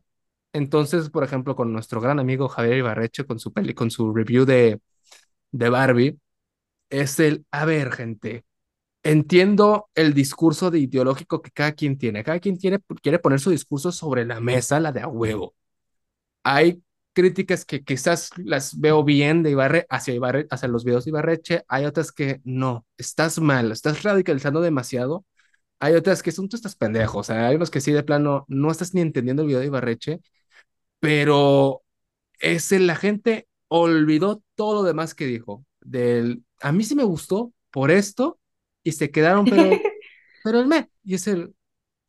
Entonces, por ejemplo, con nuestro gran amigo Javier Ibarreche, con su peli, con su review de, de Barbie, es el, a ver, gente, entiendo el discurso de ideológico que cada quien tiene. Cada quien tiene, quiere poner su discurso sobre la mesa, la de a huevo. Hay críticas que quizás las veo bien de Ibarre hacia, Ibarre, hacia los videos de Ibarreche. Hay otras que no, estás mal, estás radicalizando demasiado. Hay otras que son tú estás pendejo. O sea, hay unos que sí de plano no estás ni entendiendo el video de Ibarreche, pero es la gente olvidó todo lo demás que dijo. Del, a mí sí me gustó por esto, y se quedaron, pero, pero el me, y es el,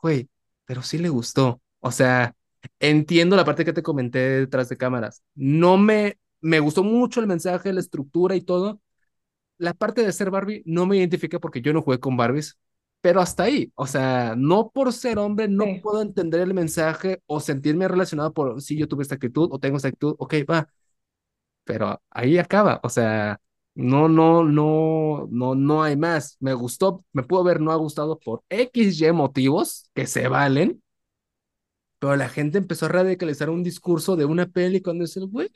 güey, pero sí le gustó. O sea, entiendo la parte que te comenté detrás de cámaras. No me, me gustó mucho el mensaje, la estructura y todo. La parte de ser Barbie no me identifica porque yo no jugué con Barbies, pero hasta ahí. O sea, no por ser hombre no puedo entender el mensaje o sentirme relacionado por si yo tuve esta actitud o tengo esta actitud, ok, va. Pero ahí acaba. O sea, no, no, no, no, no hay más. Me gustó, me pudo ver no ha gustado por X, Y motivos que se valen, pero la gente empezó a radicalizar un discurso de una peli cuando es el güey.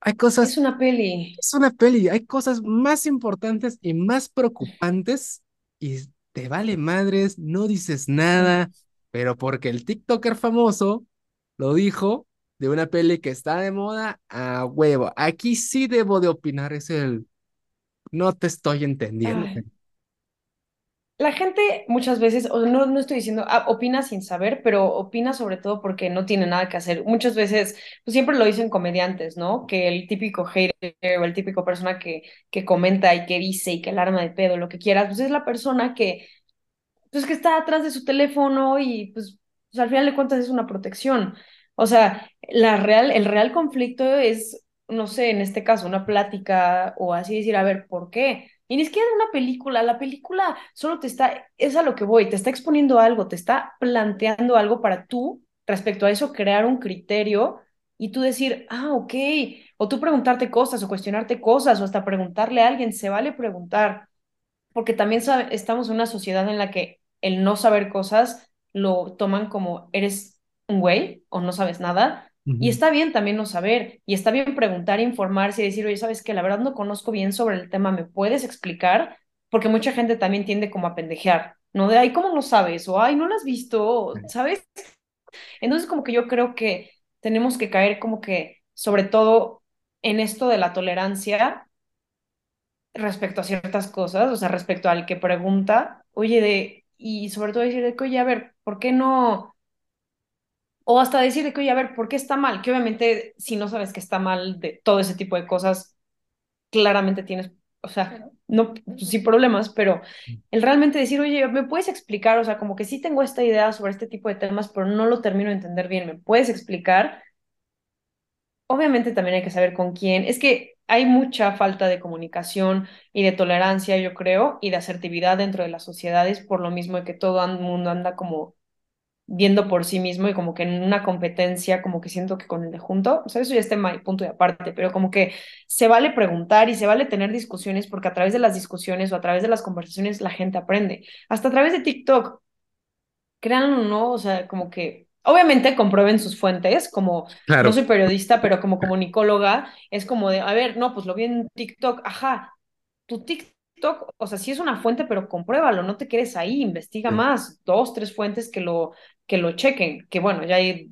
Hay cosas. Es una peli. Es una peli. Hay cosas más importantes y más preocupantes y te vale madres, no dices nada, pero porque el TikToker famoso lo dijo, de una peli que está de moda a huevo. Aquí sí debo de opinar, es el... No te estoy entendiendo. La gente muchas veces, o no, no estoy diciendo, ah, opina sin saber, pero opina sobre todo porque no tiene nada que hacer. Muchas veces, pues siempre lo dicen comediantes, ¿no? Que el típico hater o el típico persona que, que comenta y que dice y que el arma de pedo, lo que quieras, pues es la persona que, pues que está atrás de su teléfono y pues, pues al final de cuentas es una protección. O sea, la real, el real conflicto es, no sé, en este caso, una plática o así decir, a ver, ¿por qué? Y ni siquiera una película, la película solo te está, es a lo que voy, te está exponiendo algo, te está planteando algo para tú, respecto a eso, crear un criterio y tú decir, ah, ok, o tú preguntarte cosas o cuestionarte cosas o hasta preguntarle a alguien, se vale preguntar, porque también estamos en una sociedad en la que el no saber cosas lo toman como eres un güey o no sabes nada. Y está bien también no saber, y está bien preguntar, informarse y decir, oye, sabes que la verdad no conozco bien sobre el tema, ¿me puedes explicar? Porque mucha gente también tiende como a pendejear, ¿no? De, ay, ¿cómo no sabes? O, ay, no lo has visto, ¿sabes? Entonces, como que yo creo que tenemos que caer como que, sobre todo en esto de la tolerancia respecto a ciertas cosas, o sea, respecto al que pregunta, oye, de, y sobre todo decir de oye, a ver, ¿por qué no? O hasta decir de que, oye, a ver, ¿por qué está mal? Que obviamente, si no sabes que está mal de todo ese tipo de cosas, claramente tienes, o sea, no, pues sí problemas, pero el realmente decir, oye, ¿me puedes explicar? O sea, como que sí tengo esta idea sobre este tipo de temas, pero no lo termino de entender bien, ¿me puedes explicar? Obviamente también hay que saber con quién. Es que hay mucha falta de comunicación y de tolerancia, yo creo, y de asertividad dentro de las sociedades, por lo mismo de que todo el mundo anda como viendo por sí mismo y como que en una competencia, como que siento que con el de junto, o sea, eso ya está en punto de aparte, pero como que se vale preguntar y se vale tener discusiones porque a través de las discusiones o a través de las conversaciones la gente aprende, hasta a través de TikTok, crean o no, o sea, como que Obviamente comprueben sus fuentes, como no soy periodista, pero como comunicóloga, es como de, a ver, no, pues lo vi en TikTok, ajá, tu TikTok, o sea, sí es una fuente, pero compruébalo, no te quedes ahí, investiga más, dos, tres fuentes que lo, que lo chequen, que bueno, ya hay,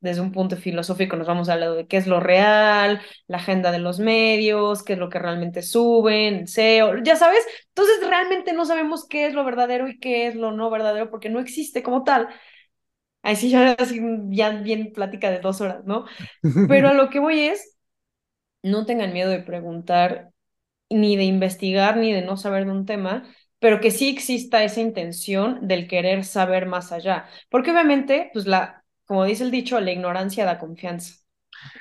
desde un punto filosófico nos vamos a hablar de qué es lo real, la agenda de los medios, qué es lo que realmente suben, SEO, ya sabes, entonces realmente no sabemos qué es lo verdadero y qué es lo no verdadero porque no existe como tal. Ahí sí, ya, así, ya bien plática de dos horas, ¿no? Pero a lo que voy es, no tengan miedo de preguntar, ni de investigar, ni de no saber de un tema, pero que sí exista esa intención del querer saber más allá. Porque obviamente, pues la, como dice el dicho, la ignorancia da confianza,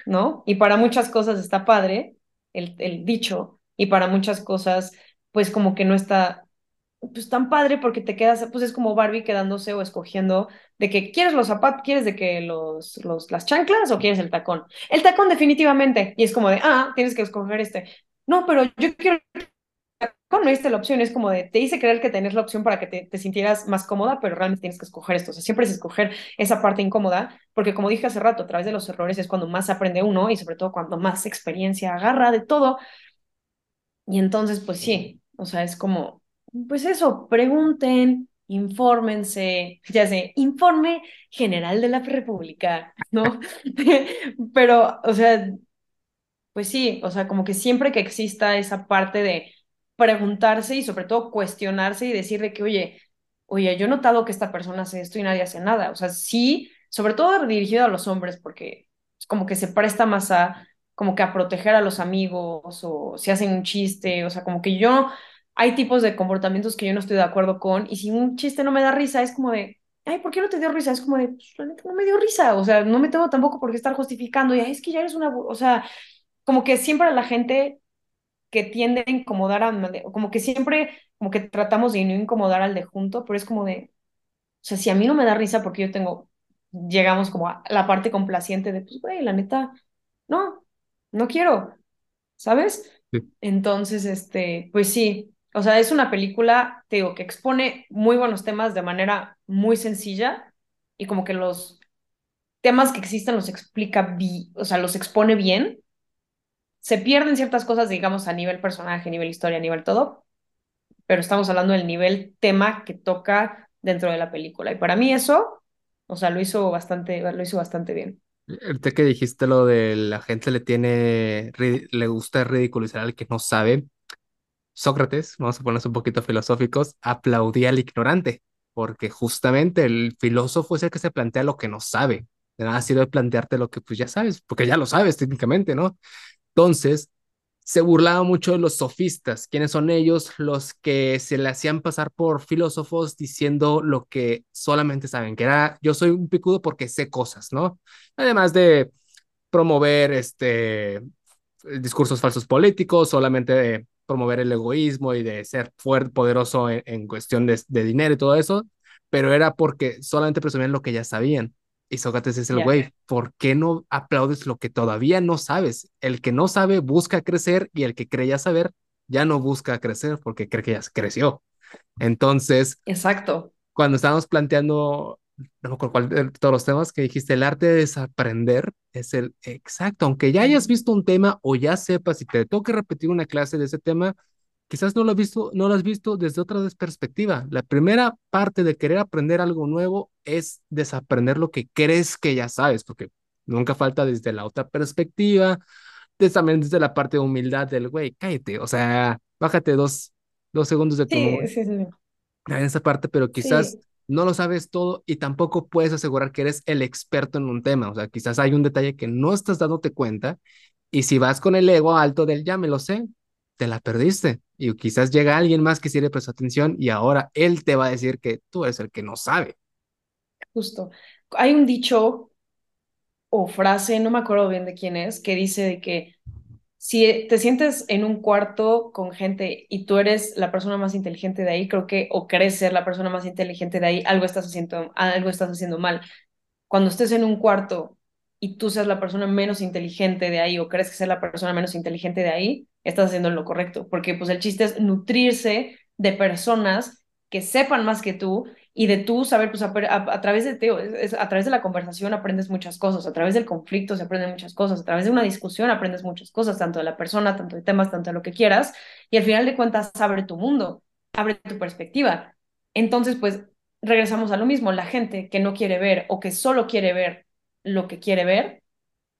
¿no? Y para muchas cosas está padre el, el dicho, y para muchas cosas, pues como que no está pues tan padre porque te quedas, pues es como Barbie quedándose o escogiendo de que quieres los zapatos, quieres de que los, los, las chanclas o quieres el tacón. El tacón definitivamente, y es como de, ah, tienes que escoger este. No, pero yo quiero no diste la opción, es como de, te hice creer que tenés la opción para que te, te sintieras más cómoda, pero realmente tienes que escoger esto. O sea, siempre es escoger esa parte incómoda, porque como dije hace rato, a través de los errores es cuando más aprende uno y sobre todo cuando más experiencia agarra de todo. Y entonces, pues sí, o sea, es como, pues eso, pregunten, infórmense, ya sé, informe general de la República, ¿no? Pero, o sea, pues sí, o sea, como que siempre que exista esa parte de preguntarse y sobre todo cuestionarse y decirle que, oye, oye, yo he notado que esta persona hace esto y nadie hace nada. O sea, sí, sobre todo dirigido a los hombres, porque como que se presta más a, como que a proteger a los amigos o si hacen un chiste, o sea, como que yo hay tipos de comportamientos que yo no estoy de acuerdo con y si un chiste no me da risa es como de, ay, ¿por qué no te dio risa? Es como de, pues no me dio risa, o sea, no me tengo tampoco por qué estar justificando y es que ya eres una, o sea, como que siempre a la gente que tiende a incomodar a, como que siempre, como que tratamos de no incomodar al de junto, pero es como de, o sea, si a mí no me da risa porque yo tengo, llegamos como a la parte complaciente de, pues, güey, la neta, no, no quiero, ¿sabes? Entonces, este, pues sí, o sea, es una película, te digo, que expone muy buenos temas de manera muy sencilla y como que los temas que existen los explica, o sea, los expone bien. Se pierden ciertas cosas, digamos, a nivel personaje, a nivel historia, a nivel todo, pero estamos hablando del nivel tema que toca dentro de la película. Y para mí eso, o sea, lo hizo bastante, lo hizo bastante bien. Ahorita que dijiste lo de la gente le tiene, le gusta ridiculizar al que no sabe, Sócrates, vamos a ponernos un poquito filosóficos, aplaudía al ignorante, porque justamente el filósofo es el que se plantea lo que no sabe. De nada sirve plantearte lo que pues ya sabes, porque ya lo sabes técnicamente, ¿no? Entonces, se burlaba mucho de los sofistas. ¿Quiénes son ellos? Los que se le hacían pasar por filósofos diciendo lo que solamente saben, que era yo soy un picudo porque sé cosas, ¿no? Además de promover este discursos falsos políticos, solamente de promover el egoísmo y de ser fuerte, poderoso en, cuestión de, dinero y todo eso, pero era porque solamente presumían lo que ya sabían. Y Sócrates es el güey, ¿por qué no aplaudes lo que todavía no sabes? El que no sabe busca crecer y el que creía saber ya no busca crecer porque cree que ya creció. Entonces, exacto. Cuando estábamos planteando, no me acuerdo cuál de todos los temas que dijiste, el arte de desaprender es el exacto, aunque ya hayas visto un tema o ya sepas y te toque repetir una clase de ese tema, quizás no lo has visto, no lo has visto desde otra perspectiva. La primera parte de querer aprender algo nuevo es desaprender lo que crees que ya sabes, porque nunca falta desde la otra perspectiva, desde, también desde la parte de humildad del güey, cállate, o sea, bájate dos, dos segundos de tu sí, sí, sí. en esa parte, pero quizás no lo sabes todo y tampoco puedes asegurar que eres el experto en un tema, o sea, quizás hay un detalle que no estás dándote cuenta y si vas con el ego alto del ya me lo sé, te la perdiste. Y quizás llega alguien más que sí le prestó atención y ahora él te va a decir que tú eres el que no sabe. Justo. Hay un dicho o frase, no me acuerdo bien de quién es, que dice de que si te sientes en un cuarto con gente y tú eres la persona más inteligente de ahí, creo que o crees ser la persona más inteligente de ahí, algo estás haciendo, algo estás haciendo mal. Cuando estés en un cuarto y tú seas la persona menos inteligente de ahí o crees que ser la persona menos inteligente de ahí, estás haciendo lo correcto, porque pues el chiste es nutrirse de personas que sepan más que tú y de tú saber, pues a, través de Teo, a través de la conversación aprendes muchas cosas, a través del conflicto se aprenden muchas cosas, a través de una discusión aprendes muchas cosas, tanto de la persona, tanto de temas, tanto de lo que quieras, y al final de cuentas abre tu mundo, abre tu perspectiva. Entonces, pues regresamos a lo mismo, la gente que no quiere ver o que solo quiere ver lo que quiere ver,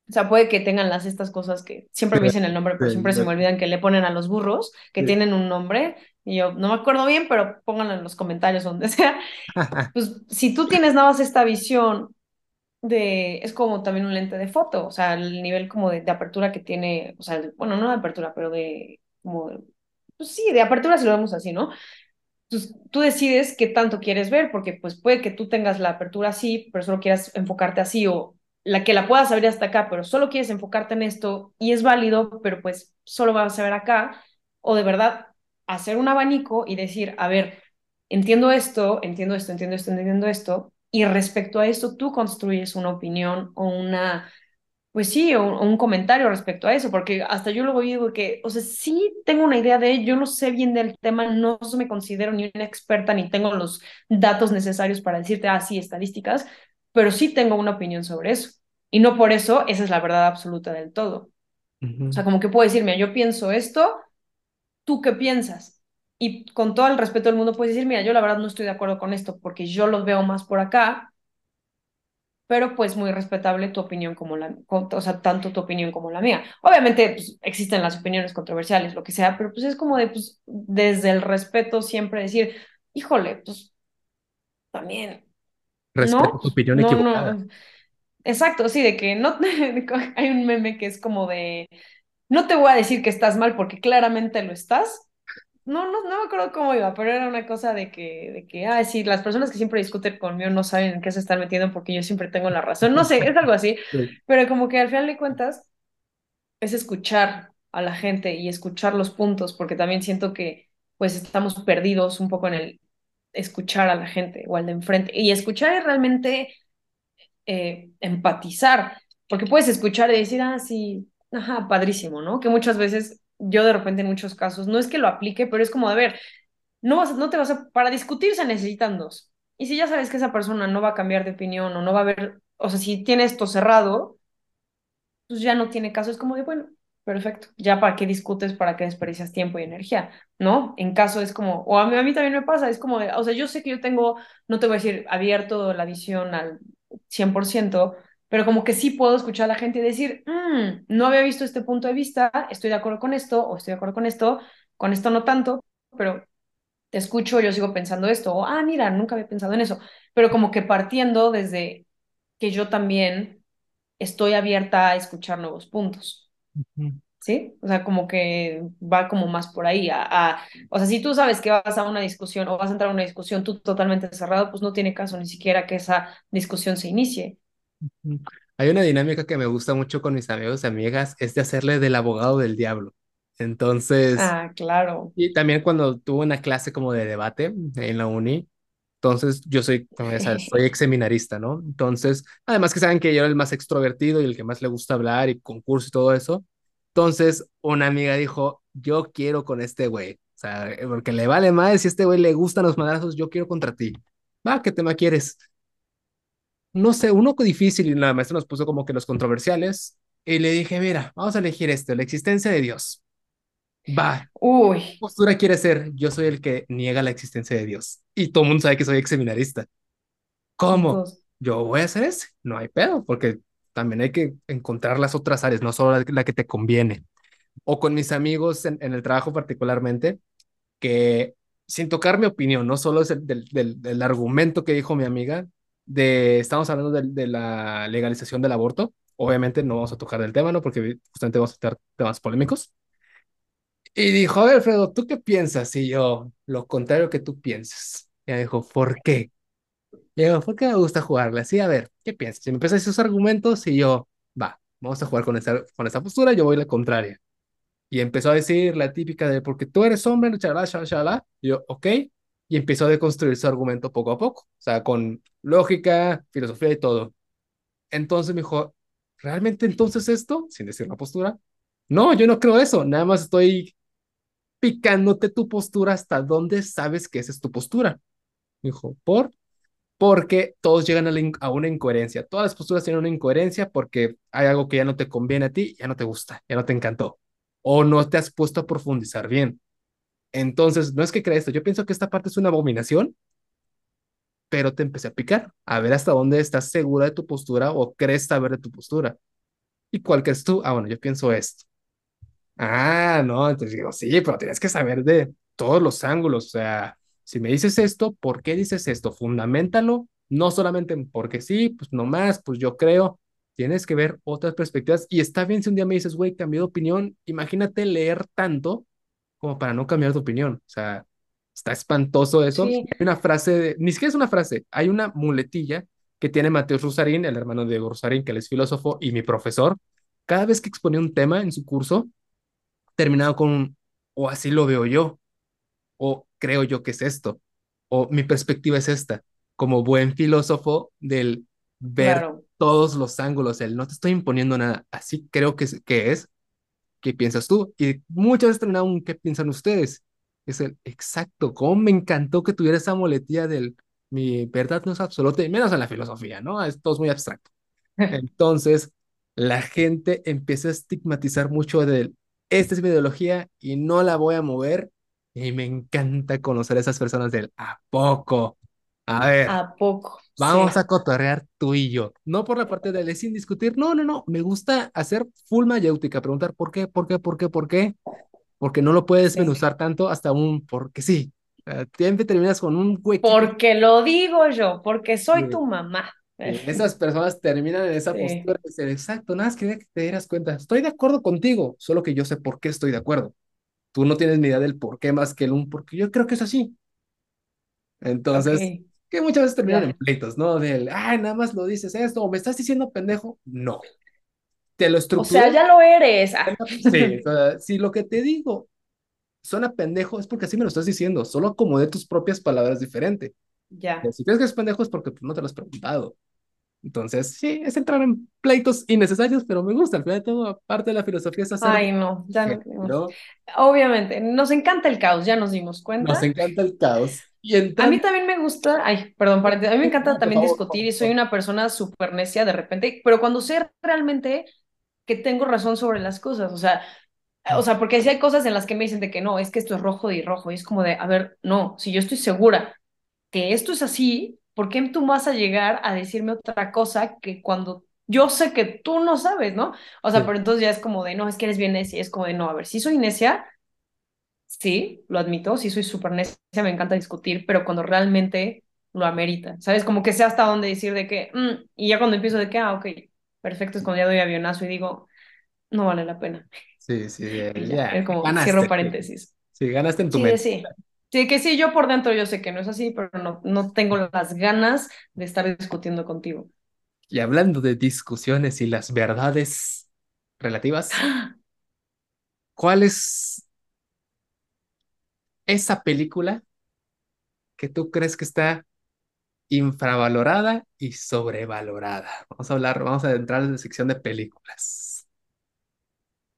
o sea, puede que tengan las estas cosas que siempre me dicen el nombre, pero siempre se me olvidan que le ponen a los burros, que tienen un nombre, y yo no me acuerdo bien, pero pónganlo en los comentarios donde sea. Pues si tú tienes nada más esta visión de, es como también un lente de foto, o sea, el nivel como de, apertura que tiene, o sea, bueno, no de apertura, pero de, como, pues sí, de apertura si lo vemos así, ¿no? Entonces, tú decides qué tanto quieres ver, porque pues puede que tú tengas la apertura así, pero solo quieras enfocarte así, o la que la puedas abrir hasta acá, pero solo quieres enfocarte en esto y es válido, pero pues solo vas a ver acá, o de verdad hacer un abanico y decir, a ver, entiendo esto, entiendo esto, entiendo esto, entiendo esto, y respecto a esto tú construyes una opinión o una, pues sí, o, un comentario respecto a eso, porque hasta yo luego digo que, o sea, sí tengo una idea de, yo no sé bien del tema, no me considero ni una experta, ni tengo los datos necesarios para decirte, ah, sí, estadísticas, pero sí tengo una opinión sobre eso. Y no por eso esa es la verdad absoluta del todo. O sea, como que puedo decirme, yo pienso esto, ¿tú qué piensas? Y con todo el respeto del mundo puedes decir, mira, yo la verdad no estoy de acuerdo con esto porque yo los veo más por acá, pero pues muy respetable tu opinión como la, o sea, tanto tu opinión como la mía. Obviamente pues, existen las opiniones controversiales, lo que sea, pero pues es como de, pues, desde el respeto siempre decir, híjole, pues también Respeto tu opinión equivocada. Exacto, sí, de que no hay un meme que es como de no te voy a decir que estás mal porque claramente lo estás. No, no, no me acuerdo cómo iba, pero era una cosa de que, de que, ah, sí, las personas que siempre discuten conmigo no saben en qué se están metiendo porque yo siempre tengo la razón. No sé, es algo así, pero como que al final de cuentas es escuchar a la gente y escuchar los puntos, porque también siento que pues estamos perdidos un poco en el escuchar a la gente o al de enfrente. Y escuchar es realmente eh, empatizar, porque puedes escuchar y decir, ah, sí, ajá, padrísimo, ¿no? Que muchas veces yo de repente en muchos casos, no es que lo aplique, pero es como, de ver, no, vas, no te vas a, para discutir se necesitan dos. Y si ya sabes que esa persona no va a cambiar de opinión o no va a ver, o sea, si tiene esto cerrado, pues ya no tiene caso, es como de, bueno, perfecto, ya para qué discutes, para qué desperdicias tiempo y energía, ¿no? En caso es como, o a mí, a mí también me pasa, es como, de, o sea, yo sé que yo tengo, no te voy a decir abierto la visión al 100%, pero como que sí puedo escuchar a la gente y decir, mm, no había visto este punto de vista, estoy de acuerdo con esto, o estoy de acuerdo con esto, con esto no tanto, pero te escucho, yo sigo pensando esto, o, ah, mira, nunca había pensado en eso, pero como que partiendo desde que yo también estoy abierta a escuchar nuevos puntos. ¿Sí? O sea, como que va como más por ahí. A, o sea, si tú sabes que vas a una discusión o vas a entrar a una discusión tú totalmente cerrado, pues no tiene caso ni siquiera que esa discusión se inicie. Hay una dinámica que me gusta mucho con mis amigos y amigas, es de hacerle del abogado del diablo. Entonces, ah, claro. Y también cuando tuve una clase como de debate en la uni, Entonces, yo soy, sabes, soy ex seminarista, ¿no? Entonces, además que saben que yo era el más extrovertido y el que más le gusta hablar y concurso y todo eso. Entonces, una amiga dijo, yo quiero con este güey. O sea, porque le vale más si a este güey le gustan los madrazos, yo quiero contra ti. Va, ¿qué tema quieres? No sé, uno difícil y la maestra nos puso como que los controversiales. Y le dije, mira, vamos a elegir esto, la existencia de Dios. Va. Uy. ¿Qué postura quiere ser? Yo soy el que niega la existencia de Dios. Y todo el mundo sabe que soy ex seminarista. ¿Cómo? Yo voy a hacer ese. No hay pedo, porque también hay que encontrar las otras áreas, no solo la, que te conviene. O con mis amigos en, el trabajo particularmente, que sin tocar mi opinión, no solo es el, del, argumento que dijo mi amiga, de, estamos hablando de, de, la legalización del aborto, obviamente no vamos a tocar del tema, ¿no? Porque justamente vamos a tener temas polémicos. Y dijo, Alfredo, ¿tú qué piensas? Y yo, lo contrario que tú piensas. Y ella dijo, ¿por qué? Y yo, ¿por qué me gusta jugarle así? A ver, ¿qué piensas? Y me empieza a decir argumentos y yo, va, vamos a jugar con esa, con esa postura, yo voy la contraria. Y empezó a decir la típica de, porque tú eres hombre, chalá, chalá. Y yo, ok. Y empezó a deconstruir su argumento poco a poco, o sea, con lógica, filosofía y todo. Entonces me dijo, ¿realmente entonces esto? Sin decir la postura. No, yo no creo eso, nada más estoy picándote tu postura hasta dónde sabes que esa es tu postura. Dijo, ¿por? Porque todos llegan a, una incoherencia. Todas las posturas tienen una incoherencia porque hay algo que ya no te conviene a ti, ya no te gusta, ya no te encantó. O no te has puesto a profundizar bien. Entonces, no es que creas esto. Yo pienso que esta parte es una abominación, pero te empecé a picar, a ver hasta dónde estás segura de tu postura o crees saber de tu postura. ¿Y cuál crees tú? Ah, bueno, yo pienso esto. Ah, no, entonces digo, sí, pero tienes que saber de todos los ángulos, o sea, si me dices esto, ¿por qué dices esto? Fundamentalo, no solamente porque sí, pues nomás, pues yo creo, tienes que ver otras perspectivas y está bien si un día me dices, güey, cambié de opinión, imagínate leer tanto como para no cambiar de opinión, o sea, está espantoso eso. Hay una frase, ni siquiera es una frase, hay una muletilla que tiene Mateo Rusarín, el hermano de Diego Rusarín, que él es filósofo y mi profesor, cada vez que exponía un tema en su curso, terminado con o así lo veo yo, o creo yo que es esto, o mi perspectiva es esta, como buen filósofo del ver todos los ángulos, el no te estoy imponiendo nada, así creo que es, que es, ¿qué piensas tú? Y muchas veces terminado un ¿qué piensan ustedes? Es el exacto, cómo me encantó que tuviera esa moletilla del mi verdad no es absoluta, y menos en la filosofía, ¿no? Esto es muy abstracto. Entonces, la gente empieza a estigmatizar mucho del esta es mi ideología y no la voy a mover. Y me encanta conocer a esas personas del ¿a poco? A ver. ¿A poco? Vamos a cotorrear tú y yo. No por la parte de sin discutir. No, no, no. Me gusta hacer full mayéutica. Preguntar por qué, por qué, por qué, por qué. Porque no lo puedes desmenuzar tanto hasta un porque sí. Siempre terminas con un huequito. Porque lo digo yo, porque soy tu mamá. Esas personas terminan en esa postura de ser exacto, nada más quería que te dieras cuenta, estoy de acuerdo contigo, solo que yo sé por qué estoy de acuerdo. Tú no tienes ni idea del por qué más que el un, porque yo creo que es así. Entonces, que muchas veces terminan en pleitos, ¿no? Del, ay, nada más lo dices esto, o me estás diciendo pendejo. No. Te lo estructuro. O sea, ya lo eres. Ah. Sí, si lo que te digo suena pendejo, es porque así me lo estás diciendo, solo acomodé tus propias palabras diferente. Ya. Si crees que es pendejo es porque pues, no te lo has preguntado. Entonces, sí, es entrar en pleitos innecesarios, pero me gusta. Al final de todo, parte de la filosofía es hacer. Ay, no, ya no, Obviamente, nos encanta el caos, ya nos dimos cuenta. Nos encanta el caos. Y A mí también me gusta, ay, perdón, a mí me encanta también discutir y soy una persona súper necia de repente, pero cuando sé realmente que tengo razón sobre las cosas, o sea, o sea, porque si hay cosas en las que me dicen de que no, es que esto es rojo y rojo, y es como de, a ver, no, si yo estoy segura que esto es así, ¿por qué tú vas a llegar a decirme otra cosa que cuando yo sé que tú no sabes, ¿no? O sea, pero entonces ya es como de, no, es que eres bien necia, es como de, no, a ver, si soy necia, sí, lo admito, sí soy súper necia, me encanta discutir, pero cuando realmente lo amerita, ¿sabes? Como que sé hasta dónde decir de que, mm", y ya cuando empiezo de que, ah, ok, perfecto, es cuando ya doy avionazo y digo, no vale la pena. Sí, sí, ya, Es como, cierro paréntesis. Sí, ganaste en tu mente. Sí, Sí, que sí, yo por dentro yo sé que no es así, pero no, no tengo las ganas de estar discutiendo contigo. Y hablando de discusiones y las verdades relativas, ¿cuál es esa película que tú crees que está infravalorada y sobrevalorada. Vamos a hablar, vamos a entrar en la sección de películas.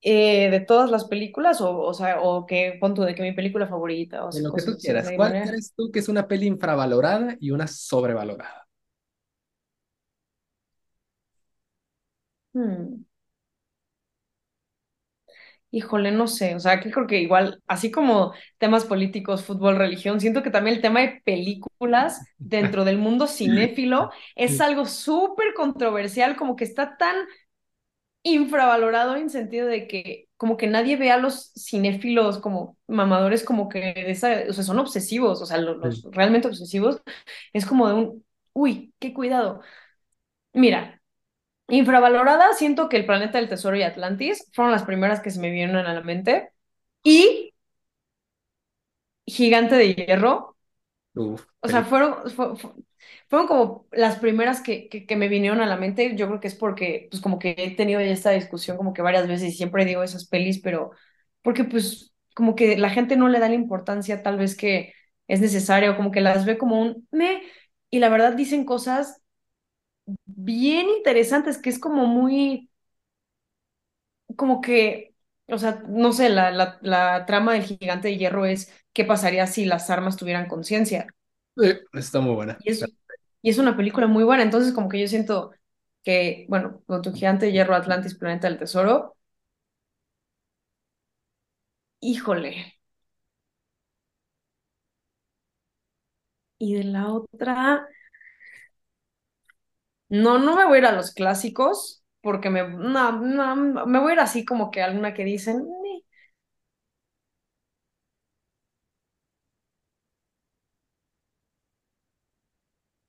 Eh, de todas las películas o, o sea, o que punto de que mi película favorita o En lo que tú quieras. ¿Cuál manera- crees tú que es una peli infravalorada y una sobrevalorada? Hmm. Híjole, no sé, o sea, que creo que igual, así como temas políticos, fútbol, religión, siento que también el tema de películas dentro del mundo cinéfilo es algo súper controversial, como que está tan infravalorado en sentido de que como que nadie ve a los cinéfilos como mamadores como que de esa, o sea, son obsesivos, o sea, lo- los, Sí. realmente obsesivos, es como de un, uy, qué cuidado. Mira. Infravalorada, siento que El Planeta del Tesoro y Atlantis fueron las primeras que se me vinieron a la mente. Y Gigante de Hierro, Uf, o sea, fueron, fu- fu- fueron como las primeras que, que, me vinieron a la mente. Yo creo que es porque, pues como que he tenido ya esta discusión como que varias veces y siempre digo esas pelis, pero porque pues como que la gente no le da la importancia tal vez que es necesaria o como que las ve como un me. Y la verdad dicen cosas bien interesantes, que es como muy como que, o sea, no sé, la, la, la trama del gigante de hierro es qué pasaría si las armas tuvieran conciencia. Está muy buena. Y es, y es una película muy buena, entonces como que yo siento que, bueno, con tu gigante hierro, Atlantis, Planeta del Tesoro, híjole. Y de la otra, no, no me voy a ir a los clásicos, porque me, no, no, me voy a ir así como que alguna que dicen, "Ni".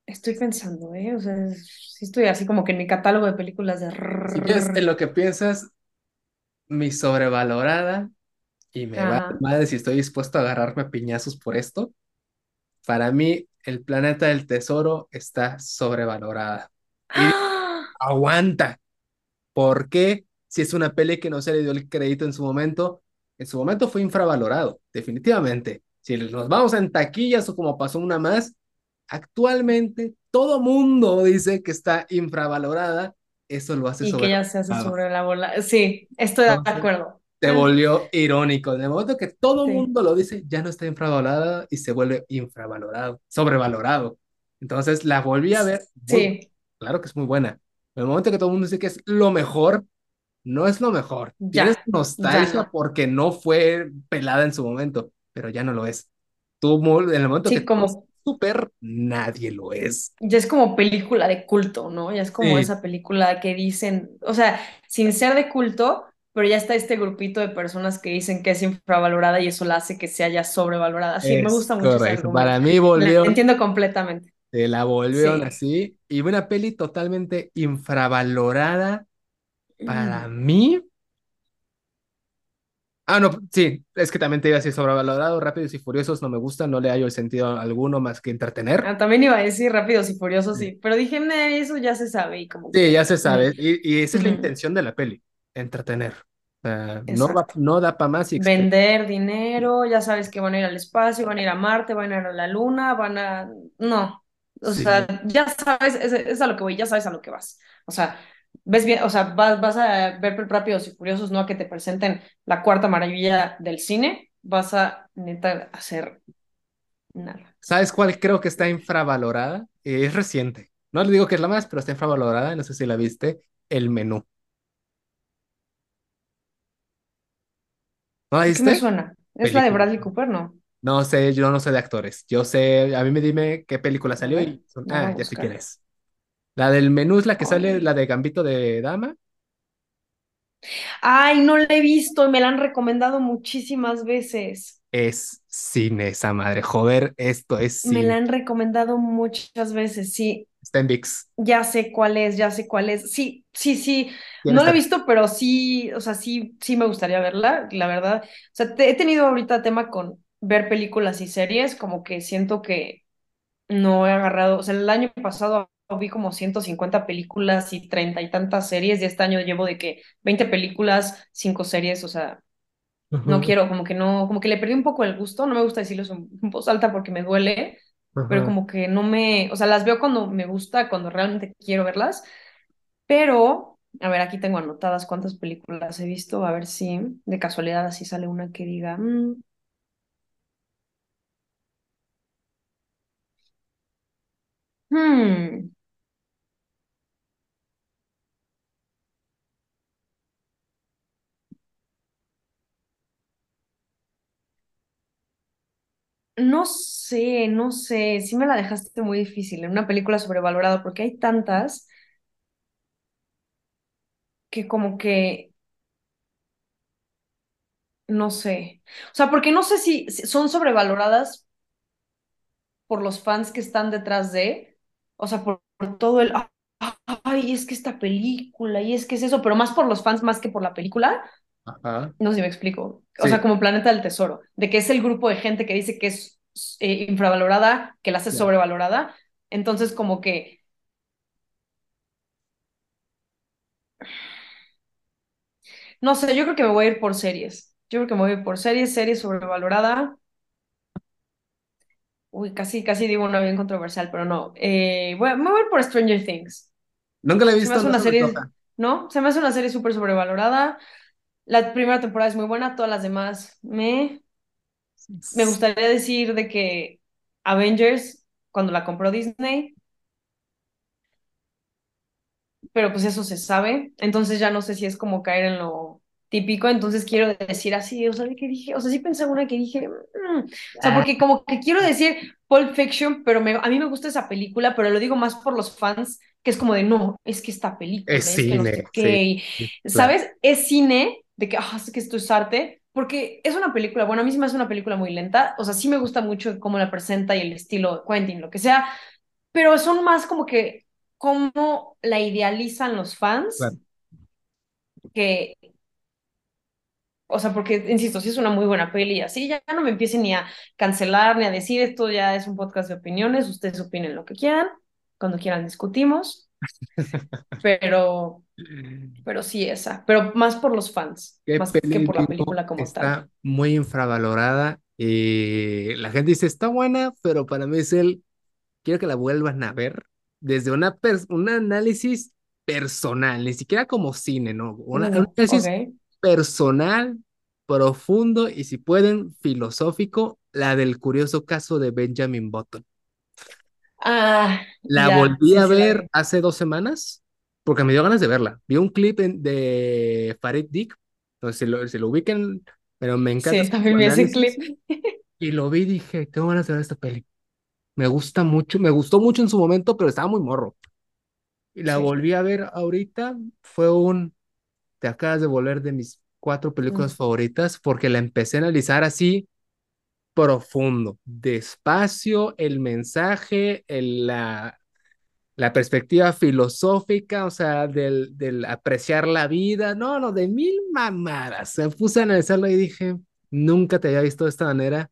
Estoy pensando, ¿eh? O sea, sí estoy así como que en mi catálogo de películas de... Si en lo que piensas, mi sobrevalorada, y me va Ajá. madre si estoy dispuesto a agarrarme a piñazos por esto, para mí, El Planeta del Tesoro está sobrevalorada. Y ¡Ah! aguanta. ¿Por qué? Si es una peli que no se le dio el crédito en su momento, en su momento fue infravalorado, definitivamente. Si nos vamos en taquillas o como pasó una más, actualmente todo mundo dice que está infravalorada, eso lo hace Y que ya se hace sobre la bola. Sí, estoy de acuerdo. se Ah, volvió irónico. En el momento que todo Sí, mundo lo dice, ya no está infravalorada y se vuelve infravalorado, sobrevalorado. Entonces la volví a ver, muy, sí, claro que es muy buena. En el momento que todo el mundo dice que es lo mejor, no es lo mejor. Tienes ya, ya nostalgia no. porque no fue pelada en su momento, pero ya no lo es. Tú, en el momento Sí, como, súper, nadie lo es. ya es como película de culto, ¿no? Ya es como Sí, esa película que dicen, o sea, sin ser de culto, pero ya está este grupito de personas que dicen que es infravalorada y eso la hace que sea ya sobrevalorada. Sí, me gusta mucho ese correcto. Para argumento. mí La volvió entiendo completamente. Se la volvieron Sí. así. Y una peli totalmente infravalorada para Mm. mí. Ah, no, sí, es que también te iba a decir sobrevalorado. Rápidos y Furiosos no me gustan, no le hallo el sentido alguno más que entretener. Ah, también iba a decir Rápidos y Furiosos, Sí, sí, pero dije, "Nah, eso ya se sabe y como Sí, ya se sabe. Y, y esa es la intención de la peli, entretener. Sea, no va, no da para más y. Vender dinero, ya sabes que van a ir al espacio, van a ir a Marte, van a ir a la Luna, van a... No, o sea, Sí, ya sabes, es, es a lo que voy, ya sabes a lo que vas. O sea, ves bien, o sea, vas, vas a ver Rápidos y Furiosos, no a que te presenten la cuarta maravilla del cine, vas a neta hacer nada. ¿sabes cuál creo que está infravalorada? Eh, es reciente. No le digo que es la más, pero está infravalorada. No sé si la viste. El menú. ¿No la ¿Por qué me viste? suena? Es la de. Bradley Cooper, ¿no? No sé, yo no sé de actores. Yo sé, a mí me dime qué película salió y son, ah, ya sé quién es. La del menú es la que sale, la de Gambito de Dama. Ay, no la he visto y me la han recomendado muchísimas veces. Es cine esa madre. Joder, esto es Me la han recomendado muchas veces, sí. Está en VIX. Ya sé cuál es, ya sé cuál es. Sí, sí, sí. ¿Quién No la he visto, pero sí, o sea, sí, sí me gustaría verla, la verdad. O sea, te- he tenido ahorita tema con ver películas y series, como que siento que no he agarrado, o sea, el año pasado vi como 150 películas y treinta y tantas series, y este año llevo de que 20 películas, 5 series, o sea, no Ujú. quiero, como que no, como que le perdí un poco el gusto, no me gusta decirlo en voz alta porque me duele, pero Ajá. como que no me, o sea, las veo cuando me gusta, cuando realmente quiero verlas, pero, a ver, aquí tengo anotadas cuántas películas he visto, a ver si de casualidad así sale una que diga, mm, hmm, no sé, no sé, sí me la dejaste muy difícil en una película sobrevalorada porque hay tantas que como que, no sé, o sea, porque no sé si son sobrevaloradas por los fans que están detrás de, o sea, por, por todo el, ay, es que esta película, y es que es eso, pero más por los fans más que por la película, Ajá. no sé si me explico, o sea, como Planeta del Tesoro, de que es el grupo de gente que dice que es eh, infravalorada, que la hace sobrevalorada, entonces como que, no sé, yo creo que me voy a ir por series, yo creo que me voy a ir por series, series sobrevalorada. Uy, casi, casi digo una bien controversial, pero no. Eh, voy a- me voy a ir por Stranger Things. Nunca la he Se me visto, hace no una serie. ¿no? Se me hace una serie súper sobrevalorada. La primera temporada es muy buena, todas las demás me... Me gustaría decir de que Avengers, cuando la compró Disney, pero pues eso se sabe, entonces ya no sé si es como caer en lo típico, entonces quiero decir así, o sea, ¿de qué dije? O sea, sí pensé una que dije, mm, o sea, Ah, porque como que quiero decir Pulp Fiction, pero me, a mí me gusta esa película, pero lo digo más por los fans, que es como de, no, es que esta es película, es que no sé cine, sí, claro. ¿sabes? Es cine, de que, ah, es que esto es arte, porque es una película, bueno, a mí sí me hace una película muy lenta, o sea, sí me gusta mucho cómo la presenta y el estilo de Quentin, lo que sea, pero son más como que cómo la idealizan los Claro. fans, que, o sea, porque, insisto, sí es una muy buena peli y así, ya no me empiecen ni a cancelar ni a decir esto ya es un podcast de opiniones, ustedes opinen lo que quieran, cuando quieran discutimos, pero, pero sí esa, pero más por los fans, ¿Qué más que por la película como tal. está muy infravalorada? Y la gente dice, está buena, pero para mí es el, quiero que la vuelvan a ver desde una un análisis personal, ni siquiera como cine, ¿no? Una- un análisis personal, profundo y si pueden, filosófico, la del curioso caso de Benjamin Button. Ah, La ya, volví a sí ver hace dos semanas porque me dio ganas de verla. Vi un clip en- de Farid Dick, no sé si lo, si lo ubiquen, pero me encanta Sí, también vi ese clip. y lo vi y dije, tengo ganas de ver esta peli. Me gusta mucho, me gustó mucho en su momento, pero estaba muy morro. Y la Sí. volví a ver ahorita, fue un, te acabas de volver de mis cuatro películas Mm. favoritas porque la empecé a analizar así profundo, despacio, el mensaje, el, la, la perspectiva filosófica, o sea, del, del apreciar la vida, no, no, de mil mamadas. Me puse a analizarlo y dije, nunca te había visto de esta manera.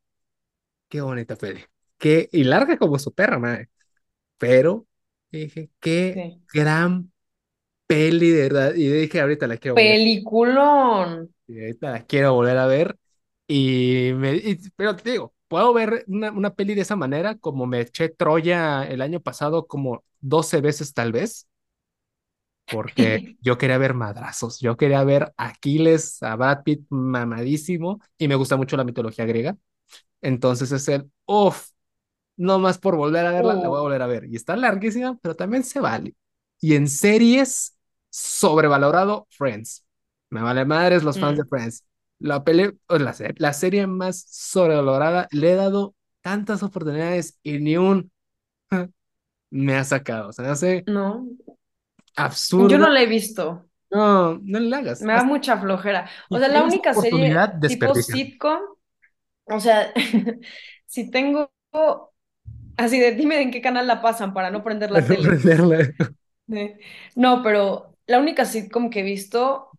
Qué bonita peli. Qué, y larga como su perra, madre. Pero dije, qué Sí. gran peli, de verdad. Y dije, ahorita la quiero volver, Peliculón. y ahorita la quiero volver a ver. Y me, y- pero te digo, puedo ver una, una peli de esa manera, como me eché Troya el año pasado como 12 veces tal vez porque yo quería ver madrazos, yo quería ver Aquiles, a Brad Pitt mamadísimo, y me gusta mucho la mitología griega. Entonces es el, uff, no más por volver a verla, la voy a Uh, volver a ver. Y está larguísima, pero también se vale. Y en series, sobrevalorado, Friends. Me vale madres los fans de mm, Friends. La, pele, o la, la serie más sobrevalorada, le he dado tantas oportunidades y ni un me ha sacado. O sea, me hace no, yo absurda. no la he visto. No, no le hagas. Me da mucha flojera. O sea, la única serie tipo sitcom, o sea, si tengo así de dime en qué canal la pasan para no prender la tele. No, pero la única sitcom que he visto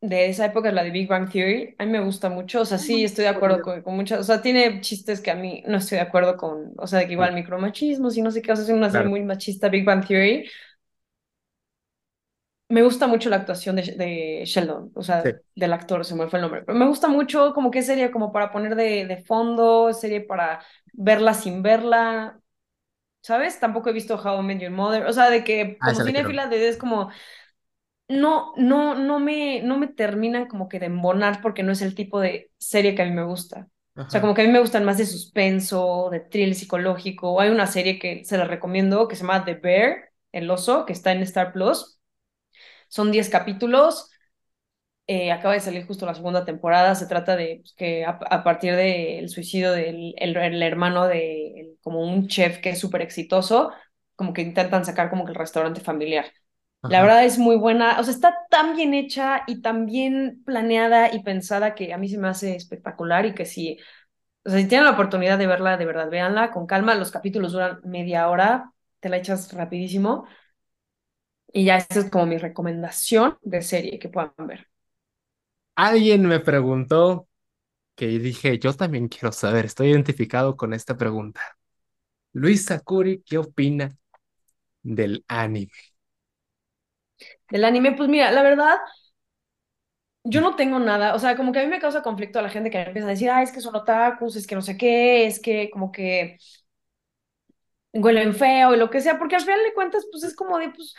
de esa época es la de Big Bang Theory. A mí me gusta mucho. O sea, sí, estoy de acuerdo con, con muchas. O sea, tiene chistes que a mí no estoy de acuerdo con. O sea, de que igual micromachismos y no sé qué. O sea, es una serie Claro, muy machista, Big Bang Theory. Me gusta mucho la actuación de, de Sheldon, o sí. sea, del actor, se me fue el nombre, pero me gusta mucho como que serie como para poner de, de fondo, serie para verla sin verla. ¿sabes? Tampoco he visto How I Met Your Mother, o sea, de que Ah, como ver. cinéfila de es como no, no, no me, no me terminan como que de embonar porque no es el tipo de serie que a mí me gusta. O sea, como que a mí me gustan más de suspenso, de thriller psicológico. Hay una serie que se la recomiendo que se llama The Bear, El oso, que está en Star Plus. Son 10 capítulos. eh, acaba de salir justo la segunda temporada. Se trata de pues, que a, a partir del suicidio del el, el hermano de el- como un chef que es súper exitoso, como que intentan sacar como que el restaurante familiar. La verdad es muy buena, o sea, está tan bien hecha y tan bien planeada y pensada que a mí se me hace espectacular y que si, o sea, si tienen la oportunidad de verla, de verdad, véanla con calma, los capítulos duran media hora, te la echas rapidísimo y ya esa es como mi recomendación de serie que puedan ver. Alguien me preguntó que dije, yo también quiero saber, estoy identificado con esta pregunta. Luis Sakuri, ¿qué opina del anime? Del anime, pues mira, la verdad, yo no tengo nada, o sea, como que a mí me causa conflicto a la gente que empieza a decir, ah, es que son otakus, es que no sé qué, es que como que huelen feo y lo que sea, porque al final de cuentas, pues es como de, pues,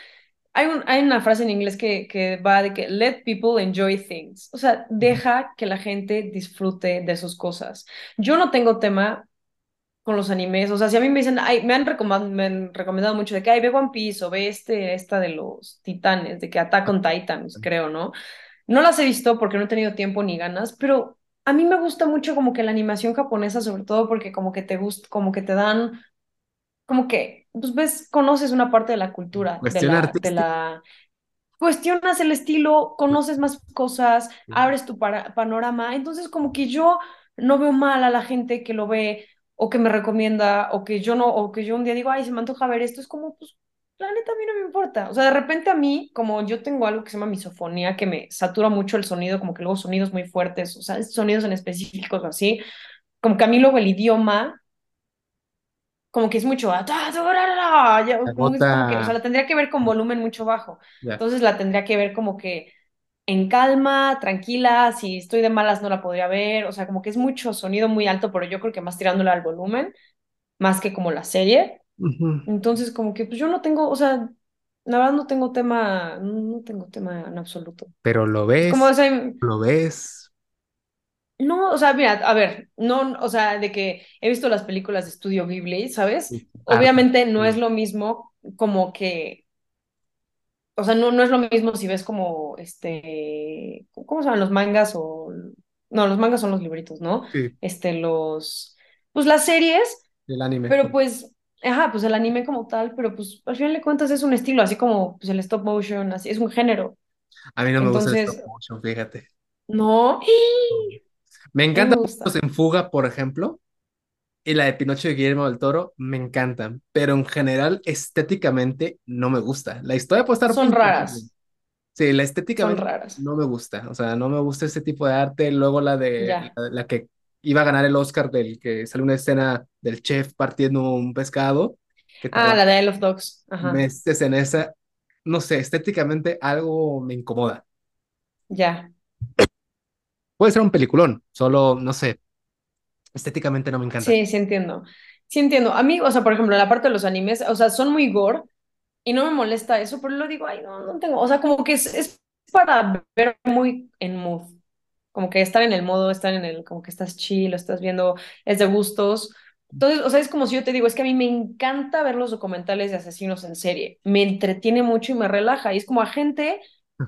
hay, un, hay una frase en inglés que, que va de que let people enjoy things, o sea, deja que la gente disfrute de sus cosas. Yo no tengo tema con los animes, o sea, si a mí me dicen, ay, me han recomendado, me han recomendado mucho de que, ay, ve One Piece o ve este, esta de los titanes, de que Attack on Titans, creo, ¿no? No las he visto porque no he tenido tiempo ni ganas, pero a mí me gusta mucho como que la animación japonesa, sobre todo porque como que te gusta, como que te dan como que, pues ves, conoces una parte de la cultura, de Cuestión de la, cuestionas el estilo, conoces más cosas, abres tu para- panorama, entonces como que yo no veo mal a la gente que lo ve o que me recomienda o que yo no, o que yo un día digo, ay, se me antoja ver esto, es como, pues, la neta a mí no me importa, o sea, de repente a mí, como yo tengo algo que se llama misofonía, que me satura mucho el sonido, como que luego sonidos muy fuertes, o sea, sonidos en específicos o así, como que a mí luego el idioma como que es mucho, ah, ya, como que, o sea, la tendría que ver con volumen mucho bajo. Ya. Entonces la tendría que ver como que en calma, tranquila, si estoy de malas no la podría ver, o sea, como que es mucho sonido muy alto, pero yo creo que más tirándole al volumen, más que como la serie. Entonces, como que pues yo no tengo, o sea, la verdad no tengo tema, no tengo tema en absoluto. Pero lo Es como, o ves, sea, lo ves. No, o sea, mira, a ver, no, o sea, de que he visto las películas de Estudio Ghibli, ¿sabes? Obviamente no es lo mismo como que, o sea, no, no es lo mismo si ves como, este, ¿cómo se llaman los mangas o, no, los mangas son los libritos, ¿no? sí, Este, los, pues las series, el anime. pero pues, ajá, pues el anime como tal, pero pues al final de cuentas es un estilo, así como pues el stop motion, así, es un género. A mí no me gusta el stop motion, fíjate. no, Me a mí encanta me gusta. en Fuga, por ejemplo, y la de Pinocho de Guillermo del Toro, me encantan, pero en general, estéticamente, no me gusta. La historia puede estar Son raras, Sí, la son estéticamente raras. no me gusta, o sea, no me gusta ese tipo de arte. Luego la de la, la que iba a ganar el Oscar del que sale una escena del chef partiendo un pescado, que Ah, la de Isle of Dogs. Ajá, meses en esa, no sé, estéticamente algo me incomoda. ya. Puede ser un peliculón, solo, no sé, estéticamente no me encanta. Sí, sí entiendo. Sí entiendo. A mí, o sea, por ejemplo, la parte de los animes, o sea, son muy gore y no me molesta eso, pero lo digo, ay, no, no tengo. O sea, como que es, es para ver muy en mood. Como que estar en el modo, estar en el, como que estás chill, estás viendo, es de gustos. Entonces, o sea, es como si yo te digo, es que a mí me encanta ver los documentales de asesinos en serie. Me entretiene mucho y me relaja. Y es como a gente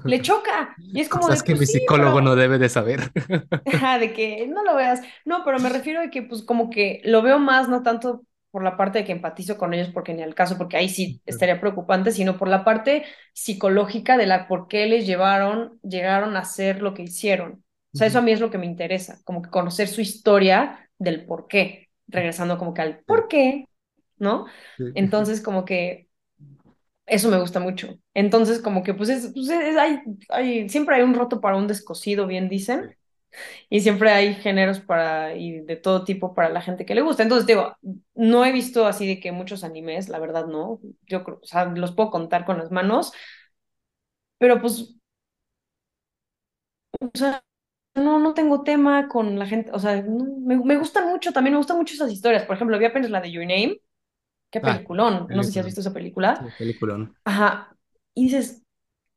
le choca. Y es como de, Cosas que mi pues sí, psicólogo pero no debe de saber. De que no lo veas. No, pero me refiero a que pues como que lo veo más, no tanto por la parte de que empatizo con ellos, porque ni al caso, porque ahí sí estaría preocupante, sino por la parte psicológica de la por qué les llevaron, llegaron a hacer lo que hicieron. O sea, eso a mí es lo que me interesa, como que conocer su historia del por qué, regresando como que al por qué, ¿no? Entonces, como que eso me gusta mucho. Entonces, como que pues es, pues es- hay, hay, siempre hay un roto para un descosido, bien dicen. Y siempre hay géneros para, y de todo tipo para la gente que le gusta. Entonces, digo, no he visto así de que muchos animes, la verdad no. Yo creo, o sea, los puedo contar con las manos, pero pues, o sea, no, no tengo tema con la gente, o sea, no- me, me gustan mucho, también me gustan mucho esas historias. Por ejemplo, vi apenas la de Your Name qué Ah, peliculón. No sé si has visto esa película. Sí, peliculón. Ajá. Y dices,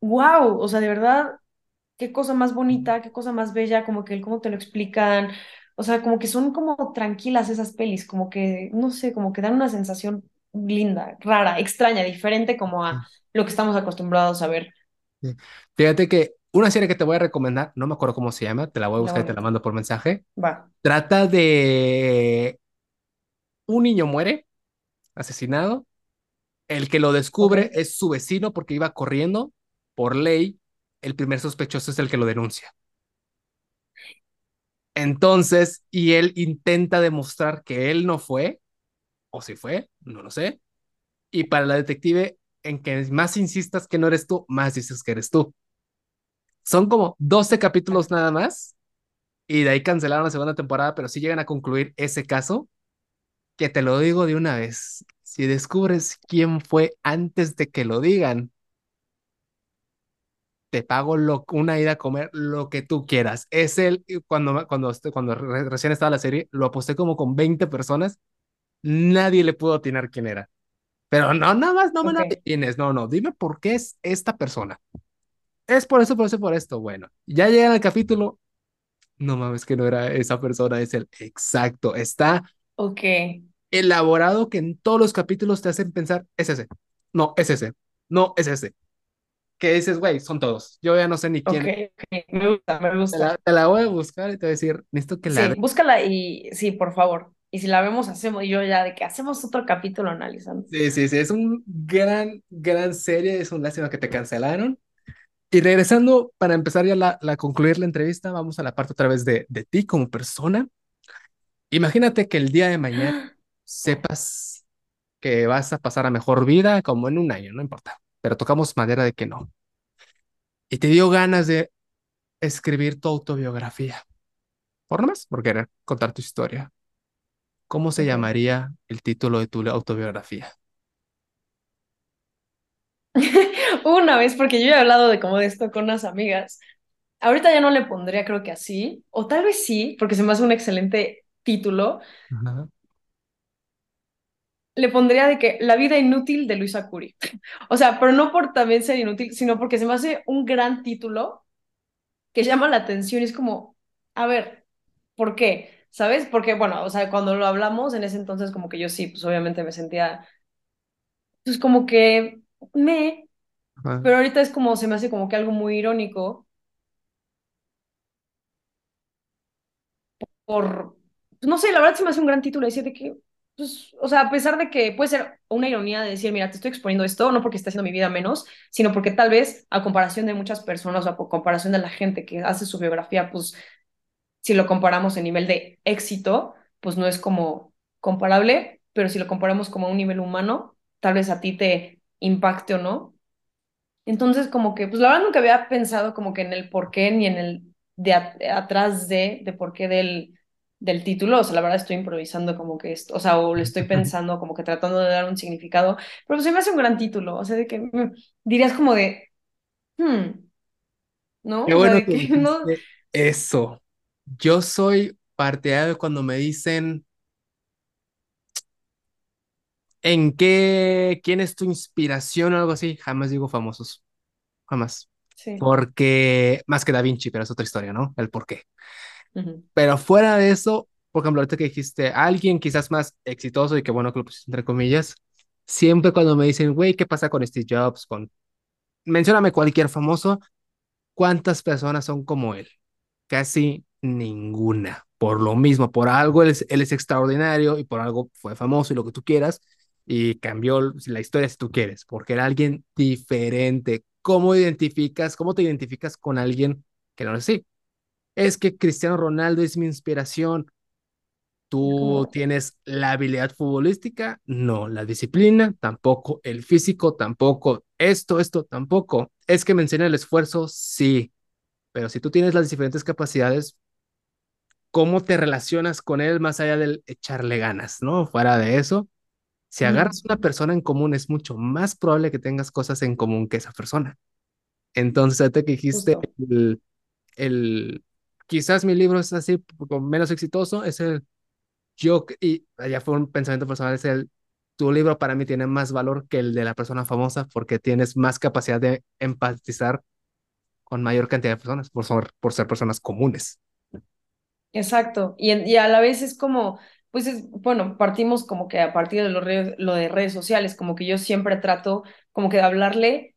wow, o sea, de verdad, qué cosa más bonita, qué cosa más bella, como que cómo te lo explican. O sea, como que son como tranquilas esas pelis, como que, no sé, como que dan una sensación linda, rara, extraña, diferente como a lo que estamos acostumbrados a ver. sí. Fíjate que una serie que te voy a recomendar, no me acuerdo cómo se llama, te la voy a buscar y te la mando por mensaje. Va. Trata de un niño muere, asesinado. El que lo descubre es su vecino porque iba corriendo. Por ley, el primer sospechoso es el que lo denuncia. Entonces, y él intenta demostrar que él no fue, o si fue, no lo sé. Y para la detective, en que más insistas que no eres tú, más dices que eres tú. Son como 12 capítulos nada más, y de ahí cancelaron la segunda temporada, pero si llegan a concluir ese caso, que te lo digo de una vez. Si descubres quién fue antes de que lo digan, te pago lo, una ida a comer lo que tú quieras. Es el, cuando, cuando, este, cuando re- recién estaba la serie, lo aposté como con 20 personas, nadie le pudo atinar quién era. Pero no, nada más, no me lo Ok. adivines, no, no, dime por qué es esta persona. Es por eso, por eso, por esto. Bueno, ya llegan al capítulo, no mames que no era esa persona, es el exacto. Está Ok. elaborado que en todos los capítulos te hacen pensar, es ese, no, es ese, no, es ese. Que dices, güey, son todos. Yo ya no sé ni quién. ok. Me gusta, me Te la, gusta. te la voy a buscar y te voy a decir, necesito que la Sí, búscala y sí, por favor. Y si la vemos, hacemos, y yo ya de que hacemos otro capítulo analizando. Sí, sí, sí, es un gran, gran serie, es un lástima que te cancelaron. Y regresando, para empezar ya la, la concluir la entrevista, vamos a la parte otra vez de, de ti como persona. Imagínate que el día de mañana sepas que vas a pasar a mejor vida como en un año, no importa, pero tocamos madera de que no. Y te dio ganas de escribir tu autobiografía, por nomás, por querer contar tu historia. ¿Cómo se llamaría el título de tu autobiografía? Una vez, porque yo ya he hablado de como de esto con unas amigas. Ahorita ya no le pondría, creo que así, o tal vez sí, porque se me hace un excelente título. Ajá. Le pondría de que La vida inútil de Luisa Curi. O sea, pero no por también ser inútil, sino porque se me hace un gran título que llama la atención y es como, a ver, ¿por qué? ¿Sabes? Porque, bueno, o sea, cuando lo hablamos en ese entonces, como que yo sí, pues obviamente me sentía, pues como que me, Ajá. pero ahorita es como, se me hace como que algo muy irónico por, no sé, la verdad se me hace un gran título decir de que, pues, o sea, a pesar de que puede ser una ironía de decir, mira, te estoy exponiendo esto, no porque esté haciendo mi vida menos, sino porque tal vez a comparación de muchas personas o a comparación de la gente que hace su biografía, pues si lo comparamos en nivel de éxito, pues no es como comparable, pero si lo comparamos como a un nivel humano, tal vez a ti te impacte o no. Entonces, como que, pues la verdad nunca había pensado como que en el por qué ni en el de at- atrás de, de por qué del, del título. O sea, la verdad estoy improvisando como que esto, o sea, o le estoy pensando como que tratando de dar un significado, pero pues se me hace un gran título. O sea, de que mm, dirías como de, hmm, ¿no? Qué O sea, bueno de que que no, dijiste eso. Yo soy partidario de cuando me dicen en qué, quién es tu inspiración o algo así, jamás digo famosos, jamás. sí. Porque, más que Da Vinci, pero es otra historia, ¿no? El por qué. Pero fuera de eso, por ejemplo, ahorita que dijiste alguien quizás más exitoso y qué bueno que lo pusiste entre comillas, siempre cuando me dicen, güey, ¿qué pasa con Steve Jobs? Con... Mencióname cualquier famoso, ¿cuántas personas son como él? Casi ninguna. Por lo mismo, por algo él es, él es extraordinario y por algo fue famoso y lo que tú quieras y cambió la historia si tú quieres, porque era alguien diferente. ¿Cómo identificas, cómo te identificas con alguien que no es así? Es que Cristiano Ronaldo es mi inspiración. ¿Tú tienes la habilidad futbolística? No, la disciplina tampoco, el físico tampoco, esto, esto tampoco. Es que me enseña el esfuerzo, sí, pero si tú tienes las diferentes capacidades, ¿cómo te relacionas con él más allá del echarle ganas, ¿no? Fuera de eso, si agarras una persona en común, es mucho más probable que tengas cosas en común que esa persona. Entonces, ahorita que dijiste el, quizás mi libro es así, menos exitoso, es el yo, y allá fue un pensamiento personal, es el tu libro para mí tiene más valor que el de la persona famosa porque tienes más capacidad de empatizar con mayor cantidad de personas por ser, por ser personas comunes. Exacto. Y, y a la vez es como, pues es, bueno, partimos como que a partir de lo, lo de redes sociales, como que yo siempre trato como que de hablarle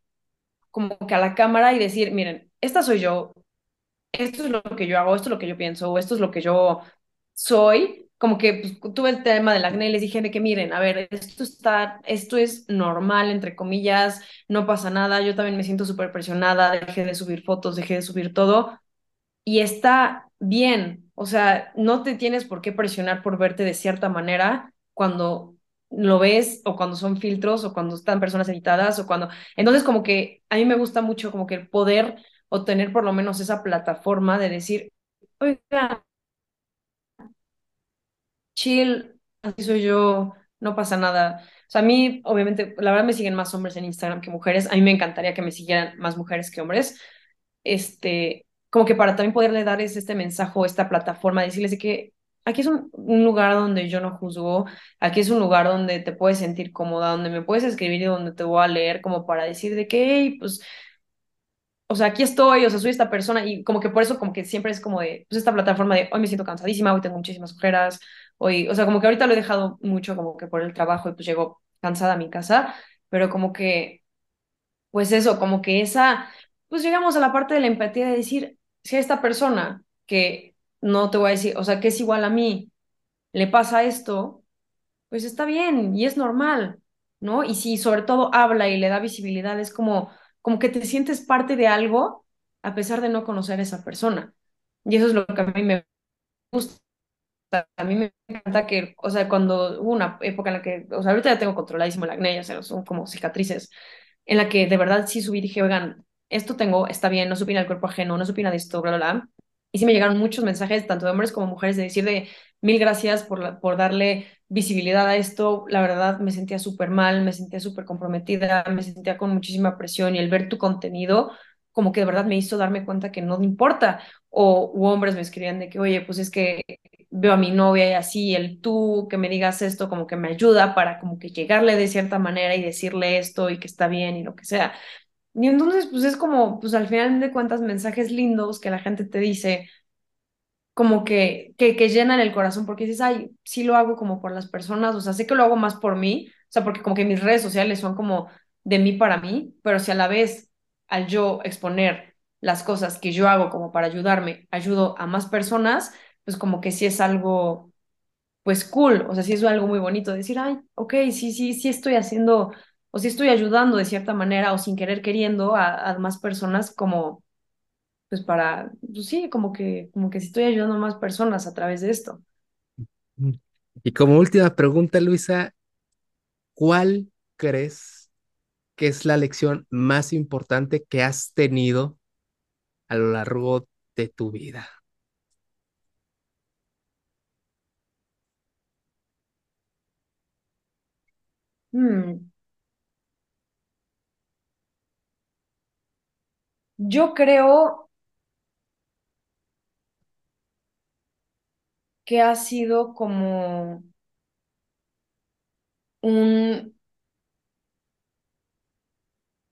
como que a la cámara y decir, miren, esta soy yo, esto es lo que yo hago, esto es lo que yo pienso, esto es lo que yo soy, como que pues, tuve el tema del acné y les dije de que miren, a ver, esto está, esto es normal, entre comillas, no pasa nada, yo también me siento súper presionada, dejé de subir fotos, dejé de subir todo y está bien, o sea, no te tienes por qué presionar por verte de cierta manera cuando lo ves o cuando son filtros o cuando están personas editadas o cuando... Entonces como que a mí me gusta mucho como que el poder o tener por lo menos esa plataforma de decir, oiga, chill, así soy yo, no pasa nada. O sea, a mí, obviamente, la verdad me siguen más hombres en Instagram que mujeres. A mí me encantaría que me siguieran más mujeres que hombres. Este, como que para también poderle dar este mensaje esta plataforma, decirles de que aquí es un, un, lugar donde yo no juzgo, aquí es un lugar donde te puedes sentir cómoda, donde me puedes escribir y donde te voy a leer como para decir de que, hey, pues o sea, aquí estoy, o sea, soy esta persona y como que por eso como que siempre es como de, pues esta plataforma de, hoy me siento cansadísima, hoy tengo muchísimas ojeras, hoy, o sea, como que ahorita lo he dejado mucho como que por el trabajo y pues llego cansada a mi casa, pero como que, pues eso, como que esa, pues llegamos a la parte de la empatía de decir, si a esta persona que no te voy a decir, o sea, que es igual a mí, le pasa esto, pues está bien y es normal, ¿no? Y si sobre todo habla y le da visibilidad, es como como que te sientes parte de algo a pesar de no conocer a esa persona. Y eso es lo que a mí me gusta. A mí me encanta que, o sea, cuando hubo una época en la que, o sea, ahorita ya tengo controladísimo el acné, o sea, son como cicatrices, en la que de verdad sí subí y dije, oigan, esto tengo, está bien, no supina el cuerpo ajeno, no supina de esto, bla, bla, bla. Y sí me llegaron muchos mensajes, tanto de hombres como mujeres, de decir de mil gracias por, por darle visibilidad a esto. La verdad me sentía súper mal, me sentía súper comprometida, me sentía con muchísima presión y el ver tu contenido como que de verdad me hizo darme cuenta que no me importa. O hombres me escribían de que, oye, pues es que veo a mi novia y así, el tú, que me digas esto, como que me ayuda para como que llegarle de cierta manera y decirle esto y que está bien y lo que sea. Y entonces, pues es como, pues al final de cuentas, mensajes lindos que la gente te dice, como que, que, que llenan el corazón, porque dices, ay, sí lo hago como por las personas, o sea, sé que lo hago más por mí, o sea, porque como que mis redes sociales son como de mí para mí, pero si a la vez al yo exponer las cosas que yo hago como para ayudarme, ayudo a más personas, pues como que sí es algo, pues cool, o sea, sí es algo muy bonito, decir, ay, ok, sí, sí, sí estoy haciendo, o sí estoy ayudando de cierta manera o sin querer queriendo a, a más personas como pues para, pues sí, como que, como que si estoy ayudando a más personas a través de esto. Y como última pregunta, Luisa, ¿cuál crees que es la lección más importante que has tenido a lo largo de tu vida? Hmm. Yo creo que ha sido como un,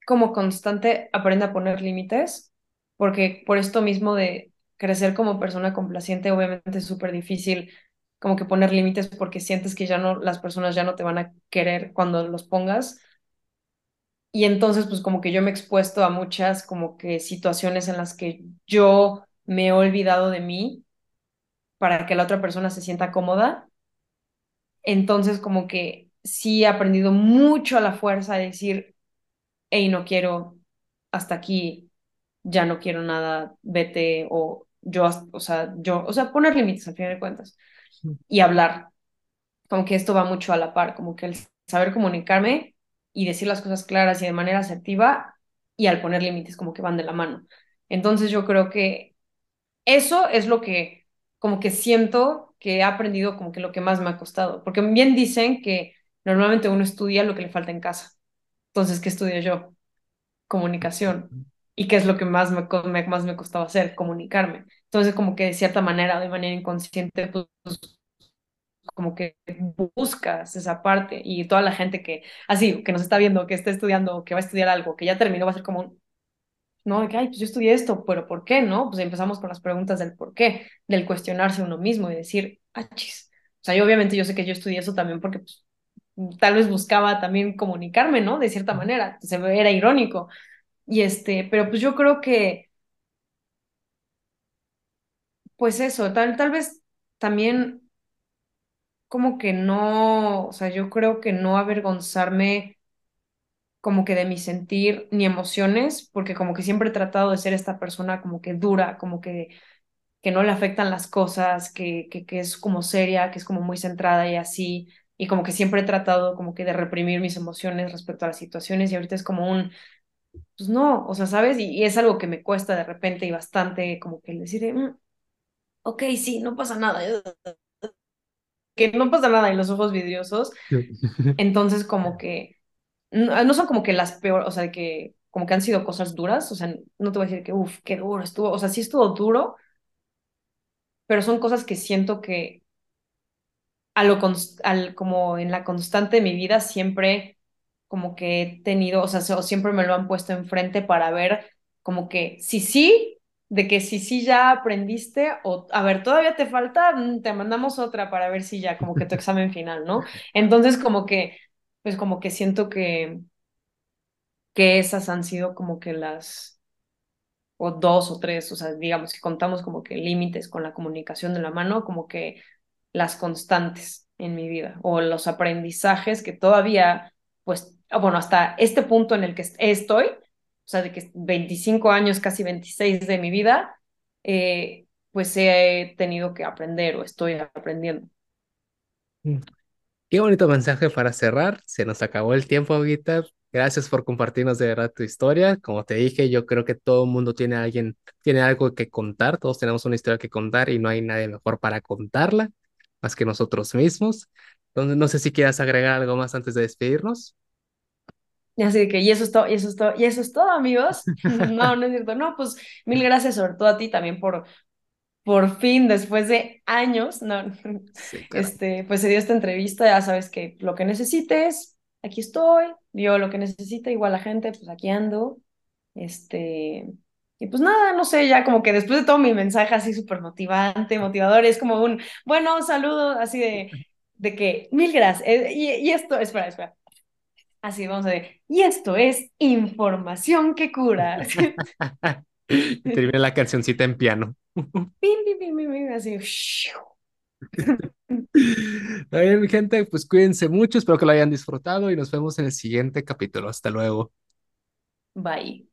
como constante, aprende a poner límites, porque por esto mismo de crecer como persona complaciente, obviamente es súper difícil como que poner límites porque sientes que ya no, las personas ya no te van a querer cuando los pongas. Y entonces, pues como que yo me he expuesto a muchas como que situaciones en las que yo me he olvidado de mí para que la otra persona se sienta cómoda. Entonces, como que sí he aprendido mucho a la fuerza de decir, hey, no quiero, hasta aquí, ya no quiero nada, vete, o yo, o sea, yo, o sea, poner límites al fin de cuentas y hablar. Como que esto va mucho a la par, como que el saber comunicarme y decir las cosas claras y de manera asertiva y al poner límites como que van de la mano. Entonces yo creo que eso es lo que como que siento que he aprendido como que lo que más me ha costado, porque bien dicen que normalmente uno estudia lo que le falta en casa. Entonces, ¿qué estudio yo? Comunicación. ¿Y qué es lo que más me, más me costaba hacer? Comunicarme. Entonces, como que de cierta manera, de manera inconsciente, pues como que buscas esa parte y toda la gente que, así, que nos está viendo, que está estudiando, que va a estudiar algo, que ya terminó, va a ser como, no, de que, ay, pues yo estudié esto, pero ¿por qué? ¿No? Pues empezamos con las preguntas del por qué, del cuestionarse uno mismo y decir, ah, chis. O sea, yo obviamente yo sé que yo estudié eso también porque pues, tal vez buscaba también comunicarme, ¿no? De cierta manera, se era irónico. Y este, pero pues yo creo que, pues eso, tal, tal vez también como que no, o sea, yo creo que no avergonzarme como que de mi sentir ni emociones, porque como que siempre he tratado de ser esta persona como que dura, como que, que no le afectan las cosas, que, que, es como seria, que es como muy centrada y así, y como que siempre he tratado como que de reprimir mis emociones respecto a las situaciones y ahorita es como un, pues no, o sea, ¿sabes? Y, es algo que me cuesta de repente y bastante como que decir, mm, ok, sí, no pasa nada, que no pasa nada en los ojos vidriosos, entonces como que no, son como que las peores, o sea, que como que han sido cosas duras, o sea, no te voy a decir que, uff, qué duro estuvo, o sea, sí estuvo duro, pero son cosas que siento que a lo al, como en la constante de mi vida siempre como que he tenido, o sea, siempre me lo han puesto enfrente para ver como que si sí, de que si sí ya aprendiste o, a ver, todavía te falta, mm, te mandamos otra para ver si ya como que tu examen final, ¿no? Entonces como que, pues como que siento que, que esas han sido como que las, o dos o tres, o sea, digamos que contamos como que límites con la comunicación de la mano, como que las constantes en mi vida o los aprendizajes que todavía, pues, ah, bueno, hasta este punto en el que estoy, o sea, de que 25 años, casi 26 de mi vida, eh, pues he tenido que aprender o estoy aprendiendo. Mm. Qué bonito mensaje para cerrar. Se nos acabó el tiempo, ahorita. Gracias por compartirnos de verdad tu historia. Como te dije, yo creo que todo el mundo tiene alguien, tiene algo que contar. Todos tenemos una historia que contar y no hay nadie mejor para contarla más que nosotros mismos. Entonces, no sé si quieras agregar algo más antes de despedirnos. Así que, y eso es todo, y eso es todo, y eso es todo, amigos. No, no es cierto. No, pues mil gracias sobre todo a ti también por, por fin, después de años, no, este, pues se dio esta entrevista, ya sabes que lo que necesites, aquí estoy, yo lo que necesite, igual la gente, pues aquí ando, este, y pues nada, no sé, ya como que después de todo mi mensaje así súper motivante, motivador, es como un, bueno, saludo así de, de que, mil gracias, eh, y, y esto, espera, espera, así vamos a ver, y esto es información que cura. termina la cancioncita en piano. así. bien, gente, pues cuídense mucho, espero que lo hayan disfrutado y nos vemos en el siguiente capítulo. Hasta luego. Bye.